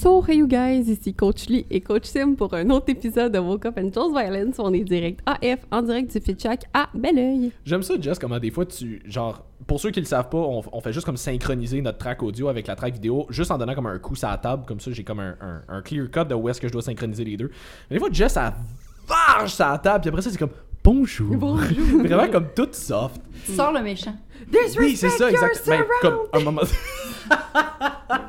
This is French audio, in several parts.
So, hey you guys, ici Coach Lee et Coach Sim pour un autre épisode de Woke Up and Chose Violence. On est direct AF, en direct du Fitchack à Belleuil. J'aime ça, Jess, comment des fois tu. Genre, pour ceux qui le savent pas, on, fait juste comme synchroniser notre track audio avec la track vidéo, juste en donnant comme un coup sur la table, comme ça j'ai comme un clear cut de où est-ce que je dois synchroniser les deux. Mais des fois, Jess, elle varge sa table, puis après ça, c'est comme bonjour. Vraiment comme tout soft. Sors le méchant. Oui, c'est ça, exact. Ben, comme un moment.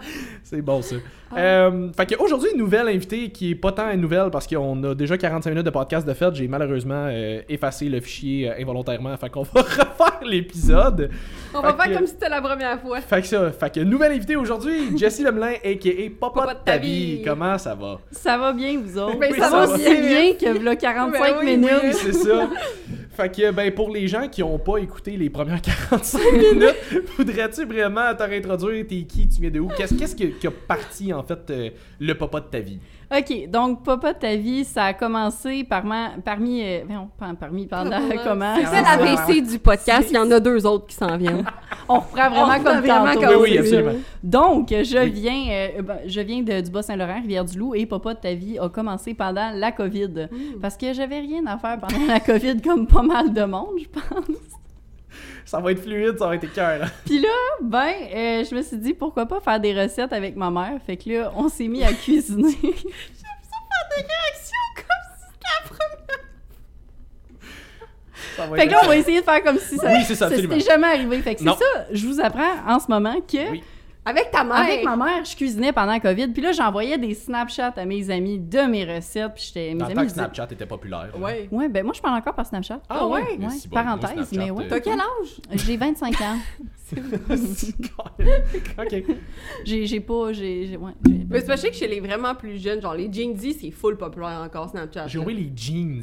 c'est bon ça. Euh, fait qu'aujourd'hui, une nouvelle invitée qui est pas tant une nouvelle parce qu'on a déjà 45 minutes de podcast de fait. J'ai malheureusement euh, effacé le fichier euh, involontairement. Fait qu'on va refaire l'épisode. On va Fait faire que- comme si c'était la première fois. Fait que ça, fait que nouvelle invitée aujourd'hui, Jessie Lemelin, a.k.a. Papa, Papa de ta vie. Comment ça va? Ça va bien, vous autres? Ben, ça va aussi bien. bien que là, 45 Ben oui, minutes. oui. C'est ça. Fait que, ben, pour les gens qui ont pas écouté les premières 45 minutes, voudrais-tu vraiment te réintroduire? T'es qui? Tu viens de où? Qu'est-ce qu'est-ce qui, qui a parti, en fait, euh, le papa de ta vie? OK, donc Papa de ta vie, ça a commencé par ma- parmi... euh, pas parmi, pendant, comment? C'est Ah, l'ABC du podcast, il y en a deux autres qui s'en viennent. On reprend vraiment On comme vraiment tantôt. comme Oui, oui, absolument. Donc, je viens, euh, ben, je viens de, du Bas-Saint-Laurent, Rivière-du-Loup, et Papa de ta vie a commencé pendant la COVID. Parce que j'avais rien à faire pendant la COVID, comme pas mal de monde, je pense. Ça va être fluide, ça va être cœur. Puis là, ben, euh, je me suis dit, pourquoi pas faire des recettes avec ma mère? Fait que là, on s'est mis à cuisiner. J'aime ça faire des réactions comme si c'était la première. Ça Fait que là, on va essayer de faire comme si ça, Oui, c'est ça, absolument. s'était jamais arrivé. Fait que c'est ça, je vous apprends en ce moment que... Oui. Avec ta mère. Avec ma mère, je cuisinais pendant la COVID, puis là, j'envoyais des Snapchats à mes amis de mes recettes, puis j'étais... Mes amis que disaient- Snapchat était populaire. hein. Ouais. Ouais, ben moi, je parle encore par Snapchat. Ah ouais? Ouais, si, moi, parenthèse, Snapchat, mais ouais. euh, T'as quel âge? J'ai 25 ans. ok. J'ai j'ai pas... J'ai... j'ai- Ouais, j'ai- Mais c'est pas, que chez les vraiment plus jeunes, genre les Z, c'est full populaire encore Snapchat. J'ai oublié les jeans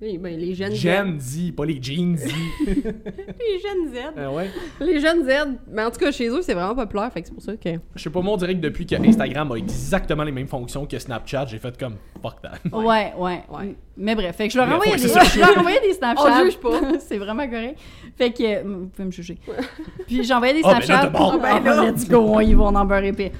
Les, ben, les jeunes Gen Z, pas les jeans Z. Les jeunes Z. Ah ouais? Les jeunes Z. Mais en tout cas, chez eux, c'est vraiment populaire, fait que c'est pour ça que. Je sais pas, moi, on dirait que depuis que Instagram a exactement les mêmes fonctions que Snapchat, j'ai fait comme fuck that. Ouais, ouais, Ouais. Mais bref, fait que je leur envoyais des, je leur envoyais des Snapchats. On juge pas. c'est vraiment correct. Fait que, euh, vous pouvez me juger. Puis j'envoyais des Ah, ben là, Snapchats. bon. Ah, ben là, let's go, on y va, on en beurre épais.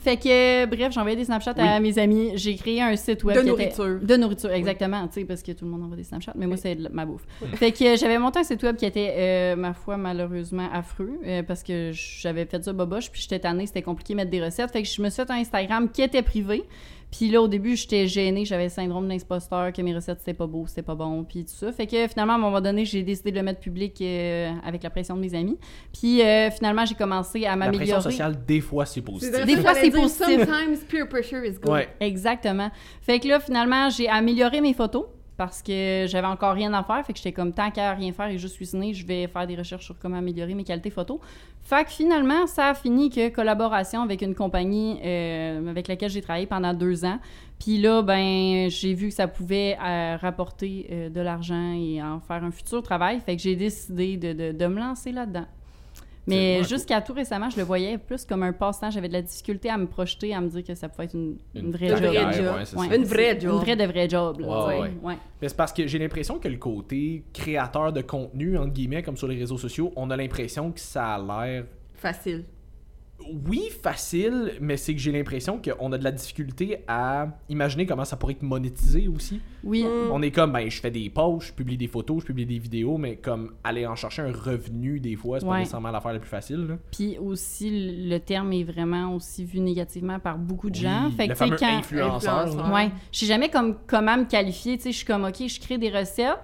Fait que, bref, j'envoyais des Snapchats à mes amis. J'ai créé un site web De qui nourriture. était... De nourriture, exactement. Tu sais, parce que tout le monde envoie des Snapchats, mais moi, c'est de ma bouffe. Fait que j'avais monté un site web qui était, euh, ma foi, malheureusement affreux, euh, parce que j'avais fait ça boboche, puis j'étais tannée, c'était compliqué de mettre des recettes. Fait que je me suis fait un Instagram qui était privé. Puis là, au début, j'étais gênée, j'avais le syndrome de l'imposteur, que mes recettes, c'était pas beau, c'était pas bon, puis tout ça. Fait que finalement, à un moment donné, j'ai décidé de le mettre public euh, avec la pression de mes amis. Puis euh, finalement, j'ai commencé à La pression m'améliorer. sociale, des fois, c'est positif. Des fois, c'est positif. Sometimes peer pressure is good. Ouais. Exactement. Fait que là, finalement, j'ai amélioré mes photos parce que j'avais encore rien à faire. Fait que j'étais comme, tant qu'à rien faire et juste cuisiner, je vais faire des recherches sur comment améliorer mes qualités photos. Fait que finalement, ça a fini que collaboration avec une compagnie euh, avec laquelle j'ai travaillé pendant deux ans. Puis là, ben, j'ai vu que ça pouvait euh, rapporter euh, de l'argent et en faire un futur travail. Fait que j'ai décidé de- de me lancer là-dedans. Mais jusqu'à tout récemment, je le voyais plus comme un passe-temps. J'avais de la difficulté à me projeter, à me dire que ça pouvait être une, une vraie Une job. vraie job. ouais, c'est Ouais. Une vraie job. Une vraie de vraie job. Là, Ouais, tu sais. ouais. Ouais. Mais c'est parce que j'ai l'impression que le côté créateur de contenu, entre guillemets, comme sur les réseaux sociaux, on a l'impression que ça a l'air Facile. Oui, facile, mais c'est que j'ai l'impression qu'on a de la difficulté à imaginer comment ça pourrait être monétisé aussi. Oui. Mm. On est comme, ben, je fais des posts, je publie des photos, je publie des vidéos, mais comme aller en chercher un revenu des fois, c'est pas Ouais. nécessairement l'affaire la plus facile. là. Puis aussi, le terme est vraiment aussi vu négativement par beaucoup de Oui, gens. Fait le que, fameux quand... influenceur. Influenceur. là. Ouais. Je sais jamais comme comment me qualifier. Tu sais, je suis comme, OK, je crée des recettes.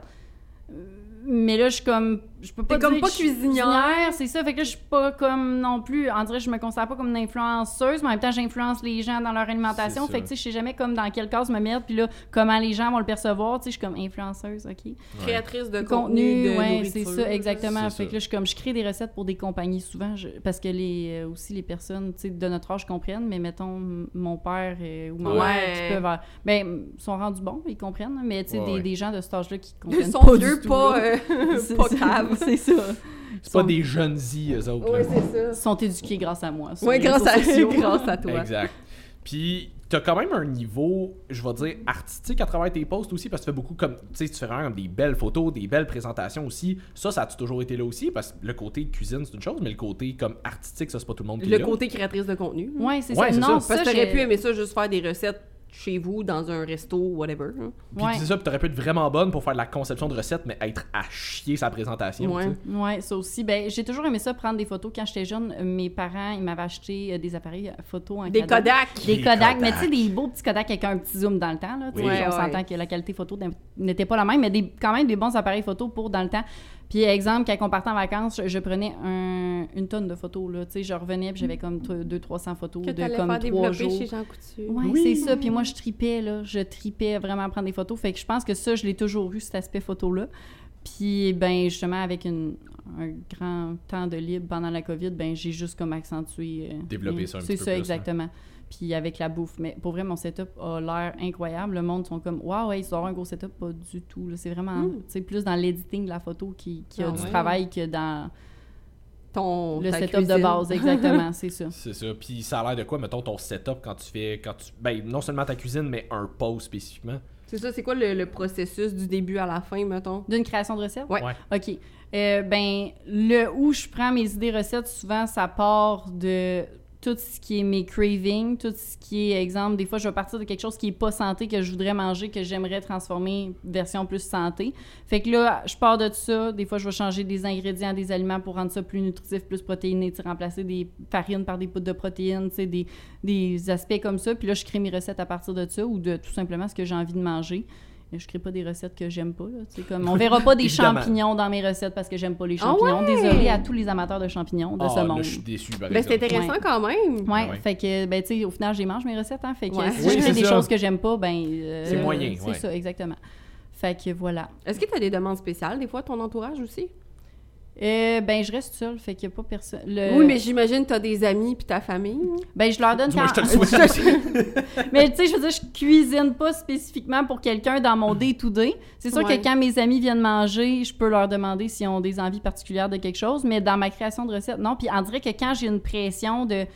Mais là, je suis comme. Je peux pas T'es comme dire pas que suis cuisinière. C'est ça. Fait que là, je suis pas comme non plus. En dirait, je me considère pas comme une influenceuse, mais en même temps, j'influence les gens dans leur alimentation. Fait que, tu sais, je sais jamais comme dans quelle case me mettre. Puis là, comment les gens vont le percevoir. Tu sais, je suis comme influenceuse, OK? Créatrice de contenu, contenu, de ouais, c'est ça, exactement. Fait ça. que là, je, comme, je crée des recettes pour des compagnies souvent, je- parce que les, euh, aussi les personnes tu sais, de notre âge comprennent, mais mettons mon père euh, ou ma Ouais. mère qui peuvent, ben, sont rendus bons, ils comprennent, mais tu sais, Ouais, des, ouais. des gens de cet âge-là qui comprennent Ils sont pas vieux, du tout, pas, euh, pas caves. C'est ça. C'est pas Sont- des jeunes Z, eux autres. Là. c'est ça. sont éduqués grâce à moi. les grâce à, grâce à toi. Exact. Puis t'as quand même un niveau, je vais dire, artistique à travers tes posts aussi, parce que tu fais beaucoup comme, tu sais, tu fais vraiment des belles photos, des belles présentations aussi. Ça, ça a toujours été là aussi, parce que le côté cuisine, c'est une chose, mais le côté comme artistique, ça, c'est pas tout le monde qui Le côté créatrice de contenu. Ouais, c'est Ouais, ça. Non, ça. Parce que j'ai- pu aimer ça juste faire des recettes chez vous, dans un resto, whatever. hein. Puis Ouais. c'est ça, puis t'aurais pu être vraiment bonne pour faire de la conception de recettes, mais être à chier sa présentation. Ouais. tu sais. Ouais, ça aussi. Ben, j'ai toujours aimé ça, prendre des photos. Quand j'étais jeune, euh, mes parents, ils m'avaient acheté euh, des appareils euh, photo en Des cadeau. Kodak. Des Des Kodak, mais tu sais, des beaux petits Kodak avec un petit zoom dans le temps. Là, Oui. on s'entend ouais. que la qualité photo n'était pas la même, mais des, quand même des bons appareils photo pour dans le temps. Puis, exemple, quand on partait en vacances, je, je prenais un- une tonne de photos. Là, tu sais, je revenais puis j'avais comme 200-300 photos Que de t'allais comme faire trois développer jours. chez Jean Coutu. Ouais, Oui. c'est ça. Puis moi, je tripais, là. Je tripais vraiment à prendre des photos. Fait que je pense que ça, je l'ai toujours eu, cet aspect photo-là. Puis, ben, justement, avec une- un grand temps de libre pendant la COVID, ben, j'ai juste comme accentué. euh, Développé euh, ça un C'est petit peu ça, plus, exactement. Puis avec la bouffe. Mais pour vrai, mon setup a l'air incroyable. Le monde sont comme, waouh, ouais, ils doivent avoir un gros setup. Pas du tout. là. C'est vraiment, Mm. tu sais, plus dans l'editing de la photo qui, qui a Ah du ouais. travail que dans Ton, le ta setup cuisine. de base. Exactement, c'est ça. C'est ça. Puis ça a l'air de quoi, mettons, ton setup quand tu fais. quand tu Ben, non seulement ta cuisine, mais un post spécifiquement? C'est ça, c'est quoi le, le processus du début à la fin, mettons? D'une création de recette? Ouais. Ouais. OK. Euh, ben, le où je prends mes idées recettes, souvent, ça part de tout ce qui est mes cravings, tout ce qui est, exemple, des fois, je vais partir de quelque chose qui est pas santé, que je voudrais manger, que j'aimerais transformer version plus santé. Fait que là, je pars de ça. Des fois, je vais changer des ingrédients, des aliments pour rendre ça plus nutritif, plus protéiné, remplacer des farines par des poudres de protéines, des, des aspects comme ça. Puis là, je crée mes recettes à partir de ça ou de tout simplement ce que j'ai envie de manger. Et Je crée pas des recettes que j'aime pas. Là, comme on verra pas des champignons dans mes recettes parce que j'aime pas les Ah champignons. ouais? Désolée à tous les amateurs de champignons de Ah, ce là, monde. je suis déçu, par Ben, c'est intéressant Ouais. quand même. Ouais, Ah ouais. fait que, ben, tu sais, au final, j'ai mange mes recettes, hein. Fait que Ouais. si Oui, je fais des ça. choses que j'aime pas, ben. euh, C'est moyen, C'est ouais. ça, exactement. Fait que voilà. Est-ce que tu as des demandes spéciales, des fois, ton entourage aussi? Euh, ben, je reste seule, fait qu'il n'y a pas personne. le- Oui, mais j'imagine que tu as des amis puis ta famille. Ben, je leur donne quand. je te le souhaite. mais tu sais, je veux dire, je cuisine pas spécifiquement pour quelqu'un dans mon day-to-day. C'est sûr Ouais. que quand mes amis viennent manger, je peux leur demander s'ils ont des envies particulières de quelque chose, mais dans ma création de recettes, non. Puis on dirait que quand j'ai une pression de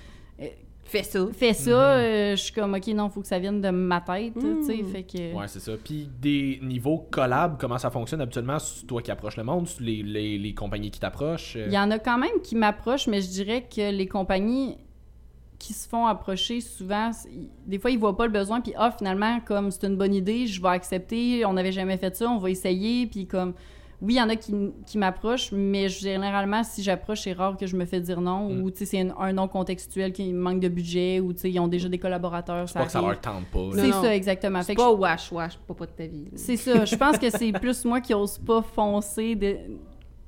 Fais ça. fais ça, Mhm. euh, je suis comme, OK, non, faut que ça vienne de ma tête, Mhm. tu sais, fait que... Ouais, c'est ça. Puis des niveaux collab, comment ça fonctionne habituellement? C'est toi qui approches le monde, les, les, les compagnies qui t'approchent? euh, Il y en a quand même qui m'approchent, mais je dirais que les compagnies qui se font approcher souvent, des fois, ils voient pas le besoin, puis ah, finalement, comme c'est une bonne idée, je vais accepter, on n'avait jamais fait ça, on va essayer, puis comme... Oui, il y en a qui, qui m'approchent, mais généralement, si j'approche, c'est rare que je me fais dire non, Mm. ou tu sais, c'est un, un non contextuel qui manque de budget, ou tu sais, ils ont déjà des collaborateurs. C'est pas que ça leur tente pas. C'est ça, exactement. C'est pas wash wash, pas pas de ta vie. c'est ça. Je pense que c'est plus moi qui ose pas foncer. De...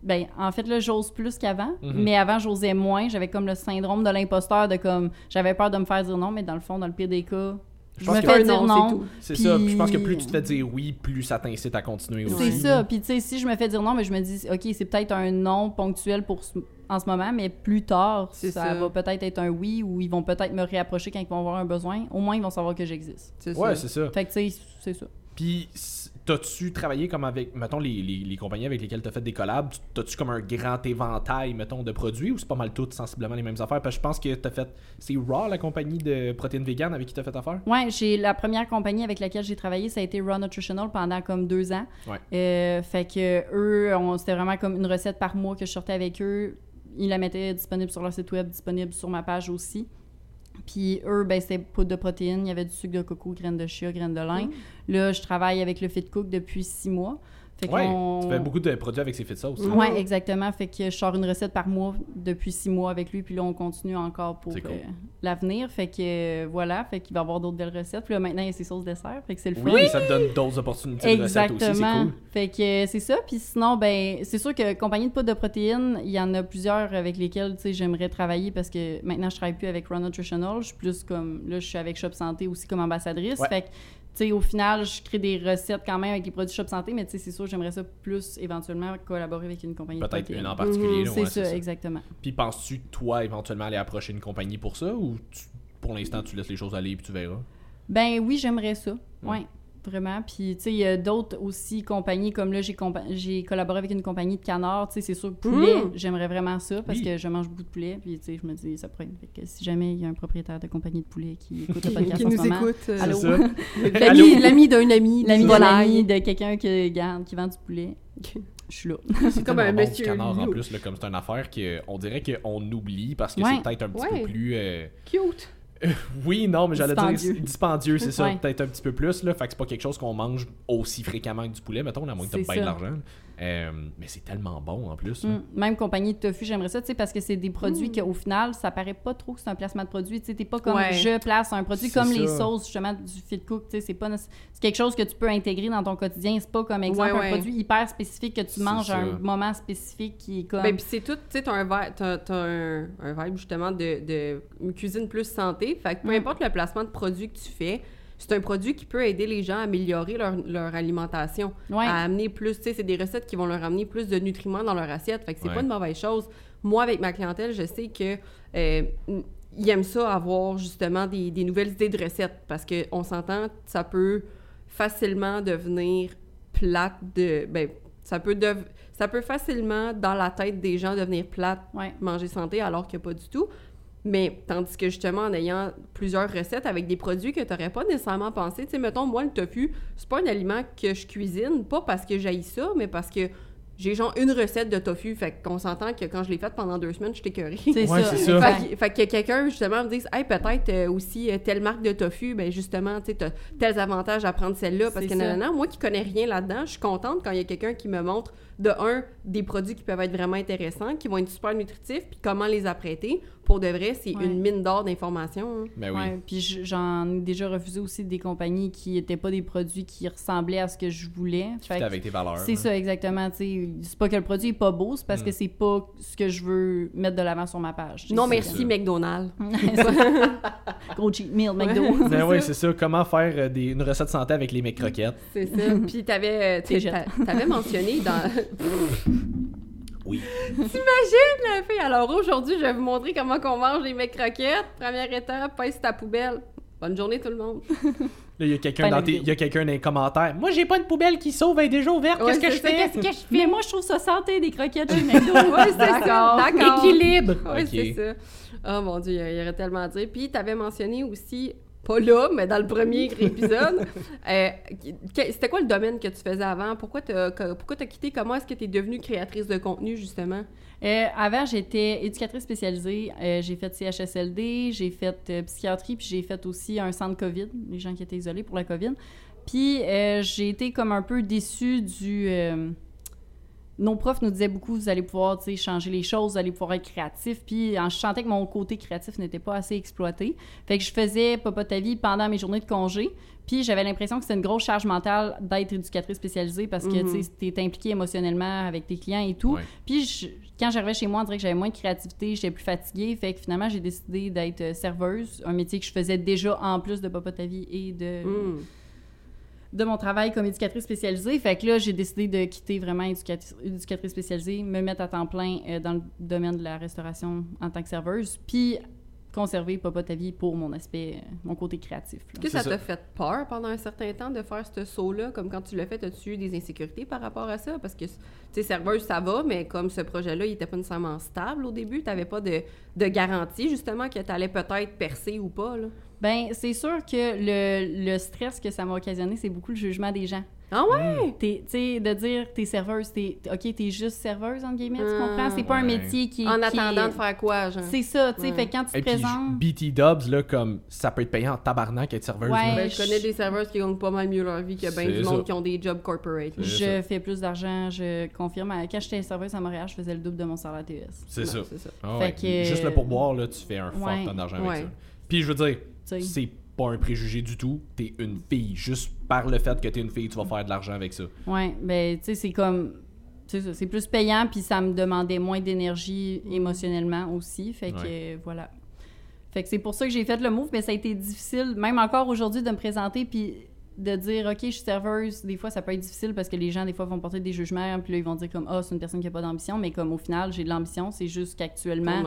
Ben, en fait, là, j'ose plus qu'avant. Mhm. Mais avant, j'osais moins. J'avais comme le syndrome de l'imposteur de comme. J'avais peur de me faire dire non, mais dans le fond, dans le pire des cas, je, pense me que- fais dire non, c'est Puis- ça. Puis je pense que plus tu te fais dire oui, plus ça t'incite à continuer aussi. C'est ça. Puis, tu sais, si je me fais dire non, mais je me dis, OK, c'est peut-être un non ponctuel pour ce- en ce moment, mais plus tard, ça, ça. va peut-être être un oui ou ils vont peut-être me réapprocher quand ils vont avoir un besoin. Au moins, ils vont savoir que j'existe. C'est Ouais, c'est ça. Fait que, tu sais, c'est ça. Puis, t'as-tu travaillé comme avec, mettons, les, les, les compagnies avec lesquelles t'as fait des collabs, t'as-tu comme un grand éventail, mettons, de produits ou c'est pas mal toutes sensiblement les mêmes affaires? Parce que je pense que t'as fait. C'est Raw, la compagnie de protéines vegan avec qui t'as fait affaire? Ouais, j'ai la première compagnie avec laquelle j'ai travaillé, ça a été Raw Nutritional pendant comme deux ans. Ouais. Euh, fait que eux, on- c'était vraiment comme une recette par mois que je sortais avec eux. Ils la mettaient disponible sur leur site web, disponible sur ma page aussi. Puis eux, ben, c'était poudre de protéines, il y avait du sucre de coco, graines de chia, graines de lin. Là, je travaille avec le Fit Cook depuis six mois. Fait Ouais, tu fais beaucoup de produits avec ces fits sauce. Mm. Ouais, exactement. Fait que je sors une recette par mois depuis six mois avec lui, puis là, on continue encore pour cool. euh, l'avenir. Fait que euh, voilà, fait qu'il va y avoir d'autres belles recettes. Puis là, maintenant, il y a ses sauces dessert, fait que c'est le fun. Oui, ça te donne d'autres opportunités de recettes aussi, c'est Exactement. cool. Fait que euh, c'est ça. Puis sinon, ben, c'est sûr que compagnie de poudre de protéines, il y en a plusieurs avec lesquelles, tu sais, j'aimerais travailler parce que maintenant, je travaille plus avec Run Nutritional. Je suis plus comme, là, je suis avec Shop Santé aussi comme ambassadrice. Ouais. Fait que, tu sais, au final, je crée des recettes quand même avec les produits Shop Santé, mais tu sais, c'est sûr, j'aimerais ça plus éventuellement collaborer avec une compagnie Peut-être une en particulier. Mhm, C'est ouais, ça, exactement. Puis penses-tu, toi, éventuellement aller approcher une compagnie pour ça ou tu- pour l'instant, tu laisses les choses aller et tu verras? Ben oui, j'aimerais ça. Mm. Ouais. Vraiment. Puis, tu sais, il y a d'autres aussi compagnies, comme là, j'ai compa- j'ai collaboré avec une compagnie de canards. Tu sais, c'est sûr, poulet, j'aimerais vraiment ça parce Oui. que je mange beaucoup de poulet. Puis, tu sais, je me dis, ça pourrait. Fait que si jamais il y a un propriétaire de compagnie de poulet qui écoute le podcast qui en ce nous moment, écoute. euh, Allô? L'ami l'ami d'un ami. l'ami du d'un volaille. ami, de quelqu'un qui, garde, qui vend du poulet, je suis là. C'est comme un bon monsieur canard en plus, là, comme c'est une affaire qu'on dirait qu'on oublie parce que Ouais. c'est peut-être un petit Ouais. peu plus. euh, Cute. Oui, non, mais j'allais dire Dispendieux. c'est ça, Ouais. peut-être un petit peu plus, là. Fait que c'est pas quelque chose qu'on mange aussi fréquemment que du poulet, mettons, à moins que C'est bien de l'argent. Euh, mais c'est tellement bon en plus. Mm. Même compagnie de tofu, j'aimerais ça, tu sais, parce que c'est des produits Mm. qu'au final, ça paraît pas trop que c'est un placement de produit. Tu sais, t'es pas comme Ouais. je place un produit comme les sauces, justement, du fit cook. Tu sais, c'est pas. C'est quelque chose que tu peux intégrer dans ton quotidien. C'est pas comme exemple Ouais, ouais. un produit hyper spécifique que tu manges à un moment spécifique qui est comme. Ben, puis c'est tout, tu sais, t'as un, t'as un, un vibe justement de, de une cuisine plus santé. Fait que peu Mm. importe le placement de produit que tu fais, c'est un produit qui peut aider les gens à améliorer leur, leur alimentation, Ouais. à amener plus, tu sais, c'est des recettes qui vont leur amener plus de nutriments dans leur assiette. Fait que c'est Ouais. pas une mauvaise chose. Moi, avec ma clientèle, je sais que euh, ils aiment ça avoir justement des, des nouvelles idées de recettes parce qu'on s'entend, ça peut facilement devenir plate de. Ben, ça peut, dev- ça peut facilement, dans la tête des gens, devenir plate Ouais. manger santé alors que pas du tout. Mais tandis que justement, en ayant plusieurs recettes avec des produits que tu n'aurais pas nécessairement pensé, tu sais, mettons, moi, le tofu, c'est pas un aliment que je cuisine, pas parce que j'aille ça, mais parce que j'ai genre une recette de tofu. Fait qu'on s'entend que quand je l'ai faite pendant deux semaines, je t'écœurée. C'est Ouais, ça. c'est ça. Fait que, fait que quelqu'un, justement, me dise, hey, peut-être euh, aussi euh, telle marque de tofu, ben justement, tu sais, t'as tels avantages à prendre celle-là. Parce que, ça. nanana, moi qui connais rien là-dedans, je suis contente quand il y a quelqu'un qui me montre, de un, des produits qui peuvent être vraiment intéressants, qui vont être super nutritifs, puis comment les apprêter. Pour de vrai, c'est Ouais. une mine d'or d'informations. hein. Ben oui. Ouais, puis j'en ai déjà refusé aussi des compagnies qui n'étaient pas des produits qui ressemblaient à ce que je voulais. Fait que avec tes valeurs. C'est là. ça, exactement. C'est pas que le produit est pas beau, c'est parce Mm. que c'est pas ce que je veux mettre de l'avant sur ma page. Non, merci, ça. McDonald's. Gros cheat meal. McDo. Ben C'est oui, ça. c'est ça. Comment faire euh, des, une recette santé avec les mecs croquettes. C'est ça. Puis t'avais, euh, t'avais mentionné dans... Oui. T'imagines la fille? Alors aujourd'hui, je vais vous montrer comment qu'on mange les mecs croquettes. Première étape, pèse ta poubelle. Bonne journée tout le monde. Là, il y a quelqu'un dans, tes- vidéo. il y a quelqu'un dans les commentaires. Moi, j'ai pas de poubelle qui sauve, elle est déjà ouverte. Ouais, Qu'est-ce que je fais? qu'est-ce que je Mais moi, je trouve ça santé des croquettes chez McDo. Ouais, c'est ça. D'accord. D'accord. Équilibre. Oui, c'est ça. Oh mon Dieu, il y aurait tellement à dire. Puis, tu avais mentionné aussi, pas là, mais dans le premier épisode, euh, c'était quoi le domaine que tu faisais avant? Pourquoi tu as, t'as quitté? Comment est-ce que tu es devenue créatrice de contenu, justement? Euh, avant, j'étais éducatrice spécialisée. Euh, j'ai fait CHSLD, j'ai fait psychiatrie, puis j'ai fait aussi un centre COVID, les gens qui étaient isolés pour la COVID. Puis j'ai été comme un peu déçue du... nos profs nous disaient beaucoup, vous allez pouvoir changer les choses, vous allez pouvoir être créatif. Puis en- je sentais que mon côté créatif n'était pas assez exploité. Fait que je faisais Papa ta vie pendant mes journées de congé. Puis j'avais l'impression que c'était une grosse charge mentale d'être éducatrice spécialisée parce que tu es impliqué émotionnellement avec tes clients et tout. Ouais. Puis je- quand j'arrivais chez moi, on dirait que j'avais moins de créativité, j'étais plus fatiguée. Fait que finalement, j'ai décidé d'être serveuse, un métier que je faisais déjà en plus de Papa ta vie et de, Hmm. De mon travail comme éducatrice spécialisée. Fait que là, j'ai décidé de quitter vraiment éducatrice, éducatrice spécialisée, me mettre à temps plein euh, dans le domaine de la restauration en tant que serveuse, puis conserver Papa ta vie pour mon aspect, euh, mon côté créatif. Est-ce que ça t'a fait peur pendant un certain temps de faire ce saut-là? Comme quand tu l'as fait, as-tu eu des insécurités par rapport à ça? Parce que, tu sais, serveuse, ça va, mais comme ce projet-là, il était pas nécessairement stable au début, tu pas de, de garantie, justement, que tu allais peut-être percer ou pas, là? Ben, c'est sûr que le, le stress que ça m'a occasionné, c'est beaucoup le jugement des gens. Ah ouais? T'es- Tu sais, de dire t'es serveuse, t'es OK, t'es juste serveuse, entre guillemets, tu comprends? C'est pas un métier qui. En qui attendant est- de faire quoi, genre? C'est ça, tu sais. Ouais. Fait que quand tu te Et puis, présentes. BT Dubs, là, comme ça peut être payant en tabarnak être serveuse. Ouais. Ben, je connais des serveuses qui gagnent pas mal mieux leur vie que bien du ça. monde qui ont des jobs corporate. Je fais plus d'argent, je confirme. Quand j'étais serveuse à Montréal, je faisais le double de mon salaire TES. C'est ça. C'est ça. Ah Fait ouais. que- Juste le pourboire, là, tu fais un fuck Ouais. ton d'argent avec Ouais. ça. Puis je veux dire. C'est pas un préjugé du tout. T'es une fille. Juste par le fait que t'es une fille, tu vas faire de l'argent avec ça. Ouais, ben, tu sais, c'est comme. C'est ça, c'est plus payant, puis ça me demandait moins d'énergie émotionnellement aussi. Fait que, euh, voilà. Fait que c'est pour ça que j'ai fait le move, mais ça a été difficile, même encore aujourd'hui, de me présenter, puis de dire, OK, je suis serveuse, des fois, ça peut être difficile parce que les gens, des fois, vont porter des jugements, puis là, ils vont dire comme, ah, c'est une personne qui n'a pas d'ambition, mais comme au final, j'ai de l'ambition, c'est juste qu'actuellement,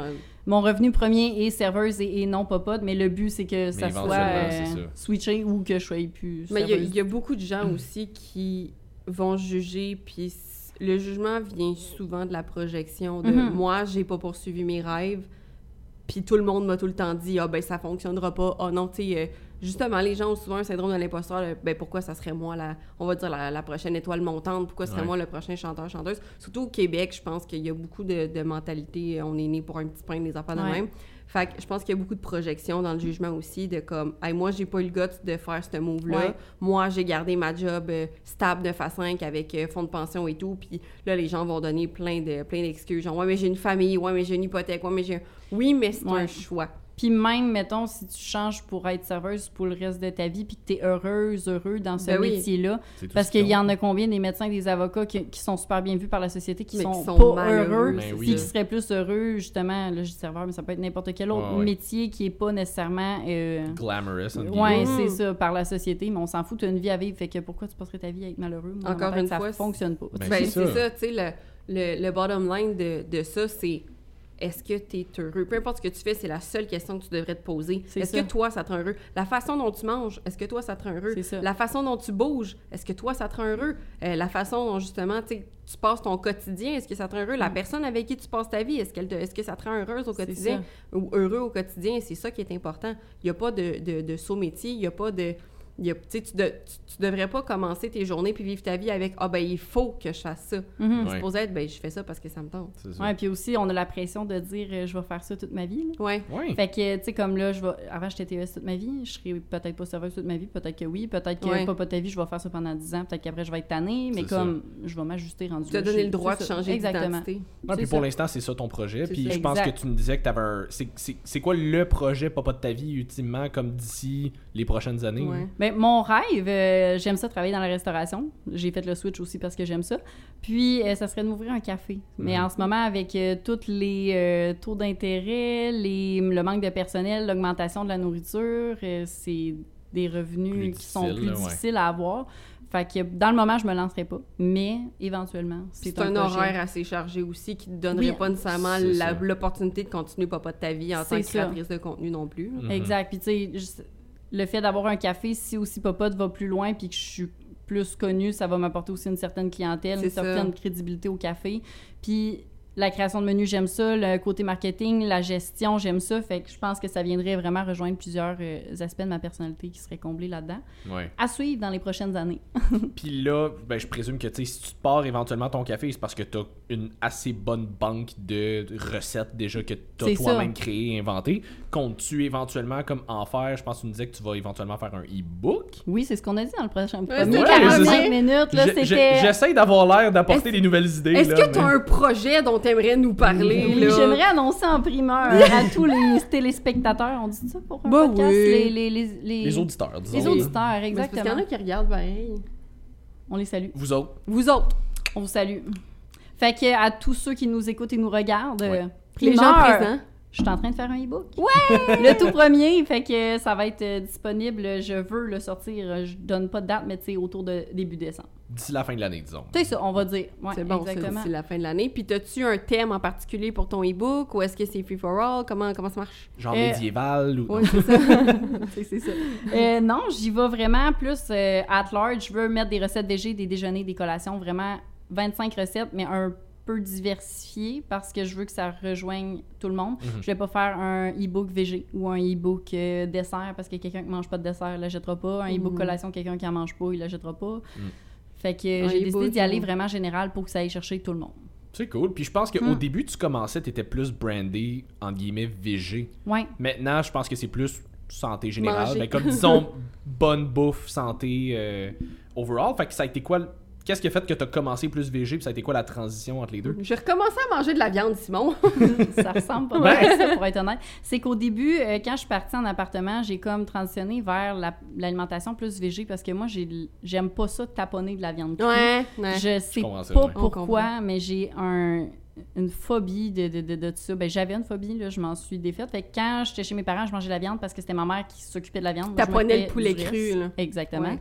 mon revenu premier est serveuse et, et non popote, mais le but, c'est que ça soit euh, ça. switché ou que je sois plus Mais il y, a- y beaucoup de gens aussi qui vont juger, puis le jugement vient souvent de la projection de Mhm. moi, j'ai pas poursuivi mes rêves, puis tout le monde m'a tout le temps dit ah ben ça fonctionnera pas, ah non, tu sais, euh, justement, les gens ont souvent un syndrome de l'imposteur, ben pourquoi ça serait moi, la, on va dire la, la prochaine étoile montante, pourquoi ce serait Ouais. moi le prochain chanteur, chanteuse. Surtout au Québec, je pense qu'il y a beaucoup de, de mentalité, euh, on est né pour un petit pain, des affaires de Ouais. même. Fait que je pense qu'il y a beaucoup de projections dans le jugement aussi, de comme, hey, moi, j'ai pas eu le guts de faire ce move-là. Ouais. Moi, j'ai gardé ma job euh, stable de à 5 avec euh, fonds de pension et tout. Puis là, les gens vont donner plein de plein d'excuses. Genre, ouais, mais j'ai une famille, ouais, mais j'ai une hypothèque, ouais, mais j'ai. Oui, mais c'est Ouais. un choix. Puis même, mettons, si tu changes pour être serveuse pour le reste de ta vie, puis que tu es heureuse, heureux dans ce Ben oui. métier-là, parce qu'il y en a combien des médecins, des avocats qui, qui sont super bien vus par la société, qui sont, qui sont pas malheureux, heureux, Ben oui. puis qui seraient plus heureux, justement, là, je dis serveur, mais ça peut être n'importe quel autre Ouais, ouais. métier qui est pas nécessairement... euh, Glamorous. Mhm. c'est ça, par la société, mais on s'en fout, tu as une vie à vivre, fait que pourquoi tu passerais ta vie à être malheureux? Moi, Encore tête, une ça fois, fonctionne pas. Ben, Ben, c'est c'est ça. ça, tu sais, le, le, le bottom line de, de ça, c'est est-ce que tu es heureux? Peu importe ce que tu fais, c'est la seule question que tu devrais te poser. Est-ce que toi, ça te rend heureux? La façon dont tu manges, est-ce que toi, ça te rend heureux? La façon dont tu bouges, est-ce que toi, ça te rend heureux? Euh, la façon dont, justement, tu passes ton quotidien, est-ce que ça te rend heureux? La personne avec qui tu passes ta vie, est-ce qu'elle te- est-ce que ça te rend heureuse au Mm. Quotidien? Ou heureux au quotidien? C'est ça qui est important. Il n'y a pas de, de, de saut métier, il n'y a pas de... il y a- tu, de- tu- tu devrais pas commencer tes journées puis vivre ta vie avec Ah, ben, il faut que je fasse ça. Ouais. C'est supposé être, ben, je fais ça parce que ça me tente. Ça. Ouais, puis aussi, on a la pression de dire euh, je vais faire ça toute ma vie. Ouais. Ouais. Fait que, tu sais, comme là, je vais... avant, j'étais TES toute ma vie. Je serais peut-être pas serveuse toute ma vie. Peut-être que oui. Peut-être que Ouais. pas, pas ta vie, je vais faire ça pendant 10 ans. Peut-être qu'après, je vais être tannée. Mais comme, je vais m'ajuster rendu Tu as donné le droit de ça. changer Exactement. d'identité. Ouais, puis pour ça. l'instant, c'est ça ton projet. Puis ça. je pense que tu me disais que tu avais un. C'est quoi le projet papa de ta vie, ultimement, comme d'ici les prochaines années? Ben, mon rêve, euh, j'aime ça travailler dans la restauration. J'ai fait le switch aussi parce que j'aime ça. Puis, euh, ça serait de m'ouvrir un café. Mais Mhm. en ce moment, avec euh, tous les euh, taux d'intérêt, les, le manque de personnel, l'augmentation de la nourriture, euh, c'est des revenus qui sont plus ouais. difficiles à avoir. Fait que dans le moment, je me lancerai pas. Mais éventuellement, c'est C'est un, projet. horaire assez chargé aussi qui te donnerait Oui, pas nécessairement l'opportunité de continuer papa de ta vie en tant que ça. créatrice de contenu non plus. Mhm. Exact. Puis, tu sais, le fait d'avoir un café, si aussi Popote va plus loin puis que je suis plus connue, ça va m'apporter aussi une certaine clientèle, une ça. certaine crédibilité au café. Puis, la création de menus, j'aime ça. Le côté marketing, la gestion, j'aime ça. Fait que je pense que ça viendrait vraiment rejoindre plusieurs euh, aspects de ma personnalité qui seraient comblés là-dedans. Ouais. À suivre dans les prochaines années. Puis là, ben, je présume que si tu te pars éventuellement ton café, c'est parce que tu as une assez bonne banque de recettes déjà que tu as toi-même créées, inventées. Comptes-tu éventuellement comme en faire? Je pense que tu me disais que tu vas éventuellement faire un e-book. Oui, c'est ce qu'on a dit dans le prochain Ouais, premier c'est 45 ça. minutes. J'essaie d'avoir l'air d'apporter des nouvelles idées. Est-ce que tu as mais- un projet dont tu aimerais nous parler? Oui, j'aimerais annoncer en primeur à tous les téléspectateurs. On dit ça pour un Bah podcast? oui. Les, les, les, les- Les auditeurs, disons. Les auditeurs, c'est parce qu'il y en exactement. a qui regardent pareil. On les salue. Vous autres. Vous autres, On vous salue. Fait que à tous ceux qui nous écoutent et nous regardent, Ouais. euh, les gens primeur, présents. Je suis en train de faire un e-book. Ouais! le tout premier, fait que ça va être euh, disponible. Je veux le sortir. euh, Je donne pas de date, mais tu sais, autour de début décembre. D'ici la fin de l'année, disons. C'est ça, on va dire. Ouais, c'est bon, c'est exactement. d'ici la fin de l'année. Puis, as-tu un thème en particulier pour ton e-book ou est-ce que c'est free for all? Comment, comment ça marche? Genre Euh, médiéval ou. Oui, c'est ça. C'est- c'est ça. Euh, non, j'y vais vraiment plus euh, at large. Je veux mettre des recettes végé, des déjeuners, des collations, vraiment 25 recettes, mais un peu diversifiées parce que je veux que ça rejoigne tout le monde. Mhm. Je vais pas faire un e-book végé ou un e-book euh, dessert parce que quelqu'un qui mange pas de dessert l'achètera pas. Un e-book Mhm. collation, quelqu'un qui en mange pas, il l'achètera pas. Mhm. Fait que j'ai décidé d'y aller vraiment général pour que ça aille chercher tout le monde. C'est cool. Puis je pense qu'au Hmm. début, tu commençais, tu étais plus brandé, en guillemets, VG. Ouais. Maintenant, je pense que c'est plus santé générale. Ben, comme disons, bonne bouffe, santé euh, overall. Fait que ça a été quoi. Qu'est-ce qui a fait que tu as commencé plus VG, puis ça a été quoi la transition entre les deux? J'ai recommencé à manger de la viande, Simon. ça ressemble pas mal à ça, pour être honnête. C'est qu'au début, euh, quand je suis partie en appartement, j'ai comme transitionné vers la- l'alimentation plus végé parce que moi, j'ai- j'aime pas ça taponner de la viande crue. ouais, ouais. Je sais ça, pas ouais. Pourquoi, mais j'ai un une phobie de, de, de, de tout ça. Ben, j'avais une phobie, là, je m'en suis défaite. Fait que quand j'étais chez mes parents, je mangeais de la viande parce que c'était ma mère qui s'occupait de la viande. T'apprenais le poulet cru, là. Exactement.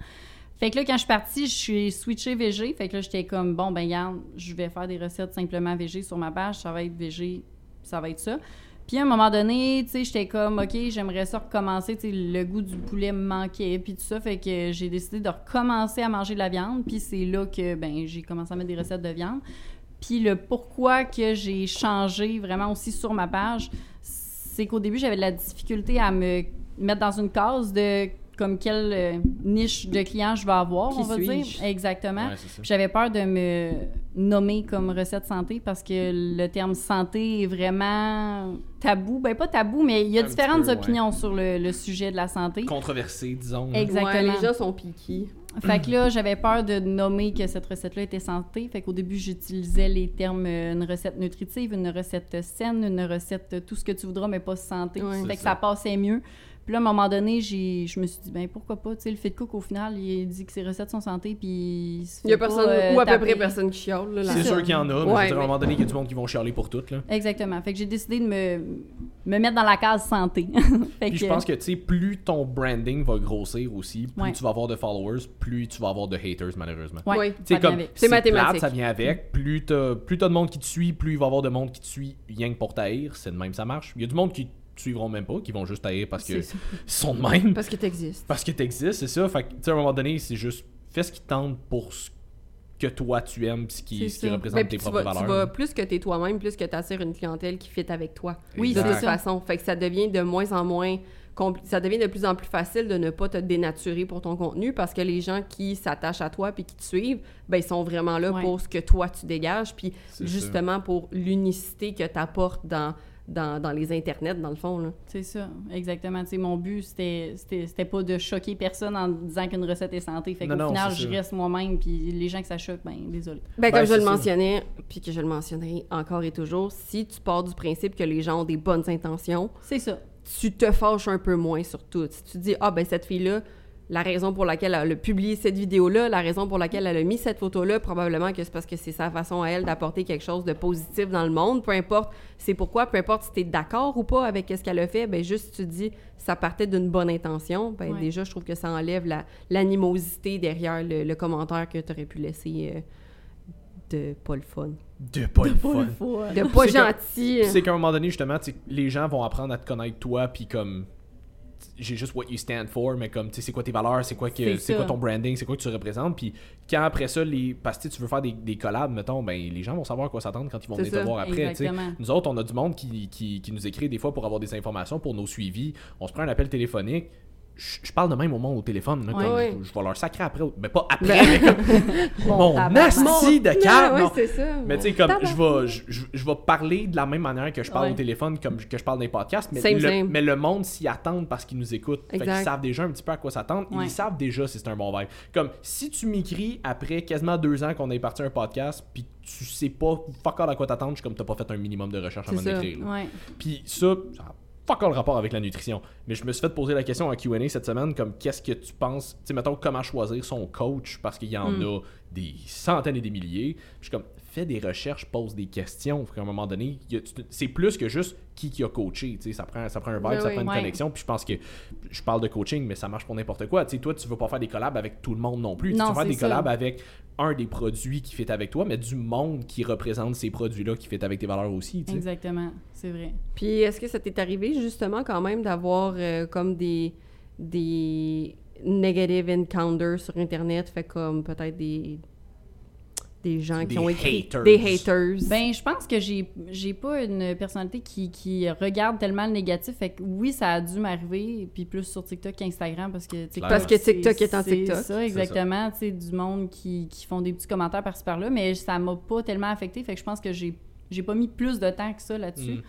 Fait que là, quand je suis partie, je suis switché VG. Fait que là, j'étais comme, bon, ben, regarde, je vais faire des recettes simplement VG sur ma page. Ça va être VG, ça va être ça. Puis à un moment donné, tu sais, j'étais comme, OK, j'aimerais ça recommencer. Tu sais, le goût du poulet me manquait, puis tout ça. Fait que j'ai décidé de recommencer à manger de la viande. Puis c'est là que, ben, j'ai commencé à mettre des recettes de viande. Puis le pourquoi que j'ai changé vraiment aussi sur ma page, c'est qu'au début, j'avais de la difficulté à me mettre dans une case de comme quelle euh, niche de clients je vais avoir, Qui on va dire. Exactement. Ouais, J'avais peur de me nommer comme recette santé parce que le terme santé est vraiment tabou. Ben pas tabou, mais il y a Un différentes peu, ouais. opinions sur le, le sujet de la santé. Controversé, disons. Exactement. Ouais, les gens sont piqués. Fait que là, j'avais peur de nommer que cette recette-là était santé. Fait qu'au début, j'utilisais les termes euh, une recette nutritive, une recette saine, une recette tout ce que tu voudras, mais pas santé. Fait que ça. ça passait mieux. Puis là, à un moment donné, j'ai, je me suis dit, ben pourquoi pas? Tu sais, le fit cook, au final, il dit que ses recettes sont santé, puis... se Il y a fait pas, personne, euh, ou à peu près personne qui chiale. Là, C'est sûr qu'il y en a, mais je veux à un moment donné, il y a du monde qui vont chialer pour tout. Là. Exactement. Fait que j'ai décidé de me, me mettre dans la case santé. fait Puis je pense que, tu sais, plus ton branding va grossir aussi, plus Ouais. tu vas avoir de followers, plus tu vas avoir de haters, malheureusement. Ouais, Oui. Comme. C'est plate, mathématique. ça vient avec. Plus t'as plus t'as de monde qui te suit, plus il va y avoir de monde qui te suit rien que pour t'haïr. C'est de même, ça marche. Il y a du monde qui suivront même pas, qui vont juste t'haïr parce que sont de même. Parce que t'existes. Parce que t'existes, c'est ça. Fait que, tu sais, à un moment donné, c'est juste fais ce qui tente pour ce que toi tu aimes, ce qui, ce qui représente Ben, tes puis tu propres vas, tu valeurs. vas plus que t'es toi-même, plus que t'attires une clientèle qui fit avec toi. Oui, de toute c'est ça. façon. Fait que ça devient de moins en moins ça devient de plus en plus facile de ne pas te dénaturer pour ton contenu parce que les gens qui s'attachent à toi puis qui te suivent, ben ils sont vraiment là Ouais. pour ce que toi tu dégages puis justement pour l'unicité que tu apportes dans, dans, dans les internets dans le fond là. C'est ça, exactement. Tu sais, mon but, c'était c'était c'était pas de choquer personne en disant qu'une recette est santé. Fait qu'au final, je reste moi-même, puis les gens que ça choque, ben désolé. Ben, Ben, comme je le mentionnais, puis que je le mentionnerai encore et toujours, si tu pars du principe que les gens ont des bonnes intentions, C'est ça. tu te fâches un peu moins sur tout. Si tu dis, ah ben cette fille-là, la raison pour laquelle elle a publié cette vidéo-là, la raison pour laquelle elle a mis cette photo-là, probablement que c'est parce que c'est sa façon à elle d'apporter quelque chose de positif dans le monde. Peu importe c'est pourquoi, peu importe si tu es d'accord ou pas avec ce qu'elle a fait, ben juste tu dis, ça partait d'une bonne intention, ben Ouais. déjà, je trouve que ça enlève la- l'animosité derrière le, le commentaire que tu aurais pu laisser euh, de pas le fun. De pas le fun. De pas gentil. Puis c'est qu'à un moment donné, justement, tu sais, les gens vont apprendre à te connaître toi, puis comme j'ai juste what you stand for, mais comme tu sais, c'est quoi tes valeurs, c'est quoi que C'est quoi ton branding, c'est quoi que tu représentes, puis quand après ça, les parce que tu veux faire des, des collabs, mettons, ben les gens vont savoir à quoi s'attendre quand ils vont venir te voir après. Nous autres, on a du monde qui, qui, qui nous écrit des fois pour avoir des informations pour nos suivis. On se prend un appel téléphonique. Je parle de même au monde au téléphone. là, comme. Je, je vais leur sacrer après. Mais pas après, Ben- mais comme mon asti de Non, calme. Mais tu sais, comme je vais, je, vais parler de la même manière que je parle au téléphone, comme que je parle dans les podcasts, mais, Same, le, same. mais le monde s'y attend parce qu'ils nous écoutent. Fait qu'ils savent déjà un petit peu à quoi s'attendre. Ils savent déjà si c'est un bon vibe. Comme si tu m'écris après quasiment deux ans qu'on est parti un podcast, puis tu sais pas fuck à quoi t'attendre, je suis comme t'as pas fait un minimum de recherche avant d'écrire. Puis ça, ça fuck all rapport avec la nutrition. Mais je me suis fait poser la question en Q&A cette semaine, comme qu'est-ce que tu penses, tu sais, mettons, comment choisir son coach, parce qu'il y en Mm. a des centaines et des milliers. Puis je suis comme, fais des recherches, pose des questions. Fait qu'à un moment donné, c'est plus que juste qui qui a coaché, tu sais, ça prend, ça prend un vibe, Ben ça oui. prend une Ouais. connexion. Puis je pense que, je parle de coaching, mais ça marche pour n'importe quoi. Tu sais, toi, tu veux pas faire des collabs avec tout le monde non plus. Non, tu veux faire des ça. collabs avec un des produits qui fait avec toi, mais du monde qui représente ces produits-là, qui fait avec tes valeurs aussi. Exactement. C'est vrai. Puis est-ce que ça t'est arrivé justement quand même d'avoir euh, comme des des negative encounters sur internet, fait comme peut-être des des gens Des qui ont écrit haters. des haters. Ben, je pense que j'ai j'ai pas une personnalité qui, qui regarde tellement le négatif. Fait que oui, ça a dû m'arriver, puis plus sur TikTok qu'Instagram, parce que TikTok. Parce que c'est- TikTok est en c'est TikTok. ça, exactement. Tu sais, du monde qui, qui font des petits commentaires par-ci par-là, mais ça m'a pas tellement affecté. Fait que je pense que j'ai j'ai pas mis plus de temps que ça là-dessus. Mm.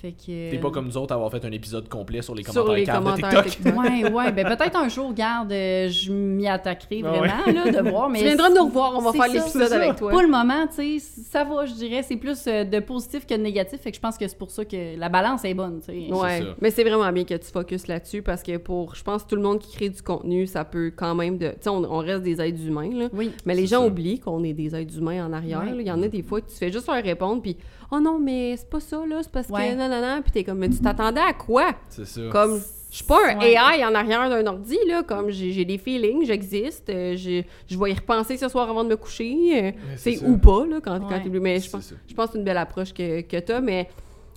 Fait que. T'es pas comme nous autres à avoir fait un épisode complet sur les sur commentaires les caves de commentaires TikTok. TikTok. Ouais, ouais. Ben peut-être un jour, regarde, euh, je m'y attaquerai Ah ouais. vraiment, là, de voir. Mais Tu viendras nous revoir, on va faire l'épisode avec toi. Pour le moment, tu sais, ça va, je dirais. C'est plus euh, de positif que de négatif. Fait que je pense que c'est pour ça que la balance est bonne, tu sais. Ouais, C'est ça. mais c'est vraiment bien que tu focuses là-dessus parce que pour, je pense, tout le monde qui crée du contenu, ça peut quand même de, tu sais, on, on reste des êtres humains là, Oui. mais les gens ça. oublient qu'on est des êtres humains en arrière. Ouais. Il y en a des fois que tu fais juste leur répondre puis oh non mais c'est pas ça là, c'est parce Ouais. que non non non puis t'es comme mais tu t'attendais à quoi? C'est ça. Comme Je suis pas un Ouais. AI en arrière d'un ordi, là, comme j'ai j'ai des feelings, j'existe, euh, je je vais y repenser ce soir avant de me coucher, euh, c'est ou pas, là, quand, quand t'es- Mais je pense, je pense que c'est une belle approche que, que t'as, mais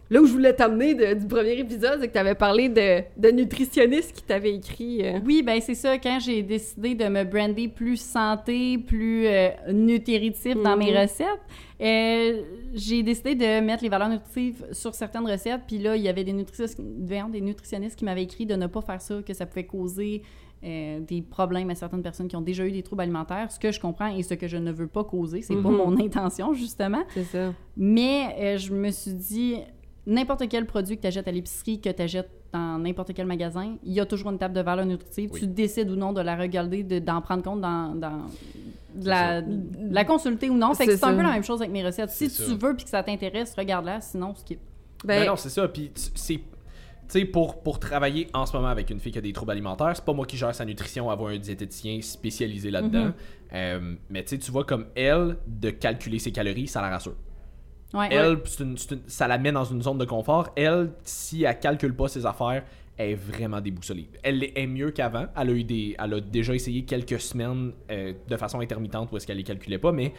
là où je voulais t'amener du premier épisode, c'est que t'avais parlé de, de nutritionniste qui t'avait écrit... euh, Oui, ben c'est ça. Quand j'ai décidé de me brander plus santé, plus euh, nutritif dans mes Mhm. recettes, euh, j'ai décidé de mettre les valeurs nutritives sur certaines recettes. Puis là, il y avait des nutritionnistes, des nutritionnistes qui m'avaient écrit de ne pas faire ça, que ça pouvait causer euh, des problèmes à certaines personnes qui ont déjà eu des troubles alimentaires. Ce que je comprends et ce que je ne veux pas causer, c'est pas Mhm. mon intention justement. C'est ça. Mais euh, je me suis dit, n'importe quel produit que tu achètes à l'épicerie, que tu achètes dans n'importe quel magasin, il y a toujours une table de valeur nutritive. Oui. Tu décides ou non de la regarder, de- d'en prendre compte dans, dans- de, la, de la consulter ou non. Fait que C'est c'est un peu la même chose avec mes recettes. Si tu ça. veux puis que ça t'intéresse, regarde-la. Sinon, skip. Ben, Ben, non, c'est ça. Puis tu- c'est. Tu sais, pour, pour travailler en ce moment avec une fille qui a des troubles alimentaires, c'est pas moi qui gère sa nutrition, avoir un diététicien spécialisé là-dedans. Mhm. Euh, mais tu sais, tu vois, comme elle, de calculer ses calories, ça la rassure. Ouais. Elle, c'est une- c'est une- ça la met dans une zone de confort. Elle, si elle calcule pas ses affaires, elle est vraiment déboussolée. Elle est mieux qu'avant. Elle a eu des, elle a déjà essayé quelques semaines euh, de façon intermittente où est-ce qu'elle les calculait pas, mais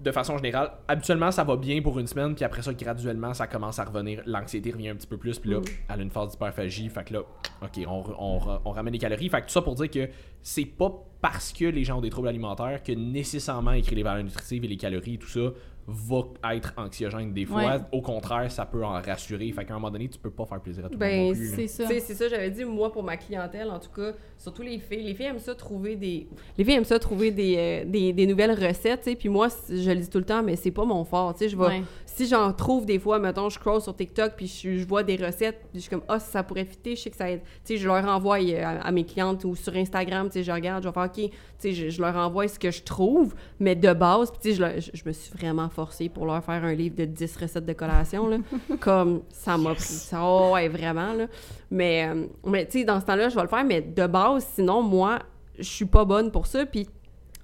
de façon générale, habituellement ça va bien pour une semaine, puis après ça graduellement ça commence à revenir, l'anxiété revient un petit peu plus, puis là Mm. elle a une phase d'hyperphagie, fait que là, ok, on, on, on ramène les calories, fait que tout ça pour dire que c'est pas parce que les gens ont des troubles alimentaires que nécessairement écrire les valeurs nutritives et les calories et tout ça va être anxiogène des fois. Ouais. Au contraire, ça peut en rassurer. Fait qu'à un moment donné, tu peux pas faire plaisir à tout le monde Ben, non plus. là. c'est ça. C'est ça, j'avais dit, moi, pour ma clientèle, en tout cas, surtout les filles. Les filles aiment ça trouver des. Les filles aiment ça trouver des, euh, des, des nouvelles recettes, tu sais. Puis moi, je le dis tout le temps, mais c'est pas mon fort, tu sais. Je vais. Ouais. Si j'en trouve des fois, mettons, je scroll sur TikTok, puis je, je vois des recettes, puis je suis comme, ah, ça pourrait fitter, je sais que ça aide. Tu sais, je leur envoie euh, à, à mes clientes ou sur Instagram, tu sais, je regarde, je vais faire, OK, tu sais, je, je leur envoie ce que je trouve, mais de base, puis je, je me suis vraiment forcée pour leur faire un livre de 10 recettes de collation, là. comme ça m'a pris. Ça, oh, ouais, vraiment, là. Mais, euh, mais tu sais, dans ce temps-là, je vais le faire, mais de base, sinon, moi, je suis pas bonne pour ça, puis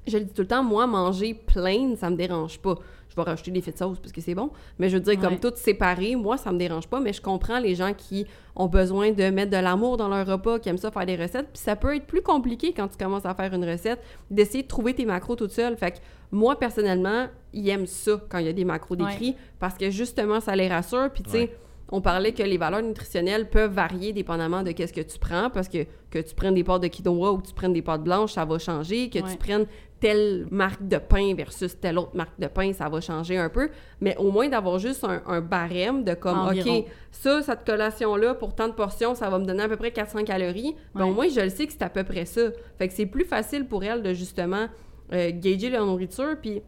je le dis tout le temps, moi, manger plain, ça me dérange pas. Rajouter des fits sauce parce que c'est bon. Mais je veux dire, Ouais. comme tout séparé, moi, ça me dérange pas. Mais je comprends les gens qui ont besoin de mettre de l'amour dans leur repas, qui aiment ça faire des recettes. Puis ça peut être plus compliqué quand tu commences à faire une recette, d'essayer de trouver tes macros toute seule. Fait que moi, personnellement, ils aiment ça quand il y a des macros Ouais. décrits parce que justement, ça les rassure. Puis tu sais, Ouais. on parlait que les valeurs nutritionnelles peuvent varier dépendamment de qu'est-ce que tu prends, parce que que tu prennes des pâtes de quinoa ou que tu prennes des pâtes blanches, ça va changer. Que Ouais. tu prennes telle marque de pain versus telle autre marque de pain, ça va changer un peu. Mais au moins d'avoir juste un, un barème de comme, Environ. OK, ça, cette collation-là, pour tant de portions, ça va me donner à peu près 400 calories. Ben, Ouais. au moins, je le sais que c'est à peu près ça. Fait que c'est plus facile pour elle de justement euh, gager la nourriture. Puis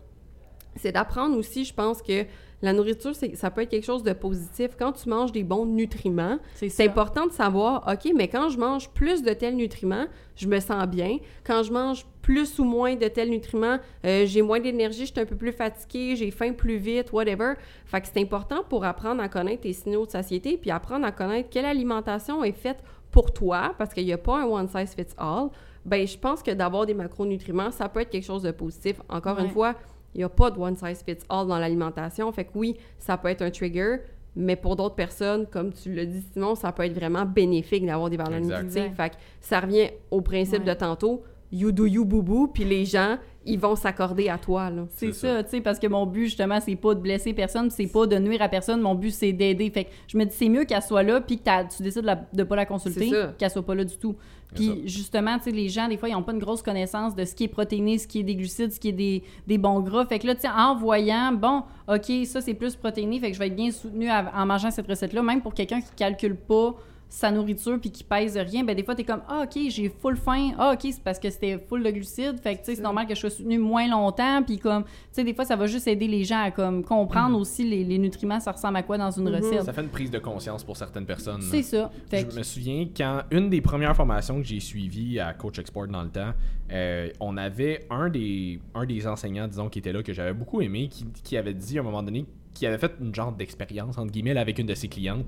c'est d'apprendre aussi, je pense que la nourriture, ça peut être quelque chose de positif. Quand tu manges des bons nutriments, C'est important de savoir, OK, mais quand je mange plus de tels nutriments, je me sens bien. Quand je mange plus ou moins de tels nutriments, euh, j'ai moins d'énergie, je suis un peu plus fatiguée, j'ai faim plus vite, whatever. Fait que c'est important pour apprendre à connaître tes signaux de satiété, puis apprendre à connaître quelle alimentation est faite pour toi, parce qu'il n'y a pas un one size fits all. Ben, je pense que d'avoir des macronutriments, ça peut être quelque chose de positif. Encore une fois, il n'y a pas de one size fits all dans l'alimentation. Fait que oui, ça peut être un trigger, mais pour d'autres personnes, comme tu le dis, Simon, ça peut être vraiment bénéfique d'avoir des valeurs nutritives. Fait que ça revient au principe Ouais. de tantôt, you do you boubou, puis les gens, ils vont s'accorder à toi, là. C'est ça, tu sais, parce que mon but, justement, c'est pas de blesser personne, c'est pas de nuire à personne. Mon but, c'est d'aider. Fait que je me dis, c'est mieux qu'elle soit là, puis que t'as- tu décides de, la- de pas la consulter, qu'elle soit pas là du tout. Puis justement, tu sais, les gens, des fois, ils ont pas une grosse connaissance de ce qui est protéiné, ce qui est des glucides, ce qui est des, des bons gras. Fait que là, tu sais, en voyant, bon, OK, ça, c'est plus protéiné, fait que je vais être bien soutenu en mangeant cette recette-là, même pour quelqu'un qui calcule pas sa nourriture puis qui pèse rien, ben des fois t'es comme ah ok j'ai full faim, ah ok c'est parce que c'était full de glucides, fait que tu sais c'est normal que je sois soutenu moins longtemps puis comme tu sais des fois ça va juste aider les gens à comme comprendre aussi les, les nutriments ça ressemble à quoi dans une Mhm. recette. Ça fait une prise de conscience pour certaines personnes. C'est ça. Fait Je que- me souviens quand une des premières formations que j'ai suivies à Coach Export dans le temps, euh, on avait un des, un des enseignants, disons, qui était là, que j'avais beaucoup aimé, qui, qui avait dit à un moment donné, qui avait fait une genre d'expérience, entre guillemets, avec une de ses clientes.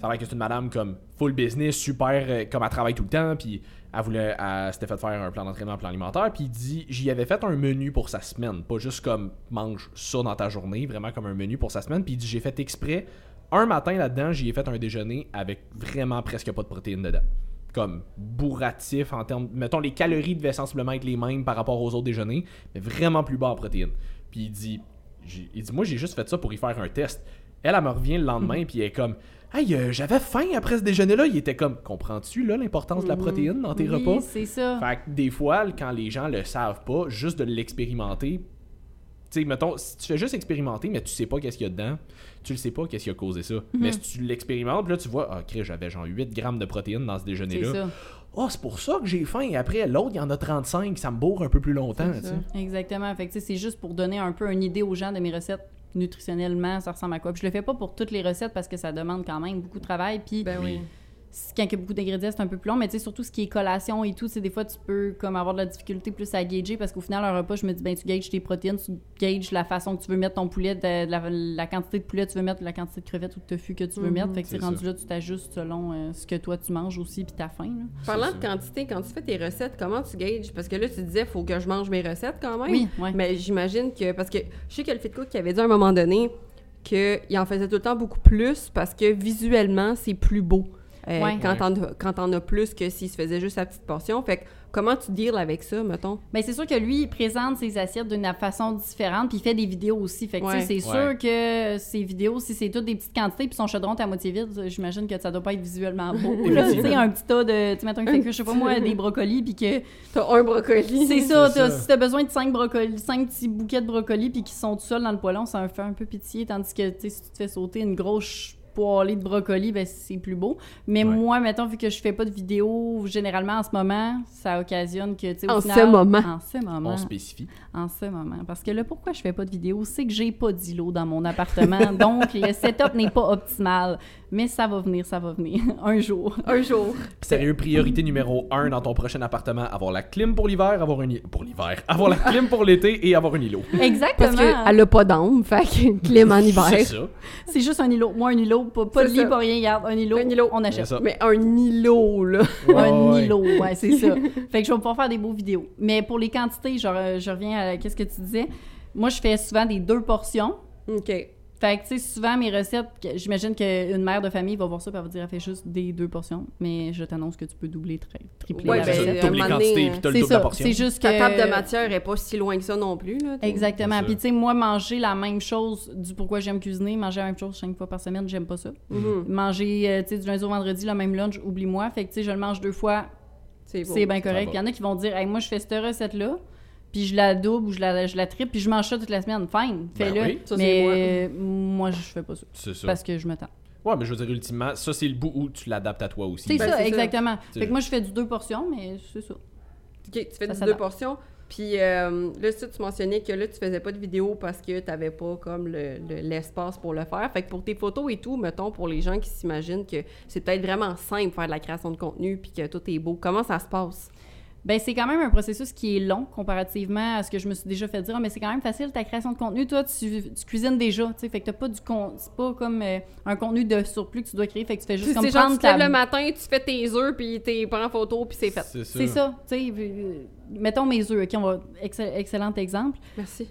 Ça a l'air que c'est une madame comme full business, super, euh, comme elle travaille tout le temps, puis elle voulait, elle s'était fait faire un plan d'entraînement, un plan alimentaire, puis il dit, j'y avais fait un menu pour sa semaine, pas juste comme mange ça dans ta journée, vraiment comme un menu pour sa semaine, puis il dit, j'ai fait exprès un matin là-dedans, j'y ai fait un déjeuner avec vraiment presque pas de protéines dedans. comme bourratif en termes. Mettons, les calories devaient sensiblement être les mêmes par rapport aux autres déjeuners, mais vraiment plus bas en protéines. Puis il dit, il dit Moi, j'ai juste fait ça pour y faire un test. Elle, elle me revient le lendemain, puis elle est comme Hey, euh, j'avais faim après ce déjeuner-là. Il était comme Comprends-tu, là, l'importance de la Mhm. protéine dans tes Oui, repas? c'est ça. Fait que des fois, quand les gens le savent pas, juste de l'expérimenter, tu sais, mettons, si tu fais juste expérimenter, mais tu sais pas qu'est-ce qu'il y a dedans, tu le sais pas qu'est-ce qui a causé ça. Mhm. Mais si tu l'expérimentes, là, tu vois, ah, j'avais genre 8 grammes de protéines dans ce C'est déjeuner-là. Oh, c'est pour ça que j'ai faim. Et après, l'autre, il y en a 35, ça me bourre un peu plus longtemps. Exactement. Fait c'est juste pour donner un peu une idée aux gens de mes recettes nutritionnellement, ça ressemble à quoi. Puis je le fais pas pour toutes les recettes parce que ça demande quand même beaucoup de travail. Puis Ben oui. Quand il y a beaucoup d'ingrédients, c'est un peu plus long. Mais tu sais, surtout ce qui est collation et tout, c'est des fois, tu peux comme avoir de la difficulté plus à gager parce qu'au final, un repas, je me dis, ben, tu gages tes protéines, tu gages la façon que tu veux mettre ton poulet, de, de la, la quantité de poulet que tu veux mettre, la quantité de crevettes ou de tofu que tu veux Mhm. mettre. Fait que c'est rendu là, tu t'ajustes selon euh, ce que toi tu manges aussi puis ta faim. là. Parlant de quantité, quand tu fais tes recettes, comment tu gages? Parce que là, tu disais, faut que je mange mes recettes quand même. Oui, ouais. Mais j'imagine que. Parce que je sais que le Fit Cook qui avait dit à un moment donné qu'il en faisait tout le temps beaucoup plus parce que visuellement, c'est plus beau. Euh, Ouais. quand Ouais. t'en as- quand t'en as plus que s'il se faisait juste sa petite portion. Fait que comment tu deals avec ça, mettons? Ben, c'est sûr que lui, il présente ses assiettes d'une façon différente, puis il fait des vidéos aussi. Fait que, Ouais. c'est sûr que ses vidéos, si c'est toutes des petites quantités, puis son chaudron est à moitié vide, j'imagine que ça doit pas être visuellement beau. là. tu sais, un petit tas de, tu mettons, que, je sais pas moi, des brocolis, puis que T'as un brocoli. c'est ça, si t'as besoin de cinq brocolis, cinq petits bouquets de brocolis, puis qui sont tout seuls dans le poêlon, ça fait un peu pitié, tandis que, tu sais, si tu te fais sauter une grosse poêlée de brocolis, ben c'est plus beau. Mais Ouais. moi, mettons, vu que je fais pas de vidéos généralement en ce moment, ça occasionne que, tu sais, au En final- ce moment. En ce moment. On spécifie. En ce moment. Parce que là, pourquoi je fais pas de vidéo, c'est que j'ai pas d'îlot dans mon appartement. donc, le setup n'est pas optimal. Mais ça va venir, ça va venir. Un jour. Un jour. Sérieux, priorité numéro 1 dans ton prochain appartement, avoir la clim pour l'hiver, avoir un îlot. Pour l'hiver. Avoir la clim pour l'été et avoir un îlot. Exactement. Parce qu'elle a pas d'âme, fait que clim en hiver. C'est ça. C'est juste un îlot. Moi, un îlot, pas, pas de lit, ça. pas rien. Regarde, un îlot, Un îlot. on achète. ça. Mais un îlot, là. un Ouais. îlot, ouais, c'est ça. Fait que je vais pouvoir faire des beaux vidéos. Mais pour les quantités, genre, je reviens à qu'est-ce que tu disais. Moi, je fais souvent des deux portions. OK. Fait que, tu sais, souvent, mes recettes, que- j'imagine qu'une mère de famille va voir ça et elle va dire, elle fait juste des deux portions. Mais je t'annonce que tu peux doubler, tri- tripler Ouais, la ben, recette. Double les quantités, puis t'as le double la ça. portion. C'est juste que... Ta table de matière est pas si loin que ça non plus, là. Exactement. Puis, tu sais, moi, manger la même chose du pourquoi j'aime cuisiner, manger la même chose cinq fois par semaine, j'aime pas ça. Mhm. Manger, euh, tu sais, du lundi au vendredi, le même lunch, oublie-moi. Fait que, tu sais, je le mange deux fois, C'est bien correct. il y en a qui vont dire, hey, moi, je fais cette recette-là, puis je la double ou je la, je la triple, puis je mange ça toute la semaine. Fine, fais-le. oui. Ça, c'est mais moi. je fais pas ça. C'est ça. Parce que je me tends. Ouais, mais je veux dire, ultimement, ça, c'est le bout où tu l'adaptes à toi aussi. C'est Ben, ça, exactement. Fait que moi, je fais du deux portions, mais c'est ça. OK, tu fais Ça du deux portions. Puis euh, là, ça, tu mentionnais que là, tu faisais pas de vidéo parce que t'avais pas comme le- le- l'espace pour le faire. Fait que pour tes photos et tout, mettons, pour les gens qui s'imaginent que c'est peut-être vraiment simple faire de la création de contenu puis que tout est beau, comment ça se passe? Ben, c'est quand même un processus qui est long comparativement à ce que je me suis déjà fait dire. Ah, mais c'est quand même facile ta création de contenu. Toi, tu, tu cuisines déjà, tu sais. Fait que t'as pas du con... C'est pas comme euh, un contenu de surplus que tu dois créer. Fait que tu fais juste C'est comme genre, prendre tu te lèves ta... le matin, tu fais tes œufs puis tu prends en photo puis c'est fait. C'est ça. C'est ça, tu sais. euh, Mettons mes œufs, OK, on va... excell- excellent exemple. Merci.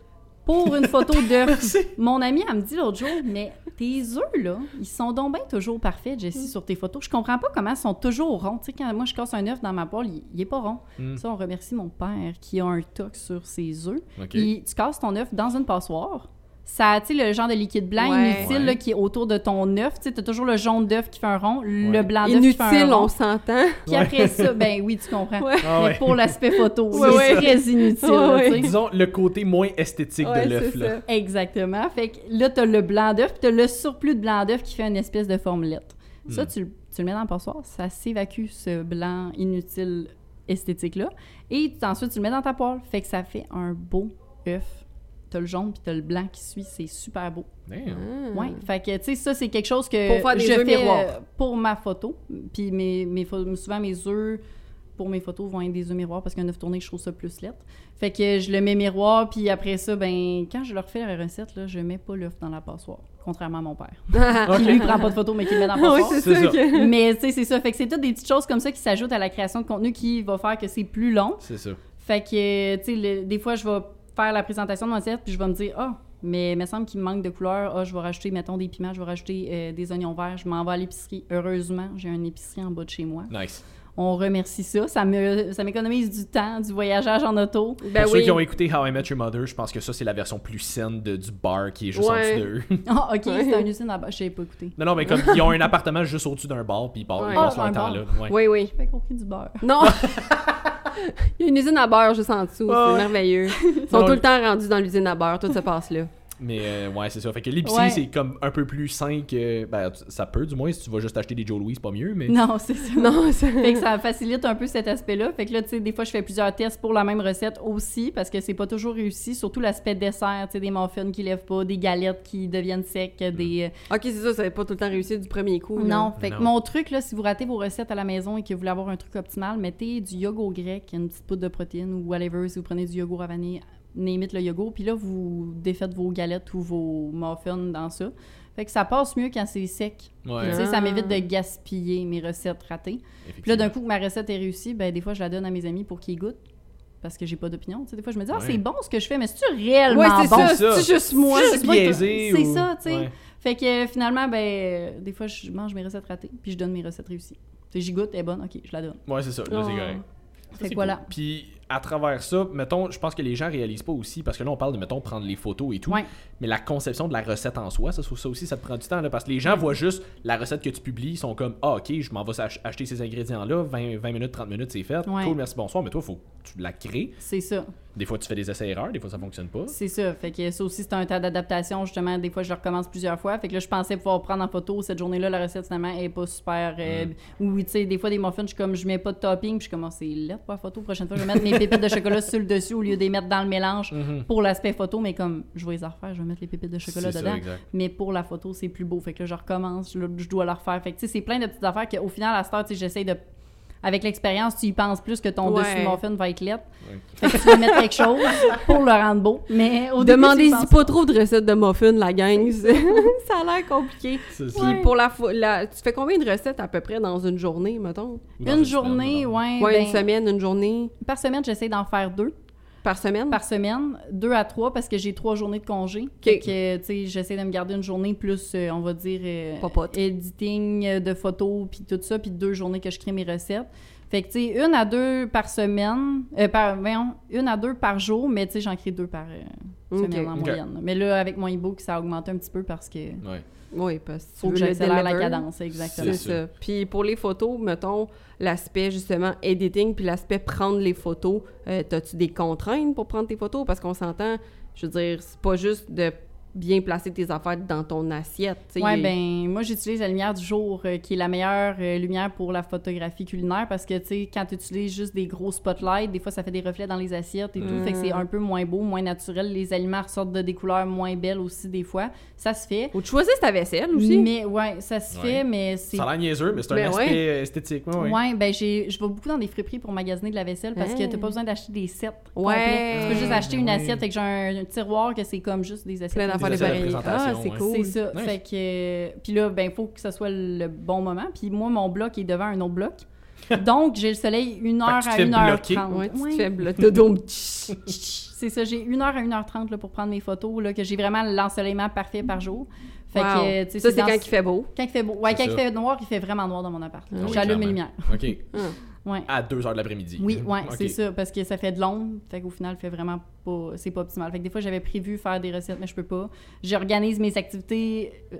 Pour une photo d'œuf, mon ami, elle me dit l'autre jour, mais tes œufs, là, ils sont donc bien toujours parfaits, Jessie, sur tes photos. Je comprends pas comment ils sont toujours ronds. Tu sais, quand moi, je casse un œuf dans ma poêle, il, il est pas rond. Mm. Ça, on remercie mon père qui a un toc sur ses œufs. Tu casses ton œuf dans une passoire. Ça a, tu sais, le genre de liquide blanc Ouais. inutile Ouais. là, qui est autour de ton œuf. Tu sais, t'as toujours le jaune d'œuf qui fait un rond, le Ouais. blanc d'œuf qui fait un Inutile, rond. on s'entend. Puis après ça, ben oui, tu comprends. Ouais. Ah Mais pour l'aspect photo, Ouais, il ouais. est très inutile. Là. Disons le côté moins esthétique Ouais, de l'œuf, c'est là. ça. Exactement. Fait que là, t'as le blanc d'œuf, puis t'as le surplus de blanc d'œuf qui fait une espèce de formelette. Ça, Hmm. tu, le- tu le mets dans le passoire, ça s'évacue, ce blanc inutile esthétique-là. Et ensuite, tu le mets dans ta poêle. Fait que ça fait un beau œuf. T'as le jaune, puis t'as le blanc qui suit. C'est super beau. Damn. Ah. Ouais. Fait que, tu sais, ça, c'est quelque chose que Pour faire des je fais miroirs. euh, pour ma photo. Puis mes, mes souvent, mes œufs pour mes photos vont être des œufs miroirs parce qu'un œuf tourné, je trouve ça plus lettre. Fait que je le mets miroir, puis après ça, ben quand je leur fais la recette, là, je mets pas l'œuf dans la passoire. Contrairement à mon père. Qui lui prend pas de photos, mais qui le met dans la Ah oui, passoire. c'est ça. que- mais tu sais, c'est ça. Fait que c'est toutes des petites choses comme ça qui s'ajoutent à la création de contenu qui va faire que c'est plus long. C'est ça. Fait que, tu sais, des fois, je vais faire la présentation de mon assiette, puis je vais me dire, ah, mais il me semble qu'il me manque de couleurs. Ah, je vais rajouter, mettons, des piments, je vais rajouter euh, des oignons verts. Je m'en vais à l'épicerie. Heureusement, j'ai une épicerie en bas de chez moi. Nice. On remercie ça. Ça me ça m'économise du temps, du voyagage en auto. Ben Pour oui. ceux qui ont écouté How I Met Your Mother, je pense que ça, c'est la version plus saine de, du bar qui est juste Ouais. en dessous d'eux. Ah, ok, Ouais. c'est un usine à bas. Je savais pas écouté. non, non, mais comme ils ont un appartement juste au-dessus d'un bar, puis ils passent, Ouais. ils passent leur un temps bar. là. Ouais. Oui, oui. J'ai pas compris du beurre. Non! Il y a une usine à beurre juste en dessous, c'est ouais. merveilleux. Ils sont Non, tout le temps rendus dans l'usine à beurre, tout se passe là. Mais euh, ouais, c'est ça. Fait que l'épicerie, Ouais. c'est comme un peu plus sain que. Ben, ça peut, du moins, si tu vas juste acheter des Joe Louis, c'est pas mieux, mais. Non, c'est ça. Non. Fait que ça facilite un peu cet aspect-là. Fait que là, tu sais, des fois, je fais plusieurs tests pour la même recette aussi, parce que c'est pas toujours réussi. Surtout l'aspect dessert, tu sais, des muffins qui lèvent pas, des galettes qui deviennent secs, des... euh, Ok, c'est ça, ça va pas tout le temps réussi du premier coup. là. Non, fait que Non. mon truc, là, si vous ratez vos recettes à la maison et que vous voulez avoir un truc optimal, mettez du yogourt grec, une petite poudre de protéines ou whatever, si vous prenez du yogourt à vanille, n'imite le yogourt, puis là, vous défaites vos galettes ou vos muffins dans ça. Fait que ça passe mieux quand c'est sec. Ouais. Puis, tu sais, ça Ah. m'évite de gaspiller mes recettes ratées. Puis là, d'un coup que ma recette est réussie, ben des fois, je la donne à mes amis pour qu'ils goûtent. Parce que j'ai pas d'opinion. Tu sais, des fois, je me dis, ah, Ouais. c'est bon ce que je fais, mais c'est-tu réellement Ouais, c'est bon? ça, ça. c'est juste moi. C'est biaisé c'est ou- ça, tu sais. Ouais. Fait que finalement, ben, euh, des fois, je mange mes recettes ratées, puis je donne mes recettes réussies. J'y goûte, elle est bonne, ok, je la donne. Ouais, c'est ça. Là, c'est Oh. correct. Ça, Fait c'est que voilà. cool. Puis à travers ça, mettons, je pense que les gens réalisent pas aussi, parce que là, on parle de, mettons, prendre les photos et tout. Ouais. Mais la conception de la recette en soi, ça, ça aussi, ça te prend du temps, là, parce que les gens voient juste la recette que tu publies, ils sont comme, ah, ok, je m'en vais ach- acheter ces ingrédients-là, 20, 20 minutes, 30 minutes, c'est fait. Ouais. Cool, merci, bonsoir. Mais toi, faut que tu la crées. C'est ça. Des fois, tu fais des essais-erreurs, des fois, ça fonctionne pas. C'est ça. Fait que ça aussi, c'est un temps d'adaptation. Justement, des fois, je le recommence plusieurs fois. Fait que là, je pensais pouvoir prendre en photo cette journée-là. La recette, finalement, elle est pas super. euh, Ou, tu sais, des fois, des muffins, je suis comme, je mets pas de topping. Puis je commence, c'est lettre pour la photo. Prochaine fois, je vais mettre mes pépites de chocolat sur le dessus au lieu de les mettre dans le mélange Mhm. pour l'aspect photo. Mais comme, je vais les refaire, je vais mettre les pépites de chocolat ça, dedans. mais pour la photo, c'est plus beau. Fait que là, je recommence, là, je dois la refaire. Fait que, tu sais, c'est plein de petites affaires qu'au final, à cette heure, tu sais, j'essaie de. Avec l'expérience, tu y penses plus que ton Ouais. dessus muffin va être lettre. Ouais. Fait que tu vas mettre quelque chose pour le rendre beau. Mais au Demandez-y pas trop de recettes de muffins, la gang. ça a l'air compliqué. C'est Puis ça. pour la, fo- la- Tu fais combien de recettes à peu près dans une journée, mettons? Dans Une semaine, journée, mettons. ouais. Ouais, ben, une semaine, une journée Par semaine, j'essaie d'en faire deux par semaine? par semaine, deux à trois parce que j'ai trois journées de congé. Que, tu sais, j'essaie de me garder une journée plus, euh, on va dire, euh, editing euh, de photos, puis tout ça, puis deux journées que je crée mes recettes. Fait que, tu sais, une à deux par semaine, euh, par, voyons, une à deux par jour, mais tu sais, j'en crée deux par euh, semaine en moyenne. Mais là, avec mon e-book, ça a augmenté un petit peu parce que Ouais. Oui, parce que faut que j'accélère la cadence, exactement. C'est ça. Puis pour les photos, mettons, l'aspect justement editing, puis l'aspect prendre les photos, euh, t'as-tu des contraintes pour prendre tes photos? Parce qu'on s'entend, je veux dire, c'est pas juste de bien placer tes affaires dans ton assiette. Ouais, ben moi j'utilise la lumière du jour euh, qui est la meilleure euh, lumière pour la photographie culinaire parce que tu sais quand tu utilises juste des gros spotlights, des fois ça fait des reflets dans les assiettes et tout, Mm. fait que c'est un peu moins beau, moins naturel, les aliments ressortent de des couleurs moins belles aussi des fois. Ça se fait. Que tu choisisses ta vaisselle aussi. Mais ouais, ça se Ouais. fait mais c'est Ça a l'air niaiseux, mais c'est un Ben aspect ouais. esthétique. Ouais, ouais. Ouais, ben j'ai je vais beaucoup dans des friperies pour magasiner de la vaisselle parce que Hein. t'as pas besoin d'acheter des sets Ouais. complets. Tu peux juste acheter une Ouais. assiette, fait que j'ai un, un tiroir que c'est comme juste des assiettes. Des. Ah, c'est ouais. cool. C'est ça. Nice. Fait que. euh, Puis là, ben, il faut que ce soit le bon moment. Puis moi, mon bloc est devant un autre bloc. Donc, j'ai le soleil une Fait que heure tu te à fais une heure bloquer. trente. Ouais, tu te fais. C'est ça, j'ai une heure à une heure trente là, pour prendre mes photos, là, que j'ai vraiment l'ensoleillement parfait par jour. Fait Wow. que, tu sais, Ça, c'est dans- quand il fait beau. Quand il fait beau. Ouais, quand il fait noir, il fait vraiment noir dans mon appart. Ah J'allume mes clairement. lumières. OK. Ouais. À 2h de l'après-midi. Oui, ouais, c'est ça, parce que ça fait de l'ombre, fait qu'au final, fait vraiment pas, c'est pas optimal. Fait que des fois, j'avais prévu faire des recettes, mais je peux pas. J'organise mes activités euh,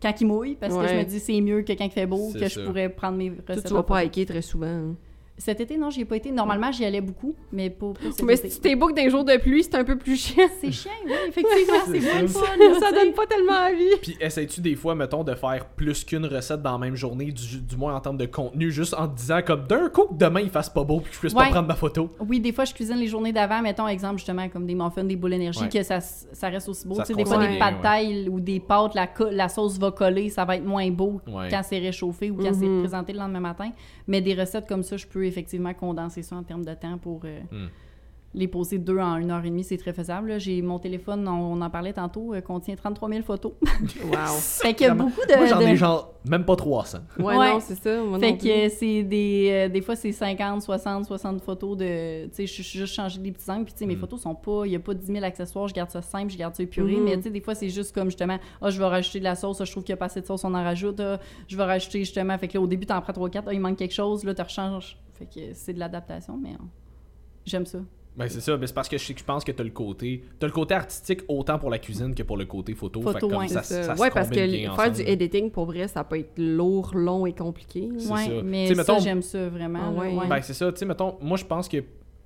quand il mouille, parce que je me dis c'est mieux que quand il fait beau, C'est que ça. je pourrais prendre mes Toi, recettes. tu vas pas hiker très souvent. hein? Cet été, non, j'y ai pas été. Normalement, j'y allais beaucoup, mais pas, pas cet Mais été. si tu t'es book d'un jour de pluie, c'est un peu plus chiant. C'est chiant, oui, effectivement, c'est pas ça. fun. ça sais. donne pas tellement envie. Puis essaies-tu des fois, mettons, de faire plus qu'une recette dans la même journée, du, du moins en termes de contenu, juste en te disant comme d'un coup que demain il fasse pas beau puis que je puisse pas Ouais. prendre ma photo? Oui, des fois, je cuisine les journées d'avant, mettons, exemple, justement, comme des muffins, des boules d'énergie, Ouais. que ça, ça reste aussi beau. Ça Tu sais, des fois, des pâtes taille ou des pâtes, la, la sauce va coller, ça va être moins beau Ouais. quand c'est réchauffé ou quand c'est Mhm. présenté le lendemain matin. Mais des recettes comme ça, je peux effectivement condenser ça en termes de temps pour, euh, Hmm. Les poser deux en une heure et demie, c'est très faisable. là. J'ai mon téléphone, on, on en parlait tantôt, euh, contient 33 000 photos. Wow. fait qu'il y a Vraiment. beaucoup de... Moi, j'en de- ai genre même pas 300. Ouais, Ouais. non, c'est ça. Moi Fait non que c'est des... euh, des fois, c'est 50, 60, 60 photos de... Tu sais, je suis juste changé des petits angles, puis tu sais, mes Mm. photos sont pas... Il y a pas 10 000 accessoires, je garde ça simple, je garde ça épuré, Mhm. mais tu sais, des fois, c'est juste comme, justement, ah, je vais rajouter de la sauce, ah, je trouve qu'il y a pas assez de sauce, on en rajoute, ah, je vais rajouter, justement, fait que là, au début, t'en prends 3 4 ah, il manque quelque chose, là, tu rechanges. Fait que c'est de l'adaptation, mais euh, j'aime ça. Ben c'est ça, ben c'est parce que je, sais que je pense que t'as le côté t'as le côté artistique autant pour la cuisine que pour le côté photo. Photo, Fait que comme ouais. ça, C'est ça, ça. se ouais, parce que bien faire ensemble. du editing, pour vrai, ça peut être lourd, long et compliqué. C'est Ouais, ça. mais Tu sais, ça, mettons- j'aime ça vraiment. Ah ouais. ouais. Ben c'est ça, tu sais, mettons, moi je pense que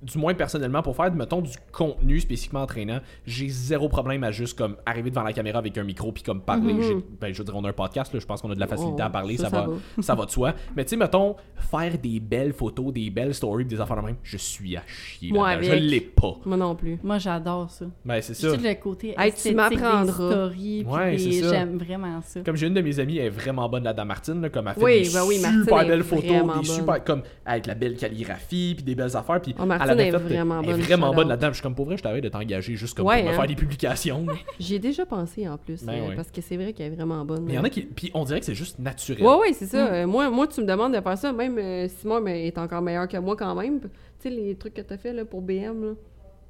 du moins personnellement, pour faire, mettons, du contenu spécifiquement entraînant, j'ai zéro problème à juste comme arriver devant la caméra avec un micro puis comme parler. Mhm. Ben je veux dire, on a un podcast, là, je pense qu'on a de la facilité Oh, à parler, ça, ça, ça va, va. ça va de soi. Mais tu sais, mettons, faire des belles photos, des belles stories, des affaires de même, je suis à chier. Moi, là-dedans. je avec. l'ai pas. Moi non plus. Moi, j'adore ça. Ben c'est Tu ça. sais, le côté Hey, tu m'apprendras. Ouais, j'aime vraiment ça. Comme j'ai une de mes amies, elle est vraiment bonne là-dedans, Martine, là, comme elle fait Oui, des ben oui, Martine super belles photos, des super, comme avec la belle calligraphie, puis des belles affaires, puis Oh, Avait est vraiment elle est bonne, vraiment bonne là-dedans. Je suis comme pour vrai, je t'avais de t'engager juste comme Ouais, pour me hein. faire des publications. J'y ai déjà pensé en plus, Ben euh, ouais. parce que c'est vrai qu'elle est vraiment bonne. Mais il y en a qui, puis on dirait que c'est juste naturel. Ouais, ouais, c'est ça. Mm. Euh, moi, moi, tu me demandes de faire ça, même euh, Simon mais, est encore meilleur que moi quand même. Tu sais, les trucs que t'as fait là, pour BM, là,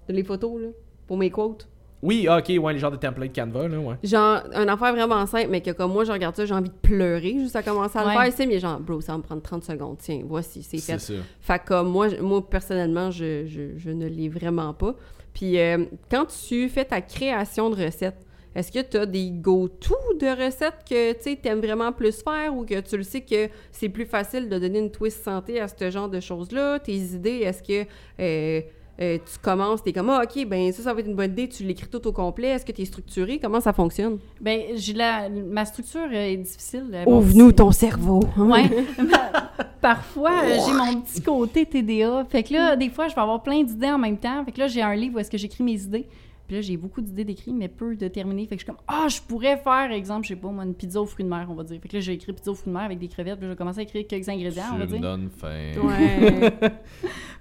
les photos, là, pour mes quotes. Oui, ok, ouais, les genres de template Canva, là, ouais. Genre, un affaire vraiment simple, mais que comme moi, je regarde ça, j'ai envie de pleurer juste à commencer à le Ouais. faire. C'est mais genre, bro, ça va me prendre 30 secondes. Tiens, voici, c'est fait. C'est ça. Fait que comme moi, je- moi personnellement, je, je, je ne l'ai vraiment pas. Puis euh, quand tu fais ta création de recettes, est-ce que tu as des go-to de recettes que tu aimes vraiment plus faire ou que tu le sais que c'est plus facile de donner une twist santé à ce genre de choses-là? Tes idées, est-ce que euh, euh, tu commences, tu es comme, ah, OK, ben ça, ça va être une bonne idée, tu l'écris tout au complet. Est-ce que tu es structuré? Comment ça fonctionne? Ben, j'ai la... ma structure est difficile. euh, bon, Ouvre-nous ton cerveau. Ouais. Parfois, euh, j'ai mon petit côté TDA. Fait que là, des fois, je vais avoir plein d'idées en même temps. Fait que là, j'ai un livre où est-ce que j'écris mes idées. Puis là, j'ai beaucoup d'idées d'écrire, mais peu de terminer. Fait que je suis comme, ah, je pourrais faire, exemple, je sais pas, moi, une pizza aux fruits de mer, on va dire. Fait que là, j'ai écrit pizza aux fruits de mer avec des crevettes. Puis vais commencer à écrire quelques ingrédients, on va dire. donnes faim. Ouais.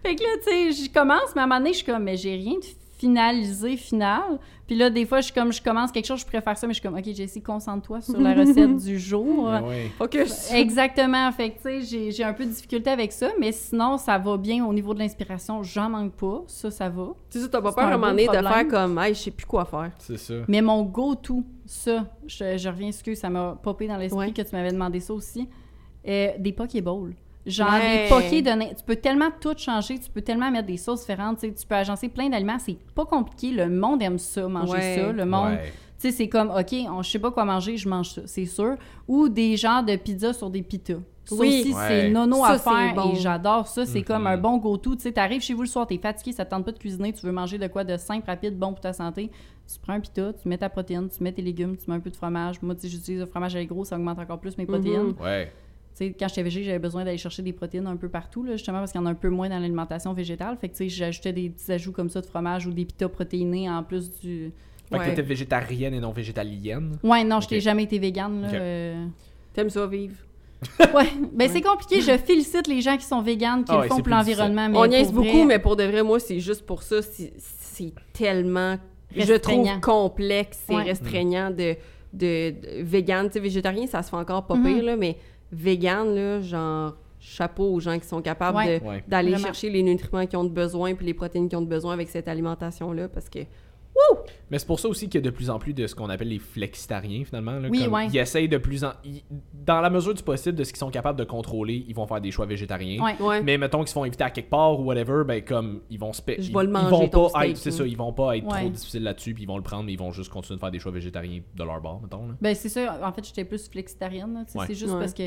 Fait que là, tu sais, je commence, mais à un moment donné, je suis comme, mais j'ai rien de finalisé, final. Puis là, des fois, je suis comme, je commence quelque chose, je pourrais faire ça, mais je suis comme, OK, Jessie, concentre-toi sur la recette du jour. Ben ouais. Focus. Exactement. Fait que, tu sais, j'ai- j'ai un peu de difficulté avec ça, mais sinon, ça va bien au niveau de l'inspiration. J'en manque pas. Ça, ça va. Tu sais, t'as pas peur à un moment donné de faire comme, hey, je sais plus quoi faire. C'est ça. Mais mon go-to, ça, je, je reviens ce que ça m'a popé dans l'esprit Ouais. que tu m'avais demandé ça aussi. Euh, des Pokéballs. Genre Ouais. des pokés de Tu peux tellement tout changer, tu peux tellement mettre des sauces différentes, tu peux agencer plein d'aliments. C'est pas compliqué. Le monde aime ça, manger Ouais. ça. Le monde. Ouais. Tu sais, c'est comme, OK, on, je sais pas quoi manger, je mange ça, c'est sûr. Ou des genres de pizza sur des pitas. Ça Oui. aussi, Ouais. c'est nono Ça, à faire bon. et j'adore ça. C'est comme un bon go-to. Tu sais, t'arrives chez vous le soir, t'es fatigué, ça te tente pas de cuisiner, tu veux manger de quoi de simple, rapide, bon pour ta santé. Tu prends un pita, tu mets ta protéine, tu mets tes légumes, tu mets un peu de fromage. Moi, tu sais, j'utilise le fromage avec gros, ça augmente encore plus mes protéines. Mhm. Ouais. Quand j'étais végé, j'avais besoin d'aller chercher des protéines un peu partout, là, justement parce qu'il y en a un peu moins dans l'alimentation végétale. Fait que, tu sais, j'ajoutais des petits ajouts comme ça de fromage ou des pitas protéinés en plus du... Fait que Ouais. t'étais végétarienne et non végétalienne. Ouais, non, je n'ai jamais été végane, euh. T'aimes ça vivre? Ouais, ben c'est compliqué. Je félicite les gens qui sont véganes, qui Ah le font pour l'environnement. On niaise pour beaucoup, vrai, mais pour de vrai, moi, c'est juste pour ça. C'est c'est tellement, je trouve, complexe et Ouais. restreignant de, de, de vegan. Tu sais, végétarien, ça se fait encore pas Mhm. pire, là, mais vegan, là, genre, chapeau aux gens qui sont capables Ouais. de- Ouais. d'aller chercher les nutriments qu'ils ont de besoin puis les protéines qu'ils ont de besoin avec cette alimentation-là, parce que... Mais c'est pour ça aussi qu'il y a de plus en plus de ce qu'on appelle les flexitariens, finalement. Là, Oui, comme ouais. Ils essayent de plus en... ils- Dans la mesure du possible de ce qu'ils sont capables de contrôler, ils vont faire des choix végétariens. Ouais. Ouais. Mais mettons qu'ils se font inviter à quelque part ou whatever, ben comme ils vont se ils, vais le ils manger, vont ton pas steak, être, c'est là. ça, ils vont pas être Ouais. trop difficiles là-dessus, puis ils vont le prendre, mais ils vont juste continuer de faire des choix végétariens de leur bord, mettons. Là. Ben c'est ça. En fait, j'étais plus flexitarienne. C'est juste Ouais. parce que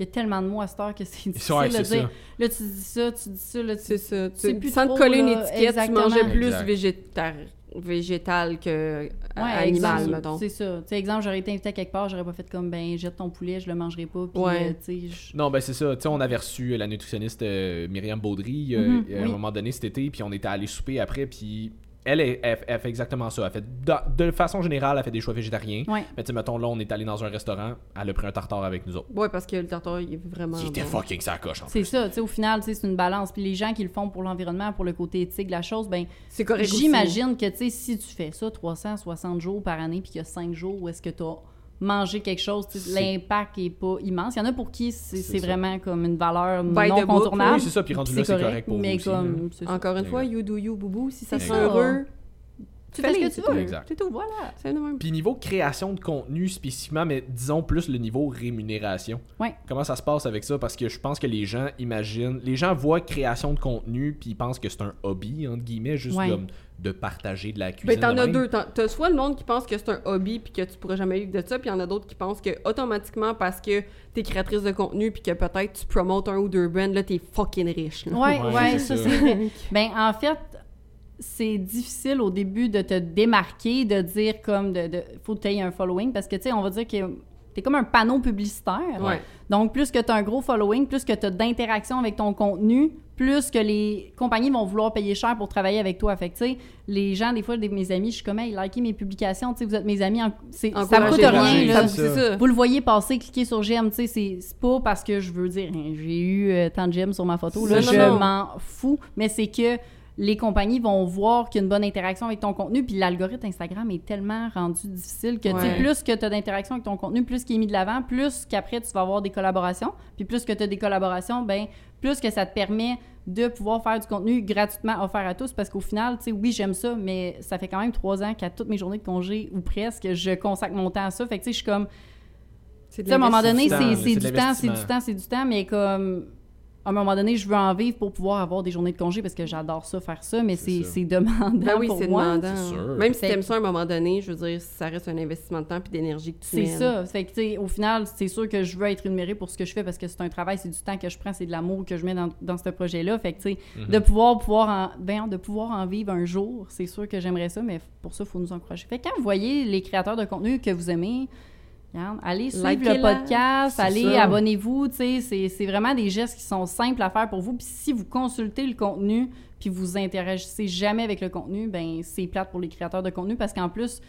il y a tellement de mots à cette heure que c'est difficile Ouais, de c'est dire. ça. Là, tu dis ça, tu dis ça, là, tu C'est ça. sais Tu, plus sans trop, te coller une étiquette, exactement. tu mangeais plus Exact. végétar... végétal que Ouais, animal, mettons. C'est ça. Tu sais, exemple, j'aurais été invitée à quelque part, j'aurais pas fait comme, ben, jette ton poulet, je le mangerai pas. Puis, Ouais. euh, je- Non, ben c'est ça. Tu sais, on avait reçu la nutritionniste euh, Myriam Baudry euh, Mhm, à un moment donné cet été, puis on était allé souper après, puis elle, elle, elle- elle fait exactement ça. Elle fait, de, de façon générale, elle fait des choix végétariens. Ouais. Mais tu sais, mettons, là, on est allé dans un restaurant, elle a pris un tartare avec nous autres. Ouais, parce que le tartare, il est vraiment. Il était bon. fucking ça coche en C'est ça, tu sais, au final, tu sais, c'est une balance. Puis les gens qui le font pour l'environnement, pour le côté éthique de la chose, ben C'est correct. aussi. j'imagine que, tu sais, si tu fais ça 360 jours par année, puis qu'il y a 5 jours où est-ce que tu as mangé quelque chose, l'impact est pas immense. Il y en a pour qui c'est vraiment comme une valeur By non contournable. Oui, c'est ça, puis rendu là, c'est correct pour mais vous aussi, comme, ça. Encore une fois, you do you, boubou. Si ça rend heureux, tu fais ce que tu veux. Exact. C'est tout. Voilà. C'est de même. Puis niveau création de contenu spécifiquement, mais disons plus le niveau rémunération. Ouais. Comment ça se passe avec ça? Parce que je pense que les gens imaginent, les gens voient création de contenu, puis ils pensent que c'est un hobby, entre guillemets, juste Ouais. comme de partager de la cuisine. Ben, t'en de as même. deux. T'as soit le monde qui pense que c'est un hobby puis que tu pourras jamais vivre de ça, puis il y en a d'autres qui pensent que automatiquement parce que t'es créatrice de contenu puis que peut-être tu promotes un ou deux brands, là t'es fucking riche. là. Ouais, Ouais, ouais, c'est ça, ça. c'est. Ben, en fait, c'est difficile au début de te démarquer, de dire comme de, de faut que tu aies un following parce que tu sais, on va dire que t'es comme un panneau publicitaire. Ouais. Donc, plus que tu as un gros following, plus que tu as d'interaction avec ton contenu, plus que les compagnies vont vouloir payer cher pour travailler avec toi. Fait que, tu sais, les gens, des fois, des, mes amis, je suis comme, hey, likez mes publications, tu sais, vous êtes mes amis, en- c'est- ça me coûte rien, là. Ça-. Vous le voyez passer, cliquez sur j'aime, tu sais, c'est pas parce que je veux dire, hein, j'ai eu euh, tant de j'aime sur ma photo, là, Non, je m'en fous, mais c'est que les compagnies vont voir qu'il y a une bonne interaction avec ton contenu, puis l'algorithme Instagram est tellement rendu difficile que, Ouais. plus que tu as d'interaction avec ton contenu, plus qu'il est mis de l'avant, plus qu'après, tu vas avoir des collaborations, puis plus que tu as des collaborations, ben plus que ça te permet de pouvoir faire du contenu gratuitement offert à tous, parce qu'au final, tu sais, oui, j'aime ça, mais ça fait quand même trois ans qu'à toutes mes journées de congé, ou presque, je consacre mon temps à ça, fait que, tu sais, je suis comme... À un moment donné, c'est du temps, c'est du temps, c'est du temps, mais comme à un moment donné, je veux en vivre pour pouvoir avoir des journées de congé parce que j'adore ça, faire ça, mais C'est c'est ça. c'est demandant Ben oui, pour c'est moi. demandant. C'est sûr. Même si Fait- t'aimes ça à un moment donné, je veux dire, ça reste un investissement de temps puis d'énergie que tu C'est mènes. ça. Fait que, tu sais, au final, c'est sûr que je veux être rémunérée pour ce que je fais parce que c'est un travail, c'est du temps que je prends, c'est de l'amour que je mets dans, dans ce projet-là. Fait que, tu sais, Mhm. de pouvoir, pouvoir en, ben, de pouvoir en vivre un jour, c'est sûr que j'aimerais ça, mais pour ça, il faut nous encourager. Fait que quand vous voyez les créateurs de contenu que vous aimez, regarde, allez suivre le podcast, allez, abonnez-vous, tu sais, c'est- c'est vraiment des gestes qui sont simples à faire pour vous. Puis si vous consultez le contenu, puis vous interagissez jamais avec le contenu, ben c'est plate pour les créateurs de contenu parce qu'en plus,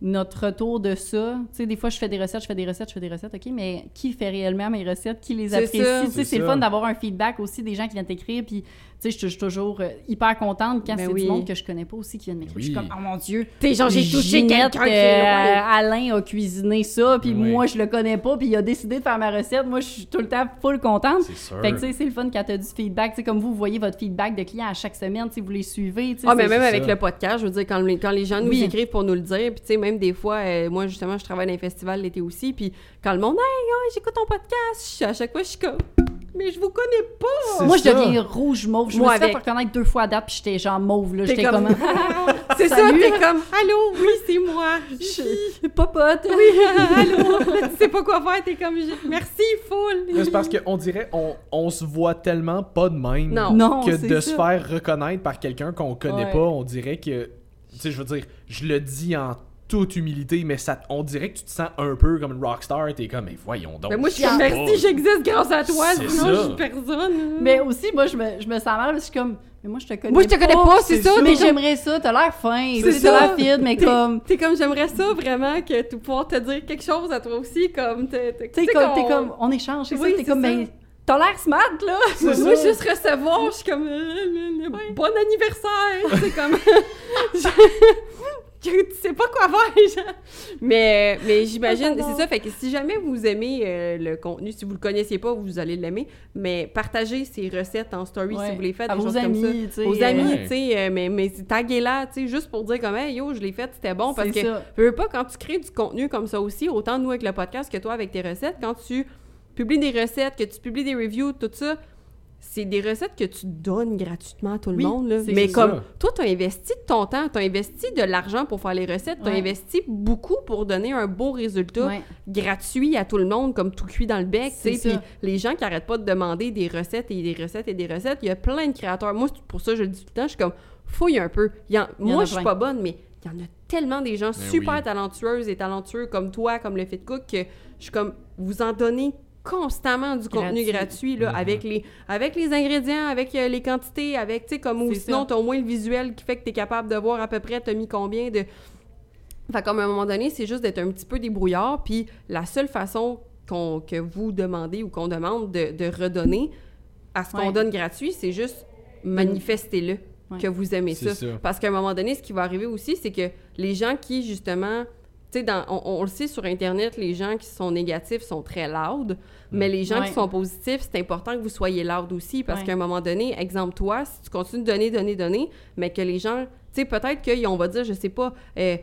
notre retour de ça, tu sais, des fois, je fais des recettes, je fais des recettes, je fais des recettes, OK, mais qui fait réellement mes recettes? Qui les apprécie? ça. Tu sais, C'est le fun d'avoir un feedback aussi des gens qui viennent t'écrire, puis, sais, je suis- toujours euh, hyper contente quand Ben c'est oui. du monde que je connais pas aussi qui vient m'écrire. Je suis Oui. comme, oh mon Dieu! T'es genre, j'ai touché quelqu'un qui euh. Alain a cuisiné ça, puis Oui. moi, je le connais pas, puis il a décidé de faire ma recette. Moi, je suis tout le temps full contente. C'est sûr. Fait que, tu sais, c'est le fun quand t'as du feedback. Tu sais, comme vous, vous voyez votre feedback de clients à chaque semaine, sais, vous les suivez. tu sais, Ah, mais même avec ça. le podcast, je veux dire, quand les, quand les gens nous Oui. écrivent pour nous le dire, puis tu sais, même des fois, euh, moi, justement, je travaille dans un festival l'été aussi, puis quand le monde, hey, hey, j'écoute ton podcast, à chaque fois, je suis comme, mais je vous connais pas! Moi, je ça. deviens rouge mauve. Je Moi, me suis fait reconnaître deux fois à date, puis j'étais genre mauve, là. J'étais comme... c'est ça, t'es comme, allô, oui, c'est moi! je... Popote! Oui, allô, tu sais pas quoi faire, t'es comme, merci, full! C'est parce qu'on dirait on, on se voit tellement pas de même Non. Non, que de ça. se faire reconnaître par quelqu'un qu'on connaît Ouais. pas, on dirait que tu sais je veux dire, je le dis en toute humilité mais ça on dirait que tu te sens un peu comme une rockstar, t'es comme mais voyons donc. Mais moi, je suis comme, merci, j'existe grâce à toi, sinon, je suis personne. Mais aussi, moi, je me, je me sens mal, parce que je suis comme... Mais moi, je te connais Moi, je te connais pas, c'est ça, Mais comme- j'aimerais ça, t'as l'air fin, t'as ça. l'air fide, mais T'es- comme... T'es comme, j'aimerais ça vraiment que tu pouvoir te dire quelque chose à toi aussi, comme, t'es comme, t'es comme... On échange, c'est Oui, ça, t'es comme... Ben, t'as l'air smart, là! Moi, juste recevoir, je suis comme euh, euh, euh, bon anniversaire, c'est comme tu sais pas quoi faire. genre. Mais mais j'imagine c'est ça fait que si jamais vous aimez euh, le contenu, si vous le connaissiez pas, vous allez l'aimer, mais partagez ces recettes en story Ouais. si vous les faites À des vos choses amis, comme tu ça. sais, Aux amis, Ouais. tu sais euh, mais mais taguez-la, tu sais juste pour dire comme hey, yo, je l'ai fait, c'était bon parce que veux pas quand tu crées du contenu comme ça aussi, autant nous avec le podcast que toi avec tes recettes, quand tu publies des recettes, que tu publies des reviews, tout ça, c'est des recettes que tu donnes gratuitement à tout le Oui, monde. Là. Mais ça. comme toi, tu as investi de ton temps, tu as investi de l'argent pour faire les recettes, tu as Ouais. investi beaucoup pour donner un beau résultat Ouais. gratuit à tout le monde, comme tout cuit dans le bec. C'est tu sais. Puis les gens qui arrêtent pas de demander des recettes et des recettes et des recettes, il y a plein de créateurs. Moi, pour ça, je le dis tout le temps, je suis comme fouille un peu. Y en- moi, je suis pas bonne, mais il y en a tellement des gens Ben super oui. talentueuses et talentueux comme toi, comme le Fit Cook, que je suis comme, vous en donnez constamment du contenu Gratuit. gratuit, là, Mhm. avec, les, avec les ingrédients, avec euh, les quantités, avec, tu sais, comme, ou sinon, ça. t'as au moins le visuel qui fait que t'es capable de voir à peu près, t'as mis combien de... Fait comme à un moment donné, c'est juste d'être un petit peu débrouillard, puis la seule façon qu'on, que vous demandez ou qu'on demande de, de redonner à ce qu'on Ouais. donne gratuit, c'est juste manifestez-le Ouais. que vous aimez ça. Parce qu'à un moment donné, ce qui va arriver aussi, c'est que les gens qui, justement, tu sais, on, on le sait sur Internet, les gens qui sont négatifs sont très loud, mais les gens Ouais. qui sont positifs, c'est important que vous soyez loud aussi, parce Ouais. qu'à un moment donné, exemple toi, si tu continues de donner, donner, donner, mais que les gens, tu sais, peut-être qu'on va dire, je sais pas, euh,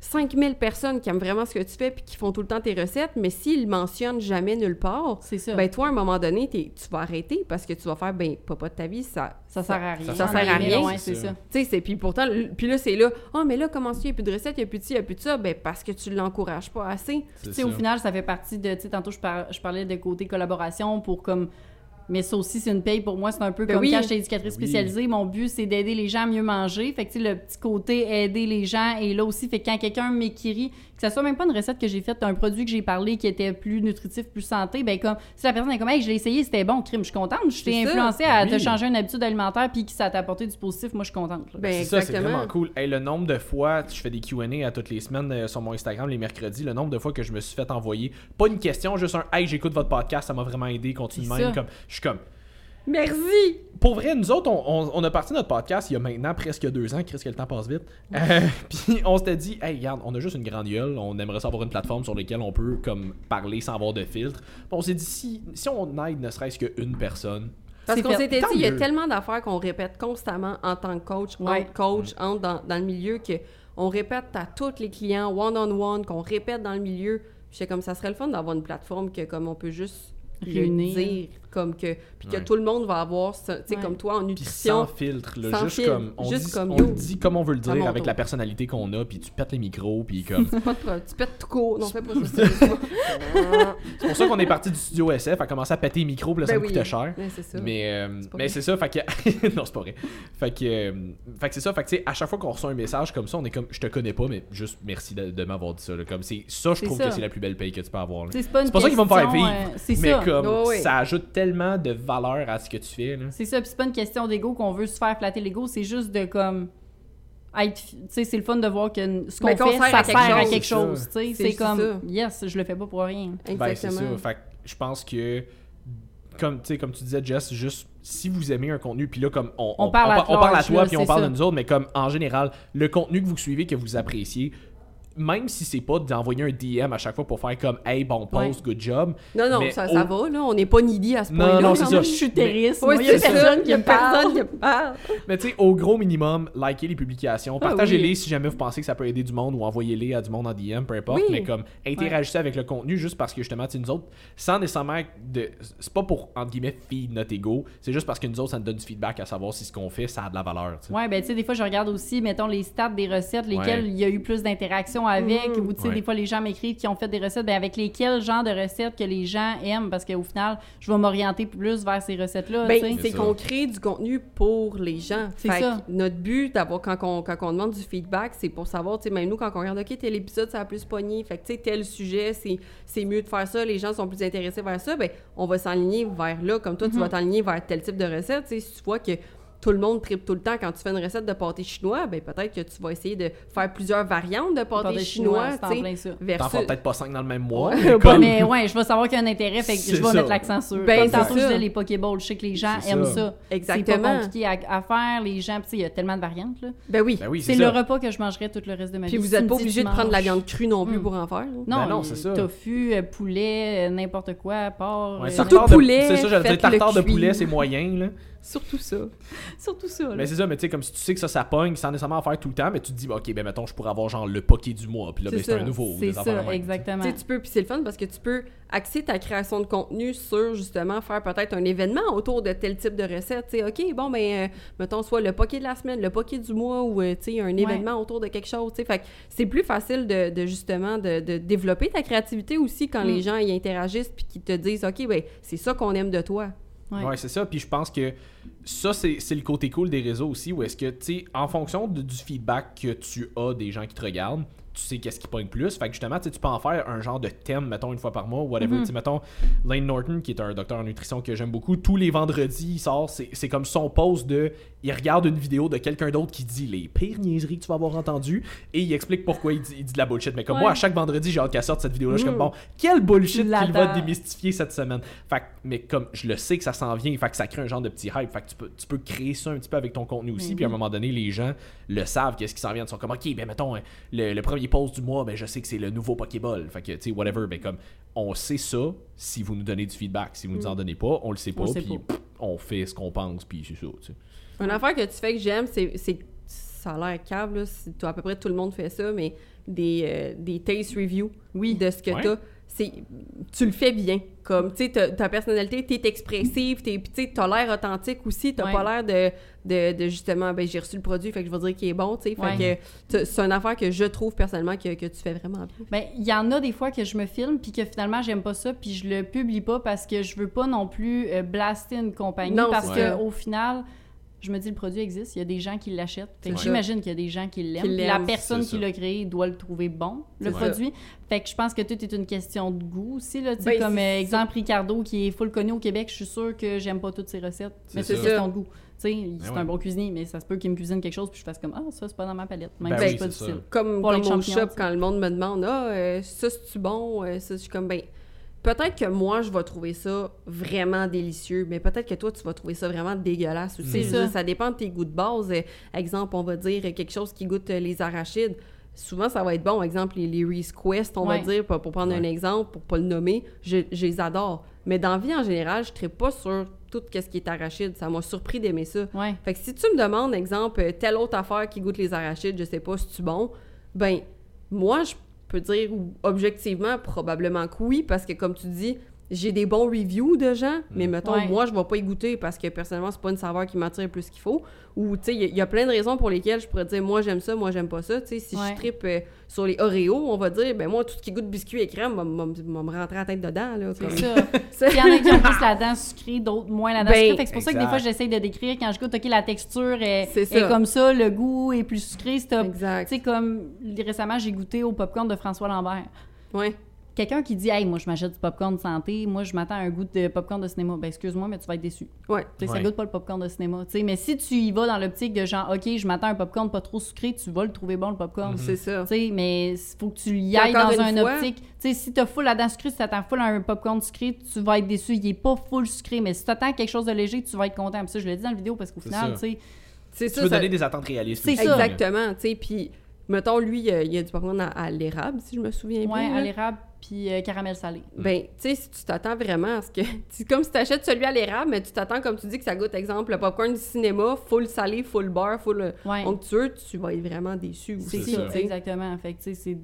5000 personnes qui aiment vraiment ce que tu fais puis qui font tout le temps tes recettes, mais s'ils mentionnent jamais nulle part, C'est ça. ben toi, à un moment donné, t'es- tu vas arrêter parce que tu vas faire, ben, papa de ta vie, ça... ça sert à rien. ça sert à rien. Ouais, c'est ça. Tu sais, puis pourtant puis là c'est là "Ah mais là comment ça il y a plus de recettes, il y a plus de ci, il y a plus de ça." Ben parce que tu l'encourages pas assez. C'est Tu sais, au final, ça fait partie de. Tu sais, tantôt, je, par- je parlais de côté collaboration pour comme. Mais ça aussi, c'est une paye pour moi. C'est un peu Ben comme oui. quand j'étais éducatrice Oui. spécialisée. Mon but, c'est d'aider les gens à mieux manger. Fait que, tu sais, le petit côté aider les gens est là aussi. Fait que quand quelqu'un m'écrit, que ça soit même pas une recette que j'ai faite, un produit que j'ai parlé qui était plus nutritif, plus santé, ben comme, si la personne est comme, hey, je l'ai essayé, c'était bon, crime, je suis contente. Je t'ai ça. influencé à Oui. te changer une habitude alimentaire puis que ça t'a apporté du positif, moi, je suis contente. Ben c'est ça, c'est vraiment cool. Hey, le nombre de fois, je fais des Q&A à toutes les semaines euh, sur mon Instagram les mercredis, le nombre de fois que je me suis fait envoyer, pas une question, juste un « Hey, j'écoute votre podcast, ça m'a vraiment aidé, continue même. ». Comme, Je suis comme... Merci. Pour vrai, nous autres, on, on- on a parti notre podcast il y a maintenant presque deux ans, Chris, que le temps passe vite. Euh, Puis on s'était dit, hey, regarde, on a juste une grande gueule, on aimerait ça avoir une plateforme sur laquelle on peut comme parler sans avoir de filtre. Puis on s'est dit, si, si on aide ne serait-ce qu'une personne, Parce C'est qu'on s'était dit, il y a tellement d'affaires qu'on répète constamment en tant que coach, Ouais. entre coach, entre dans, dans le milieu, que on répète à tous les clients, one-on-one, qu'on répète dans le milieu. Puis j'étais comme, ça serait le fun d'avoir une plateforme que comme on peut juste Réunir. Comme que, puis que Ouais. tout le monde va avoir, tu sais, Ouais. comme toi en puis nutrition. sans filtre, là, Sans juste filtre, comme on, juste dit, comme on dit comme on veut le dire avec la personnalité qu'on a, puis tu pètes les micros, puis comme... Pas de problème. Tu pètes tout court. Non, fais pas ça. c'est pour ça qu'on est parti du studio SF, à commencer à péter les micros, puis là, ça Ben me oui. coûtait cher. Ouais, c'est ça. Mais, euh, pas mais vrai. c'est ça, fait que. non, c'est pas vrai. Fait que, euh, fait que c'est ça, fait que tu sais, à chaque fois qu'on reçoit un message comme ça, on est comme, je te connais pas, mais juste merci de, de m'avoir dit ça. là. Comme c'est ça, je trouve ça. que c'est la plus belle paye que tu peux avoir. C'est pas, ça qui va me faire vivre. mais comme, ça ajoute tellement de valeur à ce que tu fais. C'est ça, puis c'est pas une question d'ego qu'on veut se faire flatter l'ego, c'est juste de comme tu sais c'est le fun de voir que ce qu'on qu'on fait sert ça sert à quelque chose, ça. tu sais, C'est comme ça. yes, je le fais pas pour rien. Ben, c'est Exactement. ça. Fait que je pense que. Comme, tu sais, comme tu disais, Jess, juste si vous aimez un contenu, puis là, comme on, On parle à on parle à toi, puis on parle ça. de nous autres, mais comme en général, le contenu que vous suivez, que vous appréciez, même si c'est pas d'envoyer un DM à chaque fois pour faire comme Hey, bon post, good job. Non, non, Mais ça, au- ça va, là. On n'est pas needy à ce Non, point-là. non, c'est ça. même. Je suis terroriste, moi, il y a c'est ça. personne qui me parle. Mais tu sais, au gros minimum, likez les publications, Ah partagez-les oui. si jamais vous pensez que ça peut aider du monde ou envoyez-les à du monde en DM, peu importe. Oui. Mais comme interagissez avec le contenu juste parce que justement, nous autres, sans nécessairement de. C'est pas pour entre guillemets feed notre ego, c'est juste parce que nous autres, ça nous donne du feedback à savoir si ce qu'on fait, ça a de la valeur. tu sais. Ouais, ben tu sais, des fois, je regarde aussi, mettons, les stats des recettes, lesquelles Ouais. il y a eu plus d'interaction avec, Mhm. ou tu sais, Ouais. des fois, les gens m'écrivent qui ont fait des recettes, ben avec lesquels genres de recettes que les gens aiment, parce qu'au final, je vais m'orienter plus vers ces recettes-là. Ben, c'est qu'on crée du contenu pour les gens. C'est Fait ça. que notre but, d'avoir quand on, quand on demande du feedback, c'est pour savoir, tu sais, même nous, quand on regarde, OK, tel épisode, ça a plus pogné, fait que, tu sais, tel sujet, c'est c'est mieux de faire ça, les gens sont plus intéressés vers ça, ben, on va s'enligner vers là, comme toi, tu Mhm. vas t'enligner vers tel type de recette, tu sais, si tu vois que tout le monde tripe tout le temps quand tu fais une recette de pâté chinois, ben peut-être que tu vas essayer de faire plusieurs variantes de pâté, Pâté chinois, c'est en tu. T'en versus... feras peut-être pas 5 dans le même mois. Ouais, mais comme- Mais ouais, je vais savoir qu'il y a un intérêt, fait que C'est je vais ça. mettre l'accent sur. Ben, Comme c'est tantôt, je disais les Pokéballs, je sais que les gens C'est aiment ça. ça. C'est Exactement. pas compliqué à, à faire, les gens, puis tu sais, il y a tellement de variantes, là. Ben oui. Ben oui, c'est c'est le repas que je mangerais tout le reste de ma Puis vie. vous Si n'êtes pas obligé de prendre la viande crue non plus Mm. pour en faire. là. Non, Ben non, c'est ça. Tofu, euh, poulet, euh, n'importe quoi, porc. Euh, surtout de- poulet, C'est ça, j'allais dire tartare de poulet, c'est moyen, là. Surtout ça. surtout ça. là. Mais c'est ça, mais tu sais, comme si tu sais que ça, ça pogne sans nécessairement en faire tout le temps, mais tu te dis, ok, ben mettons, je pourrais avoir genre le poké du mois, puis là, C'est ben, c'est un nouveau. C'est ça, même. exactement. Tu sais, tu peux, puis c'est le fun parce que tu peux axer ta création de contenu sur justement faire peut-être un événement autour de tel type de recette. Tu sais, OK, bon, ben, euh, mettons soit le poké de la semaine, le poké du mois ou, euh, tu sais, un événement autour de quelque chose. Tu sais, fait que c'est plus facile de, de justement de, de développer ta créativité aussi quand Mm. les gens y interagissent puis qu'ils te disent, OK, ben, c'est ça qu'on aime de toi. Ouais. Ouais, c'est ça. Puis je pense que ça, c'est le côté cool des réseaux aussi, où est-ce que, tu sais, en fonction de- du feedback que tu as des gens qui te regardent, tu sais qu'est-ce qui pogne plus. Fait que justement, tu peux en faire un genre de thème, mettons, une fois par mois, whatever. Tu sais, mettons, Lane Norton, qui est un docteur en nutrition que j'aime beaucoup, tous les vendredis, il sort, c'est c'est comme son post de. Il regarde une vidéo de quelqu'un d'autre qui dit les pires niaiseries que tu vas avoir entendues et il explique pourquoi il dit, il dit de la bullshit. Mais comme Ouais. moi, à chaque vendredi, j'ai hâte qu'elle sorte cette vidéo-là. Je suis Mm. comme bon, quel bullshit qu'il va démystifier cette semaine. Fait mais comme je le sais que ça s'en vient, fait que ça crée un genre de petit hype. Fait que tu peux, tu peux créer ça un petit peu avec ton contenu aussi. Puis à un moment donné, les gens le savent, qu'est-ce qui s'en vient. Ils sont comme, ok, ben mettons, hein, le, le premier post du mois, ben je sais que c'est le nouveau Pokéball. Fait que, tu sais, whatever. Ben comme, on sait ça si vous nous donnez du feedback. Si vous nous en donnez pas, on le sait Mm. On pas. Puis on fait ce qu'on pense. Puis c'est ça, tu sais. Une affaire que tu fais que j'aime, c'est. c'est- Ça a l'air cave, là. toi, à peu près tout le monde fait ça, mais des, euh, des taste reviews Oui. de ce que Ouais. t'as. C'est, tu le fais bien. Comme, tu sais, ta- personnalité, t'es expressive, t'es, tu t'as l'air authentique aussi. T'as Ouais. pas l'air de, de, de justement, ben, j'ai reçu le produit, fait que je vais dire qu'il est bon, tu sais. Fait Ouais. que c'est une affaire que je trouve personnellement que, que tu fais vraiment bien. Ben, il y en a des fois que je me filme puis que finalement j'aime pas ça puis je le publie pas parce que je veux pas non plus euh, blaster une compagnie Non, parce que au final je me dis le produit existe, il y a des gens qui l'achètent. Fait que C'est j'imagine qu'il y a des gens qui l'aiment. Qui La personne qui l'a créé doit le trouver bon, le ça. produit. Fait que je pense que tout est une question de goût aussi là, tu sais Ben, comme euh, exemple Ricardo qui est full connu au Québec, je suis sûre que j'aime pas toutes ses recettes, mais C'est une question de goût. Tu sais, c'est ouais. un bon cuisinier, mais ça se peut qu'il me cuisine quelque chose puis je fasse comme ah ça c'est pas dans ma palette, même Ben si c'est pas difficile. ça. Comme, Pour les comme au shop, quand le monde me demande Ah, euh, ça, c'est-tu bon? Euh, ça, Je suis comme, ben, peut-être que moi, je vais trouver ça vraiment délicieux, mais peut-être que toi, tu vas trouver ça vraiment dégueulasse Je veux ça. dépend de tes goûts de base. Exemple, on va dire quelque chose qui goûte les arachides. Souvent, ça va être bon. Exemple, les, les Reese Quest, on Ouais. va dire, pour, pour prendre un exemple, pour pas le nommer, je, je les adore. Mais dans la vie, en général, je ne pas sur tout ce qui est arachide. Ça m'a surpris d'aimer ça. Ouais. Fait que si tu me demandes, exemple, telle autre affaire qui goûte les arachides, je sais pas si tu bon, ben, moi, je peux dire objectivement, probablement que oui, parce que comme tu dis, j'ai des bons reviews de gens, mais mettons, Ouais. moi, je vais pas y goûter parce que personnellement, c'est pas une saveur qui m'attire plus qu'il faut. Ou, tu sais, il y, a- il y a plein de raisons pour lesquelles je pourrais dire, moi, j'aime ça, moi, j'aime pas ça. Tu sais, si Ouais. je tripe euh, sur les Oreos, on va dire, ben, moi, tout ce qui goûte biscuit et crème, va me rentrer la tête dedans, là. C'est comme- ça. Ça- Il y en a qui ont plus la dent sucrée, d'autres moins la dent Ben, sucrée. Fait que c'est pour ça que des fois, j'essaye de décrire quand je goûte, OK, la texture est, C'est est comme ça, le goût est plus sucré. C'est Exact. Tu sais, comme récemment, j'ai goûté au popcorn de François Lambert. Ouais. Quelqu'un qui dit, hey, moi, je m'achète du popcorn de santé, moi, je m'attends à un goût de popcorn de cinéma. Ben, excuse-moi, mais tu vas être déçu. Ouais. Tu sais, Ça Ouais. goûte pas le popcorn de cinéma. Tu sais, mais si tu y vas dans l'optique de genre, OK, je m'attends à un popcorn pas trop sucré, tu vas le trouver bon, le popcorn. C'est ça. Tu sais, mais il faut que tu y ailles dans une un fois- optique. Tu sais, si t'as full la dent sucrée, si t'attends full à un popcorn sucré, tu vas être déçu. Il est pas full sucré, mais si t'attends quelque chose de léger, tu vas être content. Puis ça, je l'ai dit dans la vidéo parce qu'au C'est final, tu sais, C'est Tu ça. veux ça- donner des attentes réalistes. C'est aussi, ça. Exactement, tu sais, puis mettons, lui, il y a, il y a du popcorn à, à l'érable, si je me souviens ouais, bien. à là. l'érable puis euh, caramel salé. Ben, tu sais, si tu t'attends vraiment à ce que... C'est comme si t'achètes celui à l'érable, mais tu t'attends, comme tu dis, que ça goûte, exemple, le popcorn du cinéma, full salé, full beurre, full euh, Ouais. onctueux, tu vas être vraiment déçu aussi, C'est ça, ça. tu sais. exactement. Fait que, tu sais, c'est...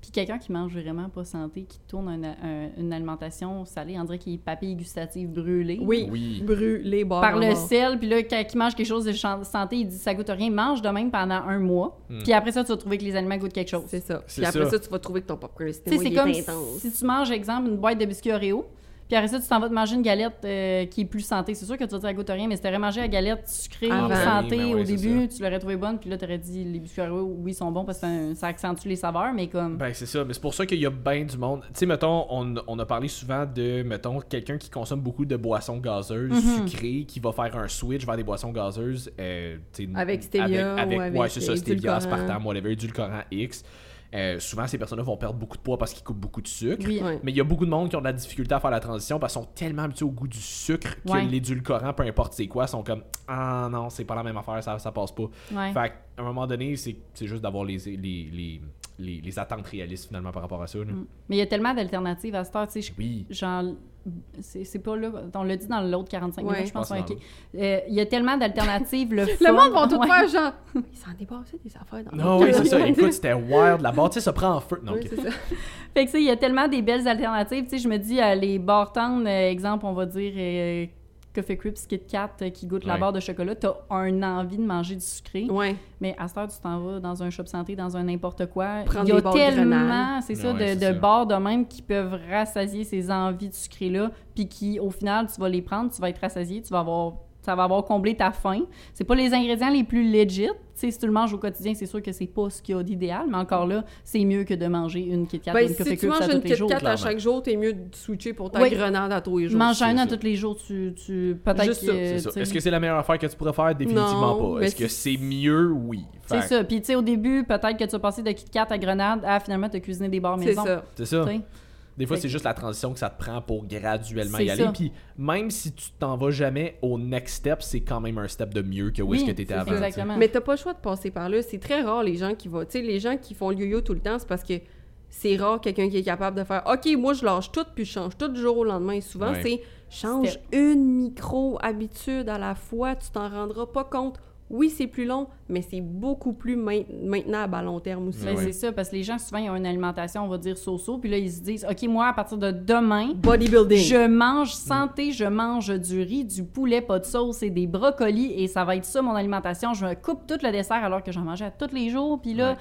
Puis quelqu'un qui mange vraiment pas santé, qui tourne un- un- une alimentation salée, on dirait qu'il est papille gustative brûlée. Oui, Oui. brûlé, beurre par le bord. sel, puis là, quand il mange quelque chose de santé, il dit ça goûte rien, mange de même pendant un mois, Hmm. puis après ça, tu vas trouver que les aliments goûtent quelque chose. C'est ça. Puis après ça. ça. tu vas trouver que ton popcorn c'est comme est si, intense. si tu manges, exemple, une boîte de biscuits Oreo, puis après ça, tu t'en vas te manger une galette euh, qui est plus santé. C'est sûr que tu vas dire, elle goûte rien, mais si t'aurais mangé la galette sucrée, Avant. santé, Oui, ben au début, tu l'aurais trouvé bonne, puis là, t'aurais dit, les biscuits oui, ils sont bons parce que un- ça accentue les saveurs, mais comme... Ben, c'est ça, mais c'est pour ça qu'il y a bien du monde. Tu sais, mettons, on, on a parlé souvent de, mettons, quelqu'un qui consomme beaucoup de boissons gazeuses, Mhm. sucrées, qui va faire un switch vers des boissons gazeuses. euh, tu sais, Avec stevia avec, ou avec Ouais, c'est ça, stevia, aspartame, whatever, édulcorant X. Euh, souvent, ces personnes-là vont perdre beaucoup de poids parce qu'ils coupent beaucoup de sucre. Oui. Mais il y a beaucoup de monde qui ont de la difficulté à faire la transition parce qu'ils sont tellement habitués au goût du sucre que Ouais. l'édulcorant, peu importe c'est quoi, sont comme Ah non, c'est pas la même affaire, ça, ça passe pas. Ouais. Fait qu'à un moment donné, c'est c'est juste d'avoir les, les, les, les, les attentes réalistes finalement par rapport à ça. là. Mm. Mais il y a tellement d'alternatives à cette heure, tu sais, Oui. genre c'est c'est pas là on l'a dit dans l'autre 45 Ouais. minutes je pense Je. Euh, il y a tellement d'alternatives le Le monde va tout Ouais. faire genre... Il s'en passé des affaires dans Non, le oui, c'est ça. Écoute, c'était wild. La barre, tu sais, ça prend en feu. Non, Oui, ok. c'est ça. fait que tu sais il y a tellement des belles alternatives tu sais je me dis euh, les bartendes euh, exemple on va dire euh, Coffee Crips Kit Kat euh, qui goûte la barre de chocolat t'as un envie de manger du sucré Ouais. mais à cette heure tu t'en vas dans un shop santé dans un n'importe quoi Prendre il y a tellement c'est ça Ouais, de, de ça. barres de même qui peuvent rassasier ces envies de sucré là puis qui au final tu vas les prendre tu vas être rassasié tu vas avoir Ça va avoir comblé ta faim. C'est pas les ingrédients les plus legit. Si tu le manges au quotidien, c'est sûr que c'est pas ce qu'il y a d'idéal, mais encore là, c'est mieux que de manger une Kit Kat Ben, une Coffee si tu manges une Kit. Kat à chaque jour, t'es mieux de switcher pour ta Oui. grenade à tous les jours. Mange un c'est à ça. tous les jours, tu, tu peut-être Juste ça, que, C'est ça. Est-ce que c'est la meilleure affaire que tu pourrais faire? Définitivement Non, pas. Est-ce que c'est- c'est mieux? Oui. C'est ça. Puis, tu sais, au début, peut-être que tu vas passer de Kit Kat à Grenade à finalement te cuisiner des bars C'est maison. ça. C'est ça. Tu sais. Des fois, c'est juste la transition que ça te prend pour graduellement y aller. ça. Puis même si tu t'en vas jamais au next step, c'est quand même un step de mieux que où est-ce que tu étais avant. Exactement. Mais t'as pas le choix de passer par là. C'est très rare les gens qui vont. Tu sais, les gens qui font le yo-yo tout le temps, c'est parce que c'est rare quelqu'un qui est capable de faire OK, moi je lâche tout puis je change tout du jour au lendemain. Et souvent, Ouais. c'est change Step. une micro-habitude à la fois, tu t'en rendras pas compte. Oui, c'est plus long, mais c'est beaucoup plus main- maintenable à long terme aussi. Ben. C'est ça, parce que les gens, souvent, ils ont une alimentation, on va dire, so-so, puis là, ils se disent, OK, moi, à partir de demain, Bodybuilding. je mange santé, je mange du riz, du poulet, pas de sauce et des brocolis, et ça va être ça, mon alimentation. Je me coupe tout le dessert alors que j'en mangeais à tous les jours, puis là...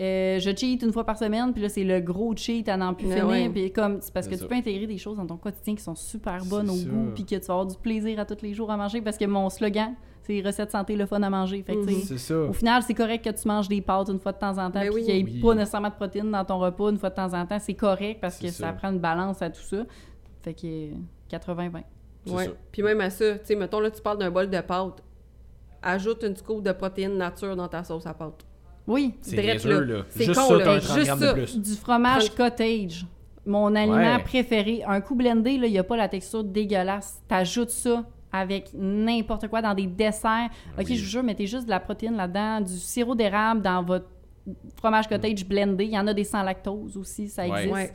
euh, je cheat une fois par semaine, puis là, c'est le gros cheat à n'en plus Ouais, finir. ouais. Puis comme, c'est parce que tu peux intégrer des choses dans ton quotidien qui sont super bonnes au goût, puis que tu vas avoir du plaisir à tous les jours à manger, parce que mon slogan, c'est recettes santé, le fun à manger. Fait que, sais, C'est ça. au final, c'est correct que tu manges des pâtes une fois de temps en temps, Ben puis oui. qu'il n'y ait Oui. pas nécessairement de protéines dans ton repas une fois de temps en temps. C'est correct parce que ça. ça. prend une balance à tout ça. Fait que euh, 80-20. C'est Ouais. ça. Puis même à ça, tu sais, mettons là, tu parles d'un bol de pâtes. Ajoute une scoop de protéines nature dans ta sauce à pâtes. Oui, C'est là. là. C'est Juste con, ça, là. t'as un 30 Juste grammes ça. de plus. du fromage cottage. Mon aliment Ouais. préféré. Un coup blendé, là, il n'y a pas la texture dégueulasse. T'ajoutes ça avec n'importe quoi dans des desserts. OK, Oui. je vous jure, mettez juste de la protéine là-dedans, du sirop d'érable dans votre fromage cottage blendé. Il y en a des sans lactose aussi, ça Ouais. existe. Ouais.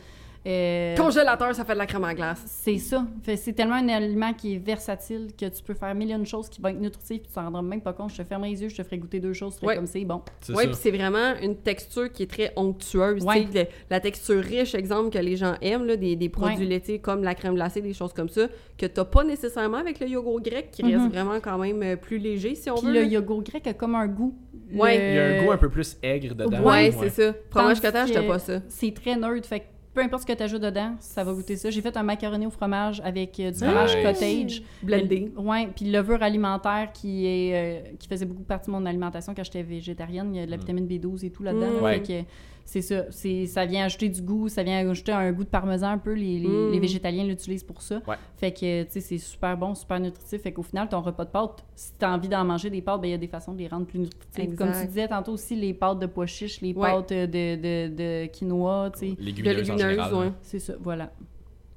Euh, Congélateur, ça fait de la crème à glace. C'est ça. Fait, c'est tellement un aliment qui est versatile que tu peux faire mille et une choses qui vont être nutritives puis tu t'en rendras même pas compte. Je te fermerai les yeux, je te ferai goûter deux choses, tu ferais Ouais. comme c'est bon. Oui, ça. puis c'est vraiment une texture qui est très onctueuse. Ouais. le- la texture riche, exemple, que les gens aiment, là, des, des produits Ouais. laitiers comme la crème glacée, des choses comme ça, que tu pas nécessairement avec le yogourt grec, qui reste Mhm. vraiment quand même euh, plus léger, si on Puis veut. le là. yogourt grec a comme un goût. Ouais. Le- Il y a un goût un peu plus aigre dedans. Ouais, c'est ça. Fromage cottage, t'as que pas ça. C'est très neutre. Fait que peu importe ce que tu ajoutes dedans, ça va goûter ça. J'ai fait un macaroni au fromage avec euh, du Nice. fromage cottage. Blendé. Ouais, puis le levure alimentaire qui est euh, qui faisait beaucoup partie de mon alimentation quand j'étais végétarienne, il y a de la Mm. vitamine B12 et tout là-dedans. Mm. là. Ouais. Fait que c'est ça, c'est ça vient ajouter du goût, ça vient ajouter un goût de parmesan un peu les, les, Mm. les végétaliens l'utilisent pour ça. Ouais. Fait que tu sais c'est super bon, super nutritif. Fait qu'au final ton repas de pâtes, si tu as envie d'en manger des pâtes, ben il y a des façons de les rendre plus nutritives. Exact. Comme tu disais tantôt aussi les pâtes de pois chiches, les Ouais. pâtes de, de, de quinoa, tu sais. Légumineuses, De en légumineuses, général. ouais. C'est ça, voilà.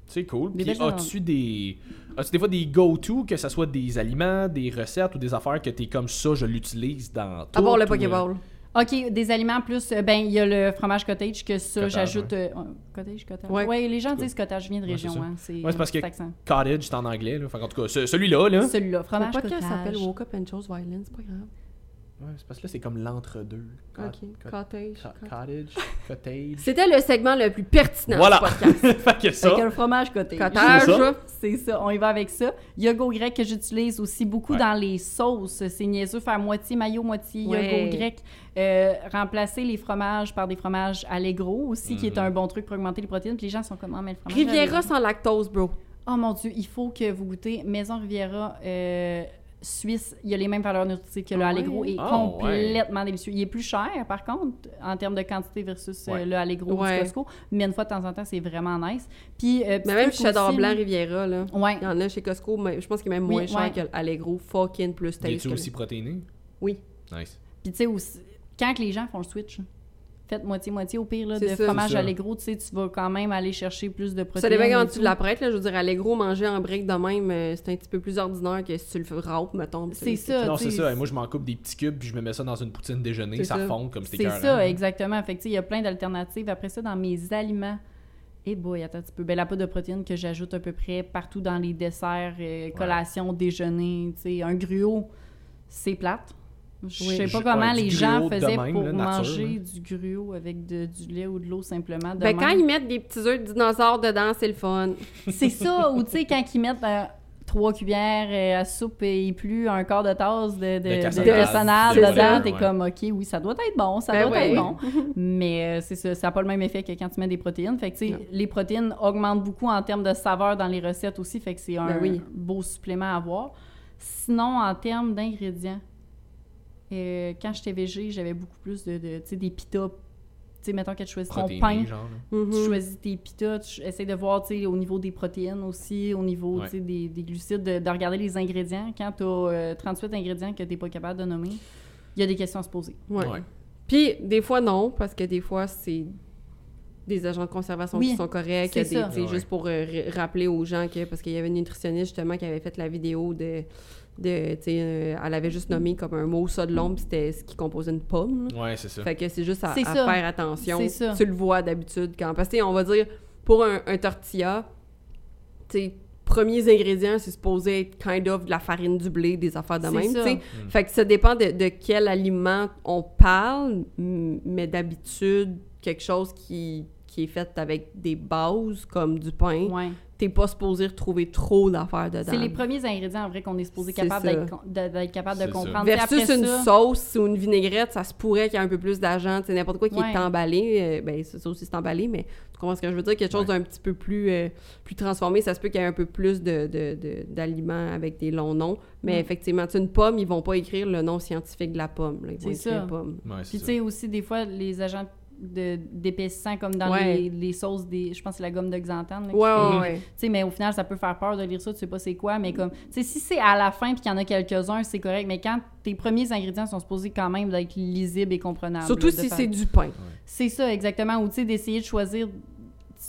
C'est cool. Puis as-tu des. As-tu des fois des go-to, que ce soit des aliments, des recettes ou des affaires que t'es comme ça, je l'utilise dans tout. À part le ou, euh, Pokéball. OK, des aliments plus. euh, ben, il y a le fromage cottage que ça, Cottage, j'ajoute. euh, ouais, cottage, cottage. Ouais. Ouais. les gens disent cottage, je viens de Ouais, c'est région. hein, Ouais, c'est parce que- accent. Cottage, c'est en anglais. Là. Fait en tout cas, ce- celui-là, là. Celui-là, Faut fromage pas cottage. qu'elle s'appelle Woke Up and Chose Violence, c'est pas grave. Ouais, c'est parce que là, c'est comme l'entre-deux. Cottage. co- Cottage, cottage. C'était le segment le plus pertinent Voilà. du podcast. fait que ça. Avec un fromage cottage. Cottage. ça. C'est ça, on y va avec ça. Yogourt grec que j'utilise aussi beaucoup Ouais. dans les sauces. C'est niaiseux faire moitié mayo, moitié Ouais. yogourt grec. Euh, remplacer les fromages par des fromages Allegro aussi, qui est Mhm. un bon truc pour augmenter les protéines. Puis les gens sont comme, ah, mais le fromage Riviera sans lactose, bro. Oh mon Dieu, il faut que vous goûtez Maison Riviera euh, Suisse. Il y a les mêmes valeurs nutritives que le Ah Allegro ouais? et Ah complètement délicieux. Il est plus cher, par contre, en termes de quantité versus euh, Ouais. le Allegro Ouais. du Costco. Mais une fois de temps en temps, c'est vraiment nice. Puis, euh, Mais même cheddar aussi, blanc là- Riviera, là. Ouais. Il y en a chez Costco, mais je pense qu'il est même Oui, moins cher que l'Allegro. Fucking plus taste. que aussi le- protéiné? Oui. Nice. Puis, tu sais, aussi- quand que les gens font le switch, moitié-moitié au pire là, de ça. fromage. Allegro, tu sais, tu vas quand même aller chercher plus de protéines. Ça dépend quand tu l'apprêtes, là. Je veux dire, Allegro, manger en brique de même, euh, c'est un petit peu plus ordinaire que si tu le fais râpe, mettons. C'est ça. non, c'est ça. Et moi, je m'en coupe des petits cubes puis je me mets ça dans une poutine déjeuner. Ça ça. fond comme c'était C'est ça, exactement. Fait que, tu sais, il y a plein d'alternatives. Après ça, dans mes aliments, et boy, attends un petit peu. Ben, la poudre de protéines que j'ajoute à peu près partout dans les desserts, euh, collations, déjeuners, tu sais, un gruau, c'est plate. Je Oui. sais pas comment ouais, les gens faisaient même, pour là, nature, manger du gruau avec de- du lait ou de l'eau simplement. de Ben, quand ils mettent des petits œufs de dinosaures dedans, c'est le fun. C'est ça, ou tu sais, quand ils mettent euh, trois cuillères euh, à soupe et plus un quart de tasse de, de, cassonade. dedans, t'es Ouais. comme, OK, oui, ça doit être bon, ça Ben doit ouais. être bon. Mais euh, c'est ça, ça n'a pas le même effet que quand tu mets des protéines. Fait que, tu sais, Non. les protéines augmentent beaucoup en termes de saveur dans les recettes aussi, fait que c'est un Ben oui. beau supplément à avoir. Sinon, en termes d'ingrédients, euh, quand j'étais végé, j'avais beaucoup plus de, de tu sais, des pita. Tu sais, mettons que tu choisis ton pain, genre. Mhm. tu choisis tes pitas, tu essaies de voir, tu sais, au niveau des protéines aussi, au niveau, Ouais. tu sais, des, des glucides, de, de regarder les ingrédients. Quand tu as 38 ingrédients que tu n'es pas capable de nommer, il y a des questions à se poser. Ouais. Ouais. Puis, des fois, non, parce que des fois, c'est des agents de conservation Oui, qui sont corrects. c'est des- ça. tu sais, Ouais. Juste pour euh, r- rappeler aux gens que, parce qu'il y avait une nutritionniste justement qui avait fait la vidéo de. De tu sais, euh, elle avait juste nommé comme un mot ça de l'ombre, c'était ce qui composait une pomme. là. Ouais, c'est ça. Fait que c'est juste à, faire attention. C'est ça. Tu le vois d'habitude quand. Parce que, on va dire, pour un, un tortilla, tu sais, premiers ingrédients, c'est supposé être kind of de la farine du blé, des affaires de même, tu ça. sais. Mm. Fait que ça dépend de, de quel aliment on parle, mais d'habitude, quelque chose qui, qui est fait avec des bases, comme du pain, Ouais. T'es pas supposé retrouver trop d'affaires dedans. C'est les premiers ingrédients, en vrai, qu'on est supposé capable d'être capable de comprendre. Versus après une ça- sauce ou une vinaigrette, ça se pourrait qu'il y ait un peu plus d'argent. C'est n'importe quoi qui Ouais. est emballé. euh, ben, ça ça aussi, c'est emballé, mais tu comprends ce que je veux dire? Quelque chose Ouais. d'un petit peu plus, euh, plus transformé. Ça se peut qu'il y ait un peu plus de, de- de- d'aliments avec des longs noms. Mais Mm. effectivement, une pomme, ils vont pas écrire le nom scientifique de la pomme. là. Ils vont écrire ça. pomme. Ouais, Puis tu sais aussi, des fois, les agents d'épaississant, comme dans Ouais. les, les sauces, des, je pense que c'est la gomme de xanthane. Ouais, ouais, ouais. Tu sais, mais au final, ça peut faire peur de lire ça, tu sais pas c'est quoi, mais comme, tu sais, si c'est à la fin puis qu'il y en a quelques-uns, c'est correct, mais quand tes premiers ingrédients sont supposés quand même d'être lisibles et comprenables. Surtout là, si faire- c'est du pain. C'est ça, exactement. Ou tu sais, d'essayer de choisir,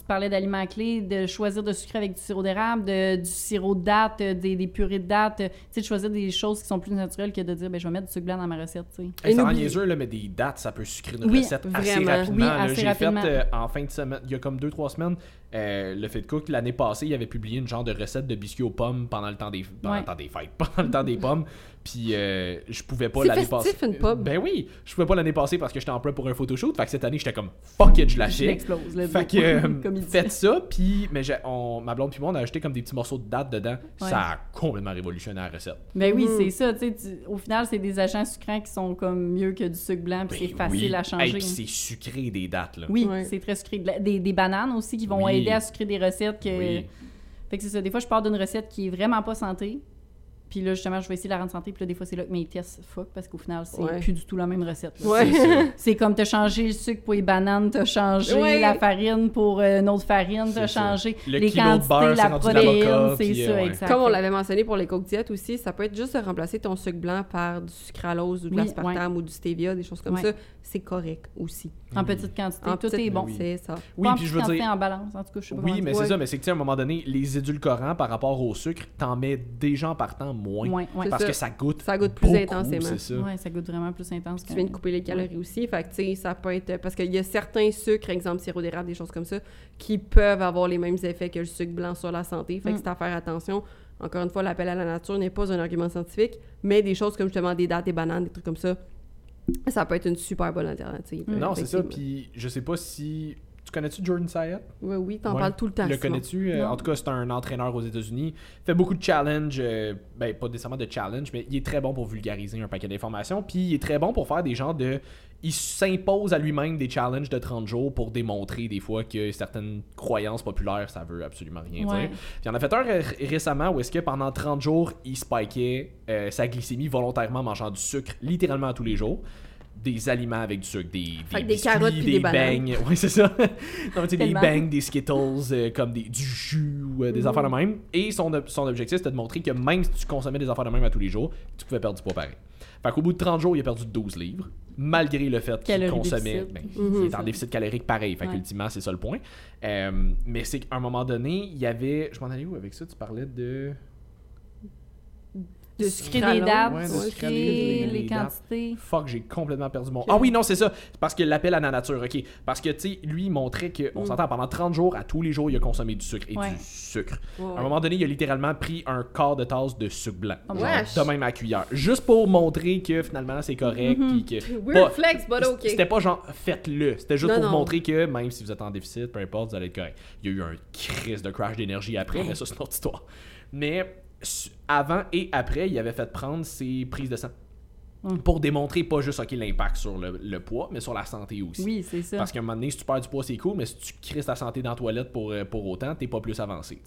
tu parlais d'aliments clés, de choisir de sucrer avec du sirop d'érable, de- du sirop de date, euh, des, des purées de date, euh, tu sais, de choisir des choses qui sont plus naturelles que de dire, ben je vais mettre du sucre blanc dans ma recette, tu sais. Hey, ça rend niaiseux, là, mais des dates, ça peut sucrer une Oui, recette assez vraiment. rapidement. Oui, là. assez J'ai rapidement. fait euh, en fin de semaine, il y a comme 2-3 semaines, euh, le fait de cook, l'année passée, il avait publié une genre de recette de biscuits aux pommes pendant le temps des, pendant Ouais. le temps des fêtes, pendant le temps des pommes. Puis euh, je pouvais pas l'année passée. une pomme. Ben oui, je pouvais pas l'année passée parce que j'étais en prep pour un photoshoot. Fait que cette année, j'étais comme fuck it, je l'achète. Fait que euh, faites ça, puis mais j'ai- on, ma blonde puis moi on a ajouté comme des petits morceaux de date dedans. Ouais. Ça a complètement révolutionné la recette. Ben oui, Mhm. c'est ça, tu au final, c'est des agents sucrants qui sont comme mieux que du sucre blanc, puis Ben c'est facile oui. à changer. Hey, puis c'est sucré des dates là. Oui, Ouais. c'est très sucré. Des, des bananes aussi qui vont Oui. aider à sucrer des recettes. Que... Oui. Fait que c'est ça. Des fois, je pars d'une recette qui est vraiment pas santé. Puis là, justement, je vais essayer de la rendre santé. Puis là, des fois, c'est là que mes tests fuck parce qu'au final, c'est Ouais. plus du tout la même recette. Ouais. C'est comme t'as changé le sucre pour les bananes, t'as changé Ouais. la farine pour euh, une autre farine, t'as changé Le les kilo de quantités, beurre, la protéine, c'est ça, euh, ouais. exact. Comme on l'avait mentionné pour les coke diètes aussi, ça peut être juste de remplacer ton sucre blanc par du sucralose ou de Oui, l'aspartame ou du stevia, des choses comme Ouais. ça. C'est correct aussi. En petite quantité, En tout petite- est bon. Oui. C'est ça. Oui, puis je veux dire en balance, en tout cas, je sais pas Oui, mais c'est ça, mais c'est que tu sais, à un moment donné, les édulcorants par rapport au sucre, t'en mets déjà en partant moins. Ouais, ouais. Parce ça. que ça goûte. Ça goûte plus beaucoup, intensément. C'est ça. Ouais, ça goûte vraiment plus intense. Tu viens de couper les calories aussi. Fait que, tu sais, ça peut être. Parce qu'il y a certains sucres, exemple sirop d'érable, des choses comme ça, qui peuvent avoir les mêmes effets que le sucre blanc sur la santé. Fait que Mm. c'est à faire attention. Encore une fois, l'appel à la nature n'est pas un argument scientifique, mais des choses comme justement des dates, des bananes, des trucs comme ça, ça peut être une super bonne alternative. Mm. Non, c'est ça. Puis je sais pas si. Tu connais-tu Jordan Syatt? Oui, oui, t'en Ouais. parles tout le temps. Le connais-tu? Euh, en tout cas, c'est un entraîneur aux États-Unis. fait beaucoup de challenges. euh, ben, pas nécessairement de challenge, mais il est très bon pour vulgariser un paquet d'informations. Puis il est très bon pour faire des genres de. Il s'impose à lui-même des challenges de 30 jours pour démontrer des fois que certaines croyances populaires, ça veut absolument rien Ouais. dire. Puis il en a fait un ré- récemment où est-ce que pendant 30 jours, il spikait euh, sa glycémie volontairement en mangeant du sucre littéralement tous les jours. Des aliments avec du sucre, des, que des biscuits, carottes puis des bananes. beignes. Oui, c'est ça. des des Skittles, euh, comme des, du jus euh, des Mhm. affaires de même. Et son, ob- son objectif, c'était de montrer que même si tu consommais des affaires de même à tous les jours, tu pouvais perdre du poids pareil. Fait qu'au bout de 30 jours, il a perdu 12 livres, malgré le fait qu'il consommait. ben, Mhm. Il est en déficit calorique pareil. Fait Ouais. qu'ultimement, c'est ça le point. Euh, mais c'est qu'à un moment donné, il y avait. Je m'en allais où avec ça? Tu parlais de. De sucrer des dates, Ouais, de sucrer les des dates. quantités. Fuck, j'ai complètement perdu mon. Ah oui, non, c'est ça. C'est parce que l'appel à la nature, ok. Parce que, tu sais, lui, il montrait qu'on Mm. s'entend pendant 30 jours, à tous les jours, il a consommé du sucre et Ouais. du sucre. Ouais, À un moment donné, il a littéralement pris un quart de tasse de sucre blanc. Oh, genre, de même à la cuillère. Juste pour montrer que finalement c'est correct. Mhm. puis que Weird pas- flex, but OK. C'était pas genre faites-le. C'était juste Non, pour non. montrer que même si vous êtes en déficit, peu importe, vous allez être correct. Il y a eu un crise de crash d'énergie après, mais ça c'est une autre histoire. Mais avant et après, il avait fait prendre ses prises de sang. Hum. Pour démontrer pas juste ok l'impact sur le, le poids, mais sur la santé aussi. Oui, c'est ça. Parce qu'à un moment donné, si tu perds du poids, c'est cool, mais si tu crises ta santé dans la toilette pour, euh, pour autant, t'es pas plus avancé.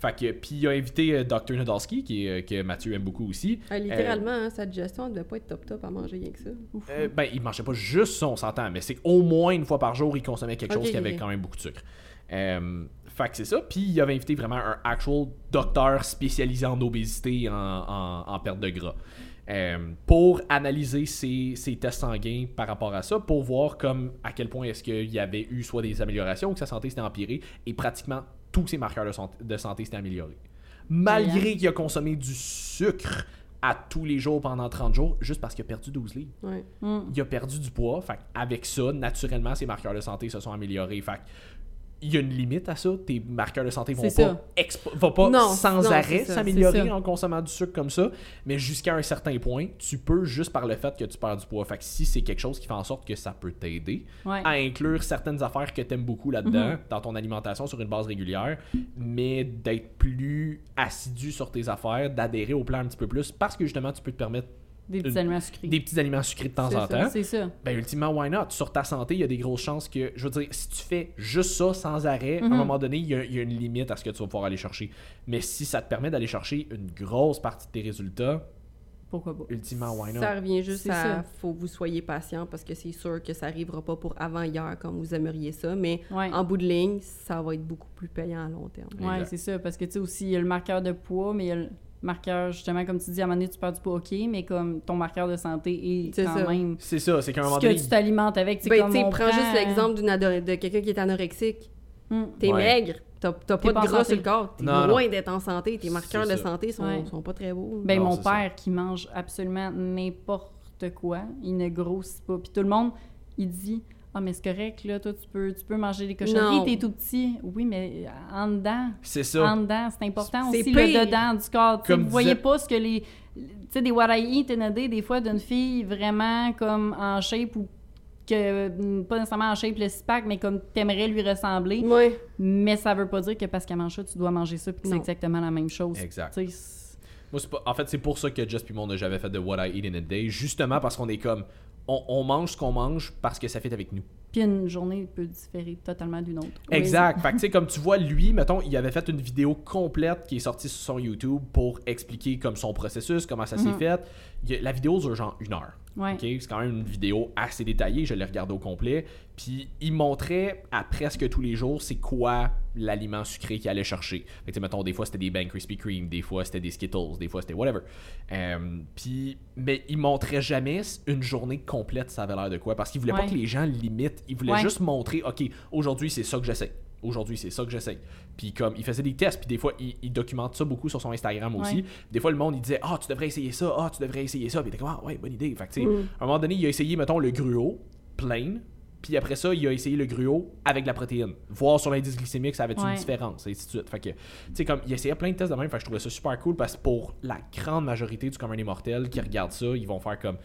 Fait que, puis il a invité euh, Dr. Nadolski, qui, euh, que Mathieu aime beaucoup aussi. Ah, littéralement, hein, sa digestion elle devait pas être top top à manger rien que ça. Euh, ben, il mangeait pas juste ça, on s'entend, mais c'est qu'au moins une fois par jour, il consommait quelque chose qui avait quand même beaucoup de sucre. Fait que c'est ça. Puis il avait invité vraiment un actual docteur spécialisé en obésité, en, en- en perte de gras. Euh, pour analyser ses, ses tests sanguins par rapport à ça, pour voir comme à quel point est-ce qu'il y avait eu soit des améliorations ou que sa santé s'était empirée, et pratiquement tous ses marqueurs de, santé- de santé s'étaient améliorés. Malgré qu'il a consommé du sucre à tous les jours pendant 30 jours, juste parce qu'il a perdu 12 livres Ouais. Il a perdu du poids. Fait avec ça, naturellement, ses marqueurs de santé se sont améliorés. Fait il y a une limite à ça. Tes marqueurs de santé vont pas, vont pas Non, sans non, arrêt s'améliorer en consommant du sucre comme ça. Mais jusqu'à un certain point, tu peux juste par le fait que tu perds du poids. Fait que si c'est quelque chose qui fait en sorte que ça peut t'aider Ouais. à inclure certaines affaires que tu aimes beaucoup là-dedans dans ton alimentation sur une base régulière, mais d'être plus assidu sur tes affaires, d'adhérer au plan un petit peu plus parce que justement tu peux te permettre Des petits aliments sucrés. des petits aliments sucrés de temps en ça, temps C'est ça. ben ultimement, why not? Sur ta santé, il y a des grosses chances que, je veux dire, si tu fais juste ça sans arrêt, à un Mhm. moment donné, il y, a, il y a une limite à ce que tu vas pouvoir aller chercher. Mais si ça te permet d'aller chercher une grosse partie de tes résultats, Pourquoi pas? ultimement, why not? Ça revient juste à ça. faut que vous soyez patient parce que c'est sûr que ça arrivera pas pour avant hier comme vous aimeriez ça, mais Ouais. en bout de ligne, ça va être beaucoup plus payant à long terme. Ouais, Exact. c'est ça. Parce que, tu sais, aussi, il y a le marqueur de poids, mais il y a le marqueur, justement, comme tu dis, à un moment donné, tu perds du poids, OK, mais comme ton marqueur de santé est quand ça. même C'est ça, c'est qu'à un moment ce que tu t'alimentes avec. C'est Ben, comme tu sais, on prends prend- juste l'exemple de quelqu'un qui est anorexique. Hum. T'es Ouais. maigre, t'as pas de gras santé. sur le corps, t'es loin d'être en santé, tes marqueurs de santé sont, Ouais. sont pas très beaux. Ben, Non, mon ça. père qui mange absolument n'importe quoi, il ne grossit pas. Puis tout le monde, il dit Ah, mais c'est correct, là, toi, tu peux, tu peux manger des cochonneries, Non. t'es tout petit. Oui, mais en dedans, c'est en ça. dedans, c'est important C'est aussi, pire. le dedans du corps. Comme vous voyez disait- pas ce que les. Tu sais, des what I eat in a day, des fois, d'une fille vraiment comme en shape ou que mm, pas nécessairement en shape le six-pack, mais comme t'aimerais lui ressembler. Ouais. Mais ça veut pas dire que parce qu'elle mange ça, tu dois manger ça, puis que c'est exactement la même chose. Exact. Tu sais, c'est- Moi, c'est pas- en fait, c'est pour ça que Just Pimon n'a jamais fait de What I Eat in a Day, justement parce qu'on est comme, on, mange ce qu'on mange parce que ça fait avec nous. Puis une journée peut différer totalement d'une autre. Exact. Fait que, tu sais, comme tu vois, lui, mettons, il avait fait une vidéo complète qui est sortie sur son YouTube pour expliquer comme son processus, comment ça s'est Mhm. fait. Il la vidéo dure genre une heure. Ouais. C'est quand même une vidéo assez détaillée, je l'ai regardée au complet. Puis il montrait à presque tous les jours c'est quoi l'aliment sucré qu'il allait chercher. Fait que, mettons, des fois c'était des Bang Krispy Kreme, des fois c'était des Skittles, des fois c'était whatever. Euh, puis, mais il montrait jamais une journée complète, ça avait l'air de quoi. Parce qu'il voulait pas que les gens limitent. Il voulait Ouais. juste montrer, OK, aujourd'hui c'est ça que j'essaie. Aujourd'hui, c'est ça que j'essaie. Puis comme il faisait des tests, puis des fois il, il documente ça beaucoup sur son Instagram aussi. Ouais. Des fois le monde il disait "Ah, tu devrais essayer ça. Ah, tu devrais essayer ça." Puis il était comme "Ah, ouais, bonne idée." Fait que tu sais, Mm. à un moment donné, il a essayé mettons le gruau plain, puis après ça, il a essayé le gruau avec la protéine, voir sur l'indice glycémique ça avait une Ouais. différence et ainsi de suite. Fait que tu sais comme il essayait plein de tests de même, fait que je trouvais ça super cool parce que pour la grande majorité du commun des mortels qui regardent ça, ils vont faire comme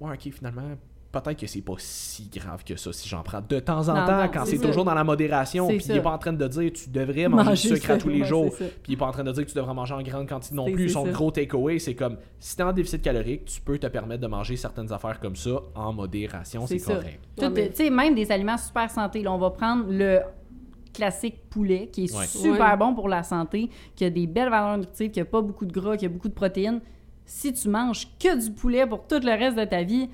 Ouais, OK, finalement Peut-être que c'est pas si grave que ça si j'en prends de temps en Non, temps non, quand c'est toujours dans la modération puis il est pas en train de dire tu devrais manger, Manger du sucre à tous les ouais, jours puis il est pas en train de dire que tu devrais manger en grande quantité non plus. Son ça. gros takeaway, c'est comme si t'es en déficit calorique, tu peux te permettre de manger certaines affaires comme ça en modération, c'est correct. Tout, Ouais, mais- Tu sais, même des aliments super santé. Là, on va prendre le classique poulet, qui est Ouais. super Ouais. bon pour la santé, qui a des belles valeurs nutritives, qui a pas beaucoup de gras, qui a beaucoup de protéines. Si tu manges que du poulet pour tout le reste de ta vie,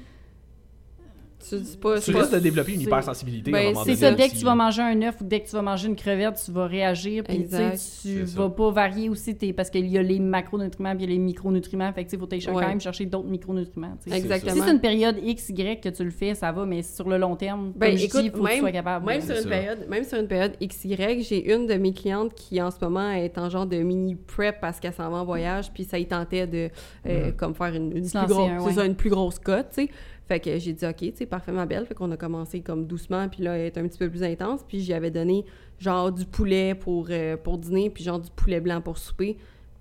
Tu dis pas. Tu c'est risques de développer une c'est- hypersensibilité à Ben, un moment c'est donné. ça, dès que tu vas manger un œuf ou dès que tu vas manger une crevette, tu vas réagir. Puis tu C'est vas pas varier aussi tes, parce qu'il y a les macronutriments puis il y a les micronutriments. Fait que tu sais, faut Ouais. quand même chercher d'autres micronutriments. Exactement. Si c'est une période X, Y que tu le fais, ça va, mais sur le long terme, Ben, comme je écoute, dis, il faut que tu même- sois capable. Même de- sur, C'est une ça. période, même sur une période XY, j'ai une de mes clientes qui en ce moment est en genre de mini prep parce qu'elle s'en va en voyage, puis ça y tentait de euh, comme faire une, plus lancer grosse, un, c'est ouais. ça, une plus grosse cote, tu sais. Fait que j'ai dit OK, tu sais, parfait ma belle, fait qu'on a commencé comme doucement, puis là elle est un petit peu plus intense, puis j'y avais donné genre du poulet pour euh, pour dîner, puis genre du poulet blanc pour souper.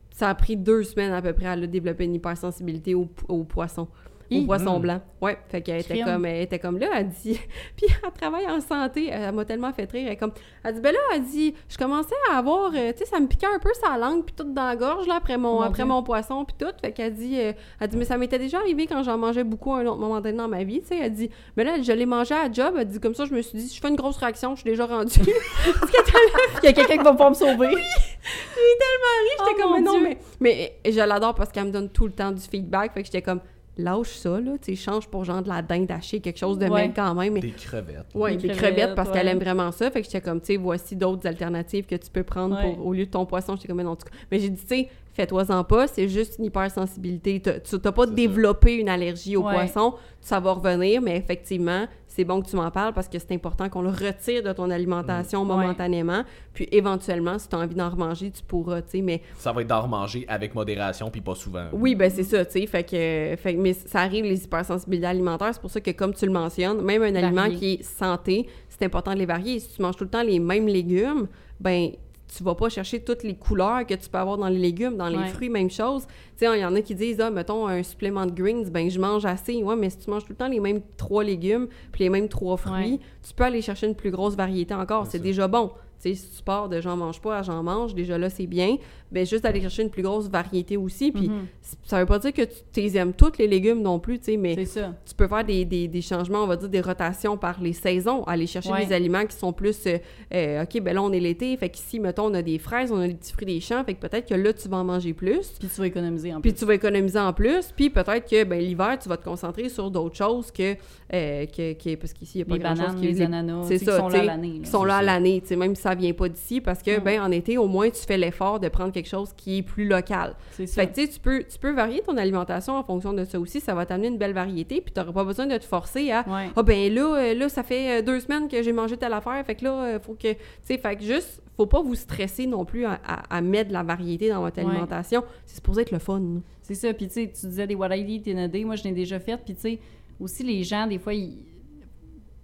Ça a pris deux semaines à peu près à développer une hypersensibilité au, au poisson. Au poisson Mm. blanc. Ouais, fait qu'elle était comme, elle était comme là, elle dit, puis elle travaille en santé, elle m'a tellement fait rire, elle comme, elle dit, ben là, elle dit, je commençais à avoir, euh, tu sais, ça me piquait un peu sa langue, puis tout dans la gorge, là, après mon, Mon après Dieu. mon poisson, puis tout, fait qu'elle dit, euh, elle dit, mais ça m'était déjà arrivé quand j'en mangeais beaucoup à un autre moment donné dans ma vie, tu sais, elle dit, mais là, je l'ai mangé à job, elle dit, comme ça, je me suis dit, si je fais une grosse réaction, je suis déjà rendue. Il y a quelqu'un qui va pouvoir me sauver. J'étais Oh, comme, mais non, Dieu. mais, mais je l'adore parce qu'elle me donne tout le temps du feedback. Fait que j'étais comme, lâche ça, là. Tu sais, change pour genre de la dinde hachée, quelque chose de Ouais. même quand même. Mais, Des crevettes. ouais, Des des, crevettes, crevettes, parce ouais. qu'elle aime vraiment ça. Fait que j'étais comme, tu sais, voici d'autres alternatives que tu peux prendre Ouais. pour, au lieu de ton poisson. J'étais comme, mais non, tu- Mais j'ai dit, tu sais, fais-toi-en pas, c'est juste une hypersensibilité. T'as- Tu n'as pas ça. développé une allergie au Ouais. poisson, ça va revenir, mais effectivement, c'est bon que tu m'en parles parce que c'est important qu'on le retire de ton alimentation Mm. momentanément. Puis éventuellement, si tu as envie d'en remanger, tu pourras, tu sais, mais Ça va être d'en remanger avec modération, puis pas souvent. oui, ben c'est ça, tu sais. Fait que, fait mais ça arrive les hypersensibilités alimentaires. C'est pour ça que, comme tu le mentionnes, même un aliment qui est santé, c'est important de les varier. Si tu manges tout le temps les mêmes légumes, ben tu vas pas chercher toutes les couleurs que tu peux avoir dans les légumes, dans les Ouais. fruits, même chose. Tu sais, il y en a qui disent, ah, mettons, un supplément de greens, ben je mange assez. Ouais, mais si tu manges tout le temps les mêmes trois légumes, puis les mêmes trois fruits, Ouais. tu peux aller chercher une plus grosse variété encore. C'est déjà bon. Tu sais, si tu pars de j'en mange pas à j'en mange, déjà là, c'est bien. Ben juste aller chercher une plus grosse variété aussi. Puis Mhm. c- ça veut pas dire que tu t'es aimes toutes les légumes non plus, tu sais, mais tu peux faire des, des, des changements, on va dire des rotations par les saisons, aller chercher Ouais. des aliments qui sont plus, euh, euh, OK, ben là, on est l'été, fait qu'ici, mettons, on a des fraises, on a des petits fruits des champs, fait que peut-être que là, tu vas en manger plus. Puis tu vas économiser en Puis plus. tu vas économiser en plus, puis peut-être que ben, l'hiver, tu vas te concentrer sur d'autres choses que, euh, que, que- parce qu'ici, il n'y a pas Les grand-chose bananes, qui les ananas, c'est ça, qui sont là à l'année. là. qui sont là à l'année, tu sais, même si ça vient pas d'ici, parce que, Mm. ben, en été, au moins, tu fais l'effort de prendre quelque chose qui est plus local. C'est ça. Fait que, tu sais, tu peux, tu peux varier ton alimentation en fonction de ça aussi. Ça va t'amener une belle variété, puis tu pas besoin de te forcer à Ouais. Ah, ben là, euh, là, ça fait euh, deux semaines que j'ai mangé telle affaire, fait que là, euh, faut que. Tu sais, fait que juste, faut pas vous stresser non plus à, à- à mettre de la variété dans votre Ouais. alimentation. C'est supposé être le fun. C'est ça. Puis tu sais, tu disais des what I eat in a day. Moi, je l'ai déjà fait. Puis tu sais, aussi les gens, des fois, ils-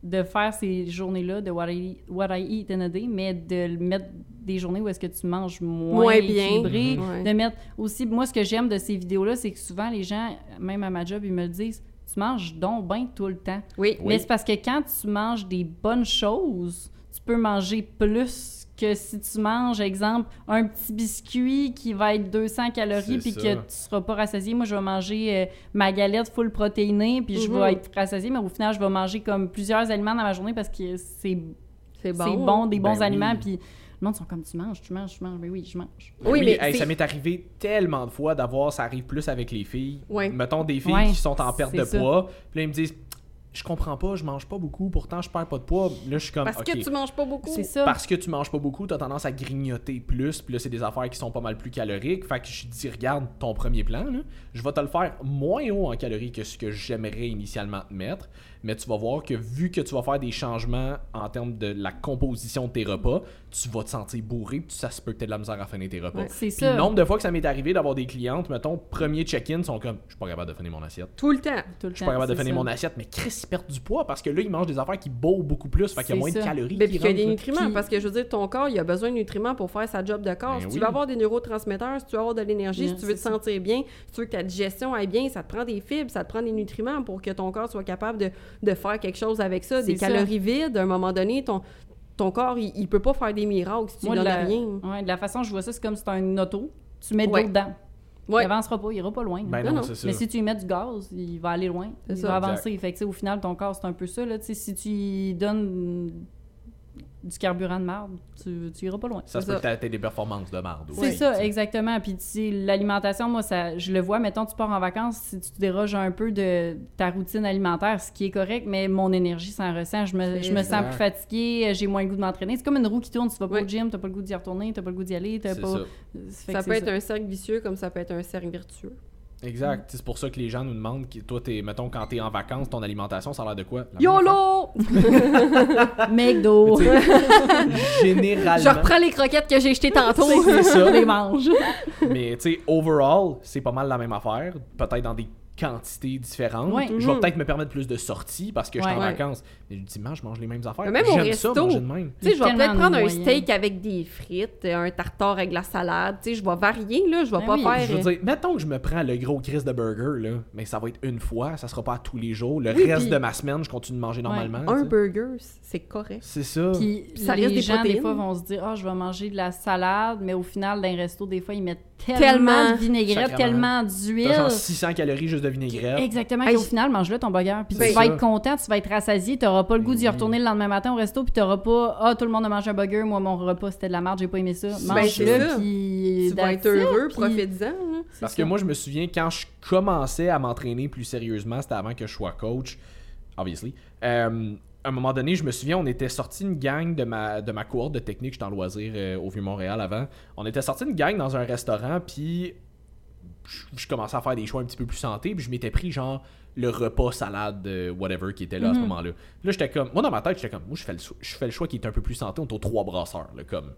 de faire ces journées-là de what I, what I eat in a day, mais de mettre des journées où est-ce que tu manges moins, Moins bien. équilibré. Mhm. De mettre aussi, moi, ce que j'aime de ces vidéos-là, c'est que souvent, les gens, même à ma job, ils me le disent, tu manges donc bien tout le temps. Oui. Mais c'est parce que quand tu manges des bonnes choses, tu peux manger plus que si tu manges, exemple, un petit biscuit qui va être 200 calories puis que tu seras pas rassasié. Moi, je vais manger euh, ma galette full protéinée puis je Mhm. vais être rassasié, mais au final, je vais manger comme plusieurs aliments dans ma journée parce que c'est C'est bon. c'est bon, des Ben bons oui. aliments. Puis le monde sont comme tu manges, tu manges, tu manges. Mais oui, je mange. Oui, mais hey, ça m'est arrivé tellement de fois d'avoir, ça arrive plus avec les filles. Ouais. Mettons des filles Ouais, qui sont en perte c'est de ça. poids, puis là ils me disent je comprends pas, je mange pas beaucoup, pourtant je perds pas de poids. Là je suis comme Parce que tu manges pas beaucoup. C'est ça. Parce que tu manges pas beaucoup, t'as tendance à grignoter plus, puis là c'est des affaires qui sont pas mal plus caloriques. Fait que je dis regarde ton premier plan, là, je vais te le faire moins haut en calories que ce que j'aimerais initialement te mettre, mais tu vas voir que vu que tu vas faire des changements en termes de la composition de tes repas, tu vas te sentir bourré, puis ça se peut que t'aies de la misère à finir tes repas. Ouais, c'est ça. le nombre de fois que ça m'est arrivé d'avoir des clientes, mettons, premier check-in, sont comme je suis pas capable de finir mon assiette. Tout le temps. Tout le Je suis pas capable de finir ça. mon assiette, mais Chris, ils perdent du poids parce que là, ils mangent des affaires qui bourrent beaucoup plus, fait qu'il y a moins de calories Ben, qui puis qu'il y a des nutriments, parce que je veux dire, ton corps, il a besoin de nutriments pour faire sa job de corps. Ben si oui. tu veux avoir des neurotransmetteurs, si tu veux avoir de l'énergie, si tu veux te ça. sentir bien, si tu veux que ta digestion aille bien, ça te prend des fibres, ça te prend des nutriments pour que ton corps soit capable de, de faire quelque chose avec ça. Des ça. calories vides, à un moment donné, ton, ton corps, il, il peut pas faire des miracles si tu Moi, lui de donnes la, rien. ouais, de la façon que je vois ça, c'est comme si c'est un auto. Tu mets de Ouais. l'eau dedans. Ouais. Il avancera pas, il ira pas loin. Ben Non, non. Mais si tu y mets du gaz, il va aller loin. Il ça. va avancer. Fait que, tu sais, au final, ton corps, c'est un peu ça. Là. Tu Si tu y donnes du carburant de marde, tu, tu iras pas loin. Ça se C'est peut que t'aies des performances de marde. C'est ça, tu exactement. Puis tu l'alimentation, moi, ça, je le vois, mettons, tu pars en vacances, si tu te déroges un peu de ta routine alimentaire, ce qui est correct, mais mon énergie s'en ressent. Je me, je sens plus fatiguée, j'ai moins le goût de m'entraîner. C'est comme une roue qui tourne, tu vas pas au gym, t'as pas le goût d'y retourner, t'as pas le goût d'y aller, t'as C'est pas... ça. Peut être un cercle vicieux comme ça peut être un cercle vertueux. Exact. C'est pour ça que les gens nous demandent, qui- toi, t'es, mettons, quand t'es en vacances, ton alimentation, ça a l'air de quoi? La YOLO! McDo! Généralement. Je reprends les croquettes que j'ai jetées tantôt. C'est ça. les mange. Mais tu sais, overall, c'est pas mal la même affaire. Peut-être dans des quantités différentes. Ouais. Je vais Mhm. peut-être me permettre plus de sorties parce que je suis en Ouais. vacances. Mais le dimanche, je mange les mêmes affaires. Mais même au J'aime ça, resto. manger de même. Tu sais, je vais peut-être de prendre un steak avec des frites, un tartare avec de la salade. Tu sais, je vais varier, là. Je vais Ben pas oui. faire. Je veux euh, dire, mettons que je me prends le gros Chris de burger, là, mais ça va être une fois, ça sera pas à tous les jours. Le Oui, reste puis- de ma semaine, je continue de manger normalement. un burger, c'est correct. C'est ça. Puis Ça les des gens, des protéines. fois, vont se dire « Ah, je vais manger de la salade », mais au final, dans les restos, des fois, ils mettent tellement, Tellement. de vinaigrette, tellement d'huile. genre 600 calories juste vinaigrette. Exactement. Hey, qu'au final, mange-le ton burger. Puis C'est tu vas être content, tu vas être rassasié, tu n'auras pas le goût d'y Oui. retourner le lendemain matin au resto, puis tu n'auras pas Ah, tout le monde a mangé un burger, moi, mon repas, c'était de la merde, j'ai pas aimé ça. Ben, Mange-le, puis. Tu vas être heureux, c'est Parce ça. que moi, je me souviens, quand je commençais à m'entraîner plus sérieusement, c'était avant que je sois coach, obviously. Euh, à un moment donné, je me souviens, on était sorti une gang de ma, de ma cohorte de technique, j'étais en loisir euh, au Vieux-Montréal avant. On était sorti une gang dans un restaurant, puis je, je commençais à faire des choix un petit peu plus santé, puis je m'étais pris genre le repas salade, euh, whatever, qui était là à ce Mhm. moment-là. Là, j'étais comme, moi dans ma tête, j'étais comme, moi je fais le, je fais le choix qui est un peu plus santé, on est aux trois brasseurs, là, comme.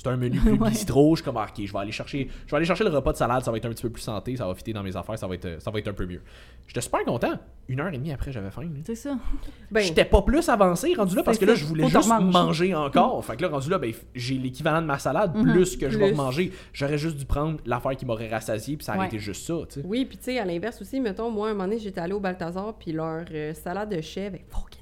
C'est un menu plus Ouais. bistrot, je suis comme, ah, ok, je vais aller chercher, je vais aller chercher le repas de salade, ça va être un petit peu plus santé, ça va fitter dans mes affaires, ça va être, ça va être un peu mieux. J'étais super content. Une heure et demie après, j'avais faim. C'est ça. Ben, J'étais pas plus avancé rendu là parce que là je voulais juste manger. manger encore. Fait que là rendu là ben, j'ai l'équivalent de ma salade Mhm. plus que je vais manger. J'aurais juste dû prendre l'affaire qui m'aurait rassasié puis ça aurait Ouais. été juste ça, tu sais. Oui, puis tu sais, à l'inverse aussi, mettons, moi, un moment donné, j'étais allée au Balthazar, puis leur euh, salade de chèvre est fucking taste.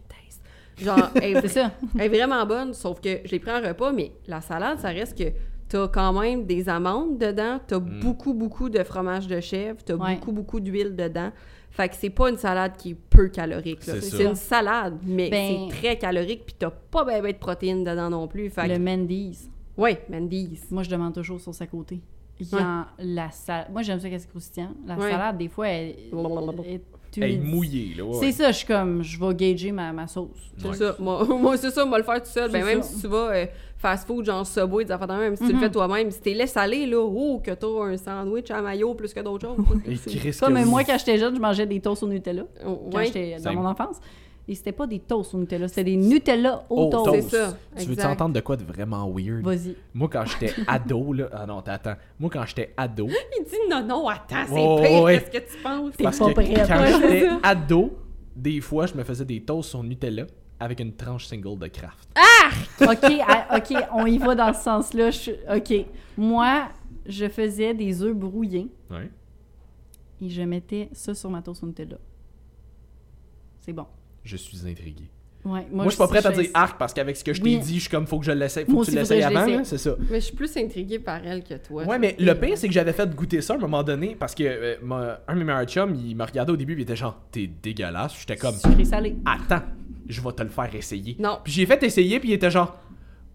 Genre, elle, C'est ça. elle est vraiment bonne, sauf que je l'ai pris en repas, mais la salade, ça reste que t'as quand même des amandes dedans, t'as Mm. beaucoup, beaucoup de fromage de chèvre, t'as Ouais. beaucoup, beaucoup d'huile dedans. Fait que c'est pas une salade qui est peu calorique. C'est une salade, mais Ben- c'est très calorique, puis t'as pas ben, ben de protéines dedans non plus. Fait Le que, Mendy's. ouais, Mendy's. Moi, je demande toujours sur à côté. Il y Ouais. a la salade. Moi, j'aime ça qu'est-ce croustillant? La Ouais. salade, des fois, elle, Elle là. ouais. C'est ça, je suis comme, je vais gager ma, ma sauce. C'est Ouais. ça. Moi, moi, c'est ça, moi, le faire tout seul. Ben, même ça. si tu vas euh, fast food, genre Subway, des affaires de même, si tu le Mhm. fais toi-même, si t'es laissé aller, là, oh, que t'as un sandwich à maillot plus que d'autres choses. Et C'est- Chris, Comme moi, quand j'étais jeune, je mangeais des toasts au Nutella. Oh, Quand j'étais dans mon enfance. Et c'était pas des toasts au Nutella, c'était des Nutella au Oh, toast. c'est ça. Tu veux t'entendre de quoi de vraiment weird? Vas-y. Moi quand j'étais ado là, ah non, attends. Moi quand j'étais ado, Il dit non, non, attends, c'est Oh, pire, ouais. qu'est-ce que tu penses? T'es parce pas que prête. quand Ouais, j'étais ado, des fois je me faisais des toasts sur Nutella avec une tranche single de Kraft. OK, ah, OK, on y va dans ce sens-là. OK. Moi, je faisais des œufs brouillés Ouais. et je mettais ça sur ma toast au Nutella. C'est bon. Je suis intrigué. Ouais, Moi, je suis pas prête à dire arc parce qu'avec ce que je Oui. t'ai dit, je suis comme faut que je l'essaie, faut Moi que tu l'essayes avant, c'est ça. Mais je suis plus intriguée par elle que toi. Ouais, mais le pire, c'est que j'avais fait goûter ça à un moment donné parce que euh, ma- un de mes meilleurs chums, il me regardait au début, il était genre, t'es dégueulasse. J'étais comme, Sucré salé. attends, je vais te le faire essayer. Non. Puis j'ai fait essayer, puis il était genre,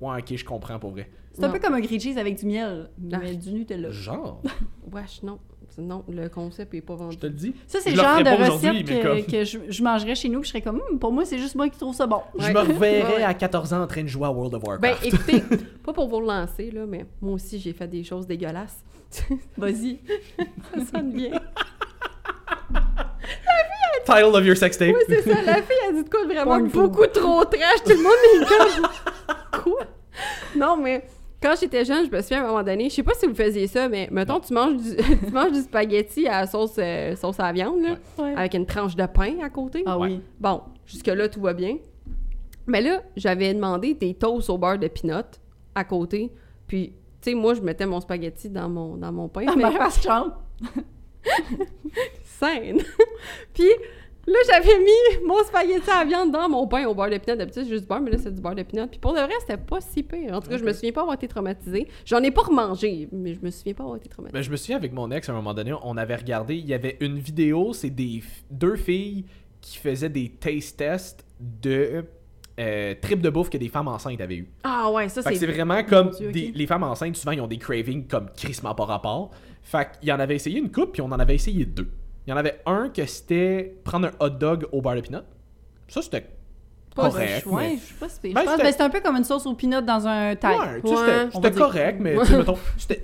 ouais, ok, je comprends pour vrai. C'est un peu comme un grilled cheese avec du miel, mais Ah. du Nutella. Genre, Wesh, non. Non, le concept est pas vendu. je te le dis. Ça, c'est le genre de recette que, comme- que je, je mangerais chez nous, puis je serais comme, Hum, pour moi, c'est juste moi qui trouve ça bon. Je me reverrais Ouais. à 14 ans en train de jouer à World of Ben, Warcraft. écoutez, pas pour vous relancer, là, mais moi aussi, j'ai fait des choses dégueulasses. Vas-y. Ça sonne bien. Title of your sex tape. Oui, c'est ça. La fille a dit de quoi de vraiment beaucoup trop trash. Tout le monde est comme... Quoi? Non, mais quand j'étais jeune, je me souviens à un moment donné, je sais pas si vous faisiez ça, mais mettons, tu manges du, tu manges du spaghetti à sauce, euh, sauce à la viande, là, Ouais. avec une tranche de pain à côté. Ah oui. Bon, jusque-là, tout va bien. Mais là, j'avais demandé des toasts au beurre de pinot à côté. Puis, tu sais, moi, je mettais mon spaghetti dans mon, dans mon pain. Ah, Fait- ma chante. scène. Puis là, j'avais mis mon spaghetti à la viande dans mon pain au beurre de pinot. D'habitude, c'est juste du beurre, mais là, c'est du beurre de pinot. Puis pour le reste, c'était pas si pire. En tout cas, je me souviens pas avoir été traumatisée. J'en ai pas remangé, mais je me souviens pas avoir été traumatisée. Ben, je me souviens avec mon ex, à un moment donné, on avait regardé, il y avait une vidéo, c'est des deux filles qui faisaient des taste tests de euh, tripes de bouffe que des femmes enceintes avaient eu. Ah ouais, ça, c'est c'est... vraiment comme Dieu, les femmes enceintes, souvent, ils ont des cravings comme crissement par rapport. Fait qu'il en avait essayé une coupe, puis on en avait essayé deux. Il y en avait un que c'était prendre un hot dog au beurre de pinot. Ça, c'était Pas correct. Ouais, mais- je suis pas si. Ben, Je pense c'est un peu comme une sauce aux peanuts dans un taille. Ouais, tu sais, c'était- correct, mais tu sais, mettons, j'étais-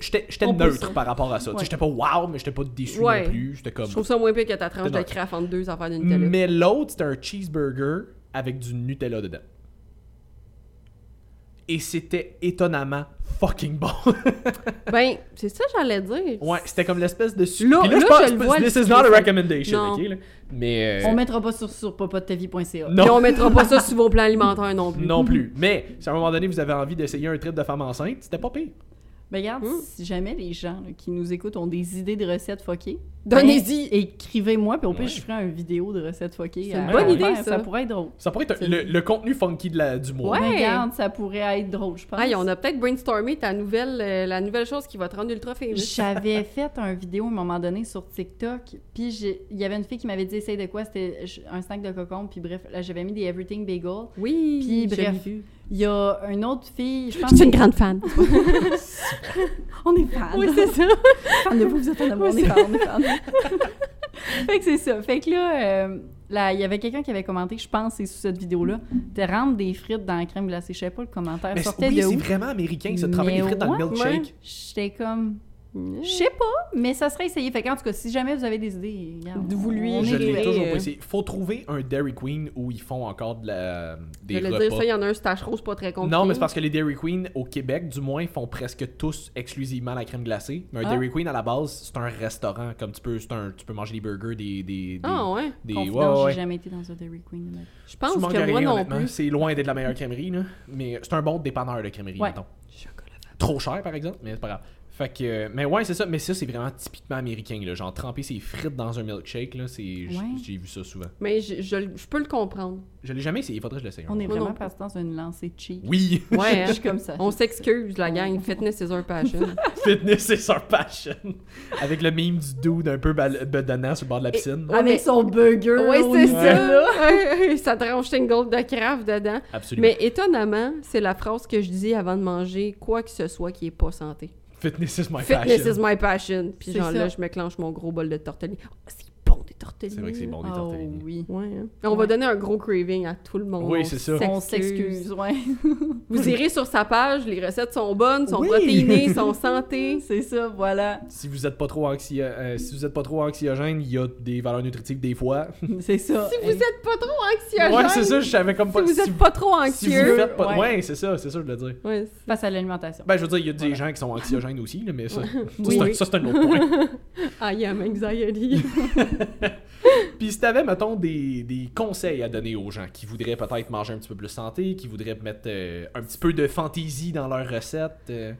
neutre par rapport à ça. Sais, Ouais. J'étais pas wow, mais j'étais pas déçu Ouais. non plus. J'étais comme. Je trouve ça moins pire que ta tranche de craft entre deux affaires de Nutella. Mais l'autre, c'était un cheeseburger avec du Nutella dedans. Et c'était étonnamment fucking bon. Ben, c'est ça que j'allais dire. ouais, c'était comme l'espèce de su- Là- Puis là, je pense je le vois, this is not a recommendation, Non. ok là. Mais euh, On mettra pas sur, sur popottevie.ca. non. Puis on mettra pas ça sur vos plans alimentaires non plus. Non plus. Mais si à un moment donné vous avez envie d'essayer un trip de femme enceinte, c'était pas pire. Ben regarde, Hmm. si jamais les gens là, qui nous écoutent ont des idées de recettes fuckées, Donnez-y. ben, écrivez-moi, puis au pire, Ouais. je ferai une vidéo de recettes fuckées. C'est une bonne idée, ça. Ça pourrait être drôle. Ça pourrait être le, le contenu funky de la, du mois. Ouais. Regarde, ça pourrait être drôle, je pense. Hey, on a peut-être brainstormé ta nouvelle, euh, la nouvelle chose qui va te rendre ultra famous. J'avais fait un vidéo à un moment donné sur TikTok, puis il y avait une fille qui m'avait dit essaye de quoi, c'était un snack de cocon, puis bref, là j'avais mis des Everything Bagel. Oui, Puis je bref. Il y a une autre fille, je pense Je suis une grande fan. on est fan. oui, c'est ça. fan de vous, vous êtes un amour, on est fan, on est fan. fait que c'est ça. Fait que là, euh, là, il y avait quelqu'un qui avait commenté, je pense, c'est sous cette vidéo-là, de rendre des frites dans la crème glacée. Je sais pas le commentaire Mais c'est- sortait oui, de c'est où. vraiment américain ça de travailler Mais les frites dans le ouais, milkshake. J'étais comme, je sais pas, mais ça serait essayé. Fait qu'en tout cas, si jamais vous avez des idées, regarde, Vous lui on Je est l'ai toujours pas essayé. Faut trouver un Dairy Queen où ils font encore de la, des Je repas. dire ça, il y en a un stache rose pas très compliqué. Non, mais c'est parce que les Dairy Queen au Québec, du moins, font presque tous exclusivement la crème glacée. Mais un Ah. Dairy Queen à la base, c'est un restaurant. Comme tu peux, c'est un, tu peux manger des burgers, des. des, des Ah ouais. des- ouais, ouais. j'ai jamais été dans un Dairy Queen. Je pense Tu que moi rien, non plus. C'est loin d'être la meilleure crèmerie, là. Mais c'est un bon dépanneur de crèmerie, Ouais. mettons. Chocolat. Trop cher, par exemple, mais c'est pas grave. Fait que, mais ouais, c'est ça. Mais ça, c'est vraiment typiquement américain, là. Genre, tremper ses frites dans un milkshake, là, c'est. j- Ouais. J'ai vu ça souvent. Mais je, je, je peux le comprendre. Je l'ai jamais essayé, faudrait que je l'essaye. un On est jour. Vraiment passé dans une lancée cheap. Oui! Ouais, hein. Je suis comme ça. On s'excuse, la gang. Fitness is our passion. Fitness, c'est son passion. Avec le meme du dude un peu bal- bedonnant sur le bord de la piscine. Mais- Avec son burger. Oui, au c'est niveau ça. Ouais, ça tranche une gold de craft dedans. Absolument. Mais étonnamment, c'est la phrase que je dis avant de manger quoi que ce soit qui est pas santé. Fitness is my Fitness passion. is my passion. Puis genre là, je me clenche mon gros bol de tortellini. Oh, bon des tortellini. C'est vrai que c'est bon, des Oh tortellini. oui. Ouais, hein. On va donner un gros craving à tout le monde. Oui, c'est ça. On s'excuse, ouais. Vous irez sur sa page, les recettes sont bonnes, sont Oui. protéinées, sont santé. C'est ça, voilà. Si vous êtes pas trop anxio- euh, si vous êtes pas trop anxiogène, il y a des valeurs nutritives des fois. C'est ça. Si vous êtes pas trop anxiogène, ouais, c'est ça, je savais comme si pas. vous si êtes pas trop si vous anxieux. faites pas. Ouais. Ouais, c'est ça, c'est ça, je veux dire. Ouais, Face à l'alimentation. Ben, je veux dire, il y a des Voilà. gens qui sont anxiogènes aussi, mais ça, ça, Oui. c'est un- ça, c'est un autre point. I am anxiety. Puis si t'avais, mettons, des, des conseils à donner aux gens qui voudraient peut-être manger un petit peu plus santé, qui voudraient mettre euh, un petit peu de fantaisie dans leurs recettes. euh,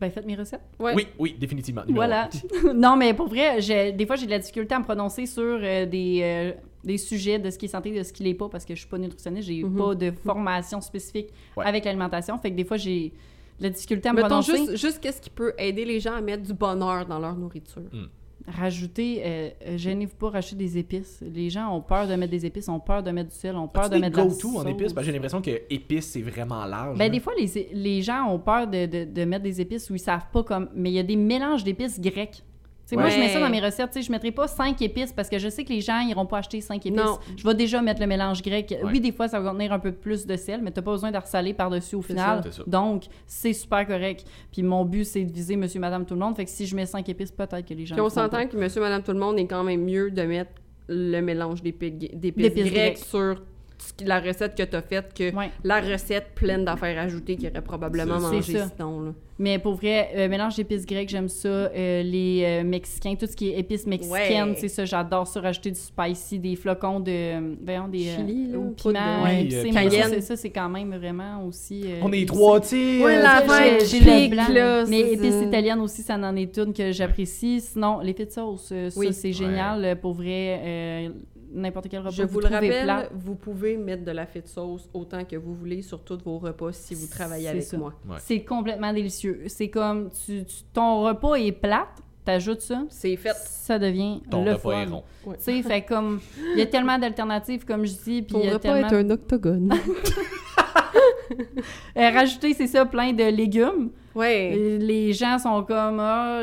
Ben, faites mes recettes. Ouais. Oui, oui, définitivement. Voilà. non, mais pour vrai, des fois, j'ai de la difficulté à me prononcer sur euh, des, euh, des sujets de ce qui est santé, de ce qui l'est pas, parce que je suis pas nutritionniste, j'ai Mhm. pas de formation spécifique Ouais. avec l'alimentation. Fait que des fois, j'ai de la difficulté à me Mettons prononcer. juste, juste qu'est-ce qui peut aider les gens à mettre du bonheur dans leur nourriture. Rajouter, euh, euh, gênez-vous pas, rajouter des épices. Les gens ont peur de mettre des épices, ont peur de mettre du sel, ont peur de mettre de la go-to en sauce? épices? Ben, j'ai l'impression que épices, c'est vraiment large. Ben, des fois, les, les gens ont peur de, de- de mettre des épices où ils savent pas comme. Mais il y a des mélanges d'épices grecs. Moi, je mets ça dans mes recettes. Tu sais, Je ne mettrai pas 5 épices parce que je sais que les gens n'iront pas acheter 5 épices. Non. Je vais déjà mettre le mélange grec. Ouais. Oui, des fois, ça va contenir un peu plus de sel, mais tu n'as pas besoin de ressaler par-dessus au final. ça. C'est ça. Donc, c'est super correct. Puis mon but, c'est de viser monsieur, madame, tout le monde. Fait que si je mets 5 épices, peut-être que les gens. Puis on s'entend que monsieur, madame, tout le monde est quand même mieux de mettre le mélange d'épi- d'épices D'épices grecques sur la recette que tu as faite que. Ouais. la recette pleine d'affaires ajoutées qu'il aurait probablement mangé c'est ça. sinon. Là. Mais pour vrai, euh, mélange d'épices grecques, j'aime ça. Euh, les euh, mexicains, tout ce qui est épices mexicaines, Ouais. c'est ça, j'adore ça. Rajouter du spicy, des flocons de. Voyons, des. euh, Chili, là, poudre de- Oui, euh, ça, cayenne. c'est- ça, c'est quand même vraiment aussi. euh, On est trois. Ouais, euh, la J'ai le blanc. là, Mais épices italiennes aussi, ça en est une que j'apprécie. Sinon, l'effet de sauce, ça, Oui. c'est génial. Pour vrai, euh, n'importe quel repas. Je vous, vous le rappelle, plat, vous pouvez mettre de la fête sauce autant que vous voulez sur tous vos repas si vous travaillez avec ça. moi. Ouais. C'est complètement délicieux. C'est comme, tu, tu- ton repas est plate, t'ajoutes ça, C'est fait. ça devient Ton le repas est rond. Tu sais, fait comme, il y a tellement d'alternatives, comme je dis, puis Ton il y a repas tellement... est un octogone. Euh, rajouter, c'est ça, plein de légumes. Ouais. Les gens sont comme, ah,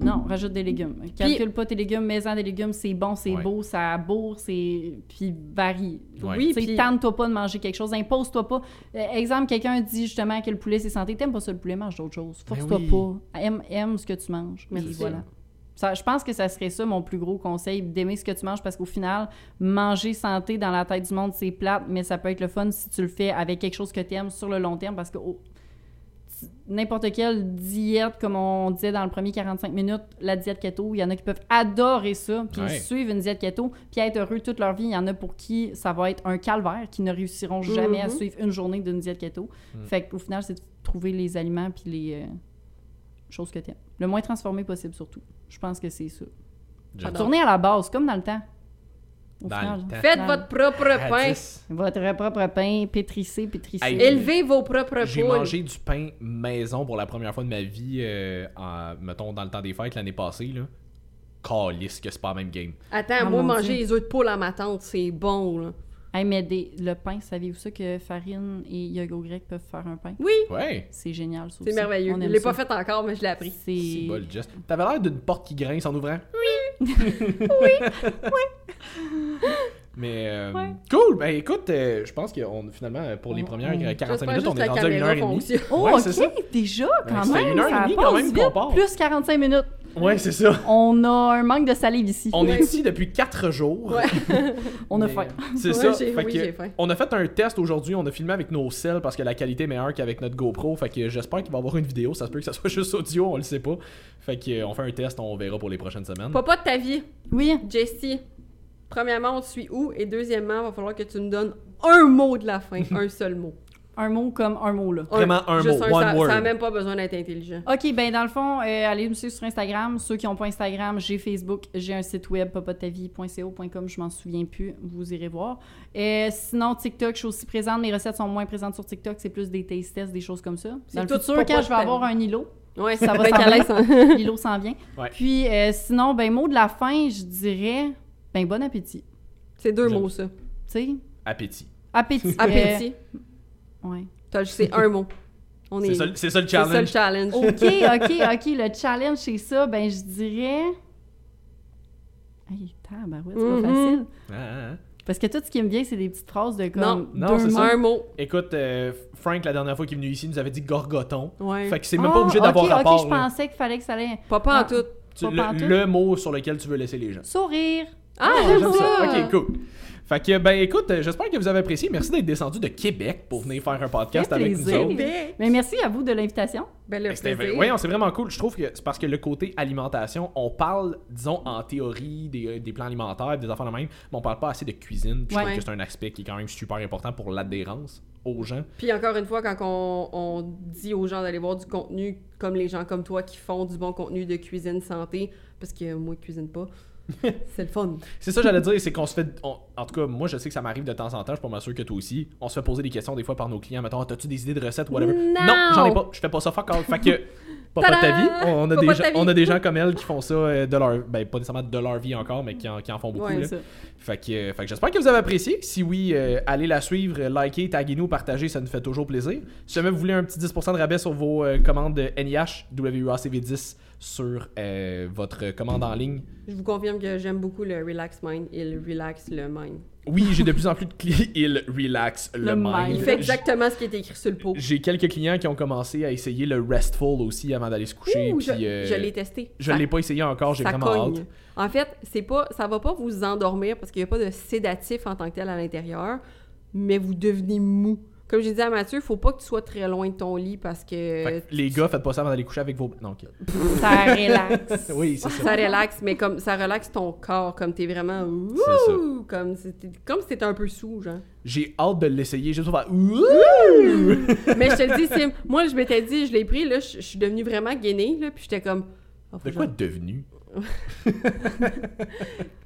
non, rajoute des légumes. Calcule pas tes légumes, mets-en des légumes, c'est bon, c'est Ouais. beau, ça bourre, c'est... Puis varie. Ouais. Oui, puis- tente-toi pas de manger quelque chose, impose-toi pas. Euh, exemple, quelqu'un dit justement que le poulet c'est santé, t'aimes pas ça le poulet, mange d'autres choses. Ben Force-toi oui. pas. Aime, aime ce que tu manges. Merci. voilà. Ça, je pense que ça serait ça mon plus gros conseil, d'aimer ce que tu manges parce qu'au final, manger santé dans la tête du monde, c'est plate, mais ça peut être le fun si tu le fais avec quelque chose que tu aimes sur le long terme parce que oh, n'importe quelle diète, comme on disait dans le premier 45 minutes, la diète keto, il y en a qui peuvent adorer ça, puis Ouais. suivre une diète keto, puis être heureux toute leur vie. Il y en a pour qui ça va être un calvaire, qui ne réussiront jamais à Mhm. suivre une journée d'une diète keto. Mm. Fait qu'au final, c'est de trouver les aliments puis les euh, choses que tu aimes. Le moins transformé possible, surtout. Je pense que c'est ça. Tourner à la base, comme dans le temps. Au Dans final. le temps. Faites votre propre pain. 10. Votre propre pain, pétrissé, pétrissé. Hey, Élevez vos propres J'ai poules. mangé du pain maison pour la première fois de ma vie, euh, en- mettons, dans le temps des fêtes l'année passée. Là. Calisse que c'est pas la même game. Attends, Ah, moi, mon manger Dieu. les œufs de poule à ma tante, c'est bon, là. Hey, mais des- le pain, saviez-vous ça que farine et yogourt grec peuvent faire un pain? Oui, Ouais. C'est génial, ça c'est aussi. merveilleux. On Je aime l'ai ça. pas fait encore, mais je l'ai appris. C'est C'est... bol, Jess. T'avais l'air d'une porte qui grince en ouvrant. Mais euh, Ouais. cool, ben écoute, euh, je pense que on, finalement, pour les On- premières on- euh, 45 J'espère minutes, on est la rendu à une caméra heure et demie. fonctionne. Oh, Ouais, ok, ça. déjà, quand Ouais, même, une heure et ça demie quand passe même qu'on part. Plus 45 minutes. Ouais, c'est ça. On a un manque de salive ici. On est ici depuis 4 jours. Ouais. On a faim. C'est Ouais, ça. Fait oui, que j'ai faim. on a fait un test aujourd'hui. On a filmé avec nos celles parce que la qualité est meilleure qu'avec notre GoPro. Fait que j'espère qu'il va y avoir une vidéo. Ça se peut que ça soit juste audio, on le sait pas. Fait que euh, on fait un test, on verra pour les prochaines semaines. Papa de ta vie, Oui, Jessie. Premièrement, on te suit où? Et deuxièmement, il va falloir que tu nous donnes un mot de la fin. un seul mot. Un mot comme un mot, là. Vraiment un Juste mot, one ça, word. Ça n'a même pas besoin d'être intelligent. OK, ben dans le fond, euh, allez me suivre sur Instagram. Ceux qui n'ont pas Instagram, j'ai Facebook, j'ai un site web, papatavie.co.com, je m'en souviens plus, vous irez voir. Euh, sinon, TikTok, je suis aussi présente. Mes recettes sont moins présentes sur TikTok, c'est plus des taste tests, des choses comme ça. C'est Dans le tout futur, quand je vais avoir un îlot, Ouais, Ça va s'en l'îlot s'en vient. Ouais. Puis euh, sinon, ben mot de la fin, je dirais, ben bon appétit. C'est deux mots, ça. Tu sais, Appétit. appétit. Appétit. Ouais. T'as- C'est un mot. On est. C'est ça, c'est ça le C'est ça le challenge. challenge. OK, OK, OK. Le challenge, c'est ça. Ben, je dirais. Hey, tabarouette, c'est Mhm. pas facile. Ah, ah, ah. Parce que tout ce qui me vient, c'est des petites phrases de comme. Non, non, c'est ça. Un mot. Écoute, euh, Frank, la dernière fois qu'il est venu ici, nous avait dit gorgoton. Ouais. Fait que c'est même pas obligé d'avoir ok, rapport. Ok, je là. pensais qu'il fallait que ça allait. Pas pas en tout. Tu- pas le, mot sur lequel tu veux laisser les gens. Sourire. Ah, j'aime j'aime ça. Ok, cool. Fait que, ben écoute, euh, j'espère que vous avez apprécié. Merci d'être descendu de Québec pour venir faire un podcast avec nous autres. Ben, Mais merci à vous de l'invitation. ben le C'était plaisir. ouais, c'est vraiment cool. Je trouve que c'est parce que le côté alimentation, on parle, disons, en théorie des, euh, des plans alimentaires, des affaires de même, mais on parle pas assez de cuisine. Puis Je Ouais. trouve que c'est un aspect qui est quand même super important pour l'adhérence aux gens. Puis encore une fois, quand on, on dit aux gens d'aller voir du contenu comme les gens comme toi qui font du bon contenu de cuisine santé, parce que moi, je cuisine pas, c'est le fun. C'est ça, j'allais dire, c'est qu'on se fait. on- en tout cas, moi, je sais que ça m'arrive de temps en temps, je suis pas mal sûr que toi aussi. On se fait poser des questions des fois par nos clients. Mettons, t'as-tu des idées de recettes, whatever? Non! j'en ai pas. Je fais pas ça, fuck all. Fait que. Pas de ta vie. On a, des de gens, on a des gens comme elle qui font ça euh, de leur. Ben, pas nécessairement de leur vie encore, mais qui en, qui en font beaucoup. Ouais, là. Ça. Fait que, euh, fait que j'espère que vous avez apprécié. Si oui, euh, allez la suivre, likez, taguez-nous, partagez, ça nous fait toujours plaisir. Si jamais vous voulez un petit 10% de rabais sur vos euh, commandes de NIH, WUACV10 sur euh, votre commande en ligne? Je vous confirme que j'aime beaucoup le Relax Mind. Il relaxe le mind. Oui, j'ai de plus en plus de clients. Il relax le, Le mind. mind. Il fait exactement ce qui est écrit sur le pot. J'ai quelques clients qui ont commencé à essayer le restful aussi avant d'aller se coucher. Ouh, puis, je euh, je l'ai testé. je Ça- l'ai pas essayé encore, j'ai vraiment cogne. hâte. En fait, c'est pas, ça va pas vous endormir parce qu'il n'y a pas de sédatif en tant que tel à l'intérieur, mais vous devenez mou. Comme j'ai dit à Mathieu, faut pas que tu sois très loin de ton lit parce que Fait que les gars, faites pas ça avant d'aller coucher avec vos. Non, ok. Ça relaxe. Oui, c'est ça. ça relaxe, mais comme ça relaxe ton corps, comme t'es vraiment C'est ça. ouh, comme si t'es- comme si un peu sous, genre. J'ai hâte de l'essayer juste pour faire. Ouh! mais je te le dis, Sim, moi je m'étais dit, je l'ai pris, là, je je suis devenue vraiment gainée, là, puis j'étais comme. oh, De que quoi j'en- devenu?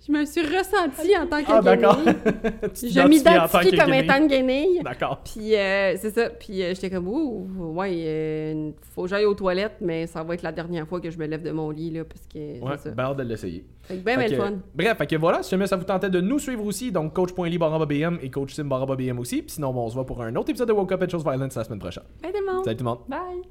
Je me suis ressentie en tant que Ah, d'accord. Je m'identifie comme étant une guenille. D'accord. Puis euh, c'est ça. Puis euh, j'étais comme, ouh, ouais, euh, faut que j'aille aux toilettes, mais ça va être la dernière fois que je me lève de mon lit, là, parce que Ouais, c'est ça. ben hâte de l'essayer. Fait que ben, Fait ben le que- fun. Bref, fait que voilà, si jamais ça vous tentait de nous suivre aussi, donc coach.ly BM et coach sim BM aussi. Puis sinon, bon, on se voit pour un autre épisode de Woke Up and Chose Violence la semaine prochaine. Bye tout le monde. Salut tout le monde. Bye.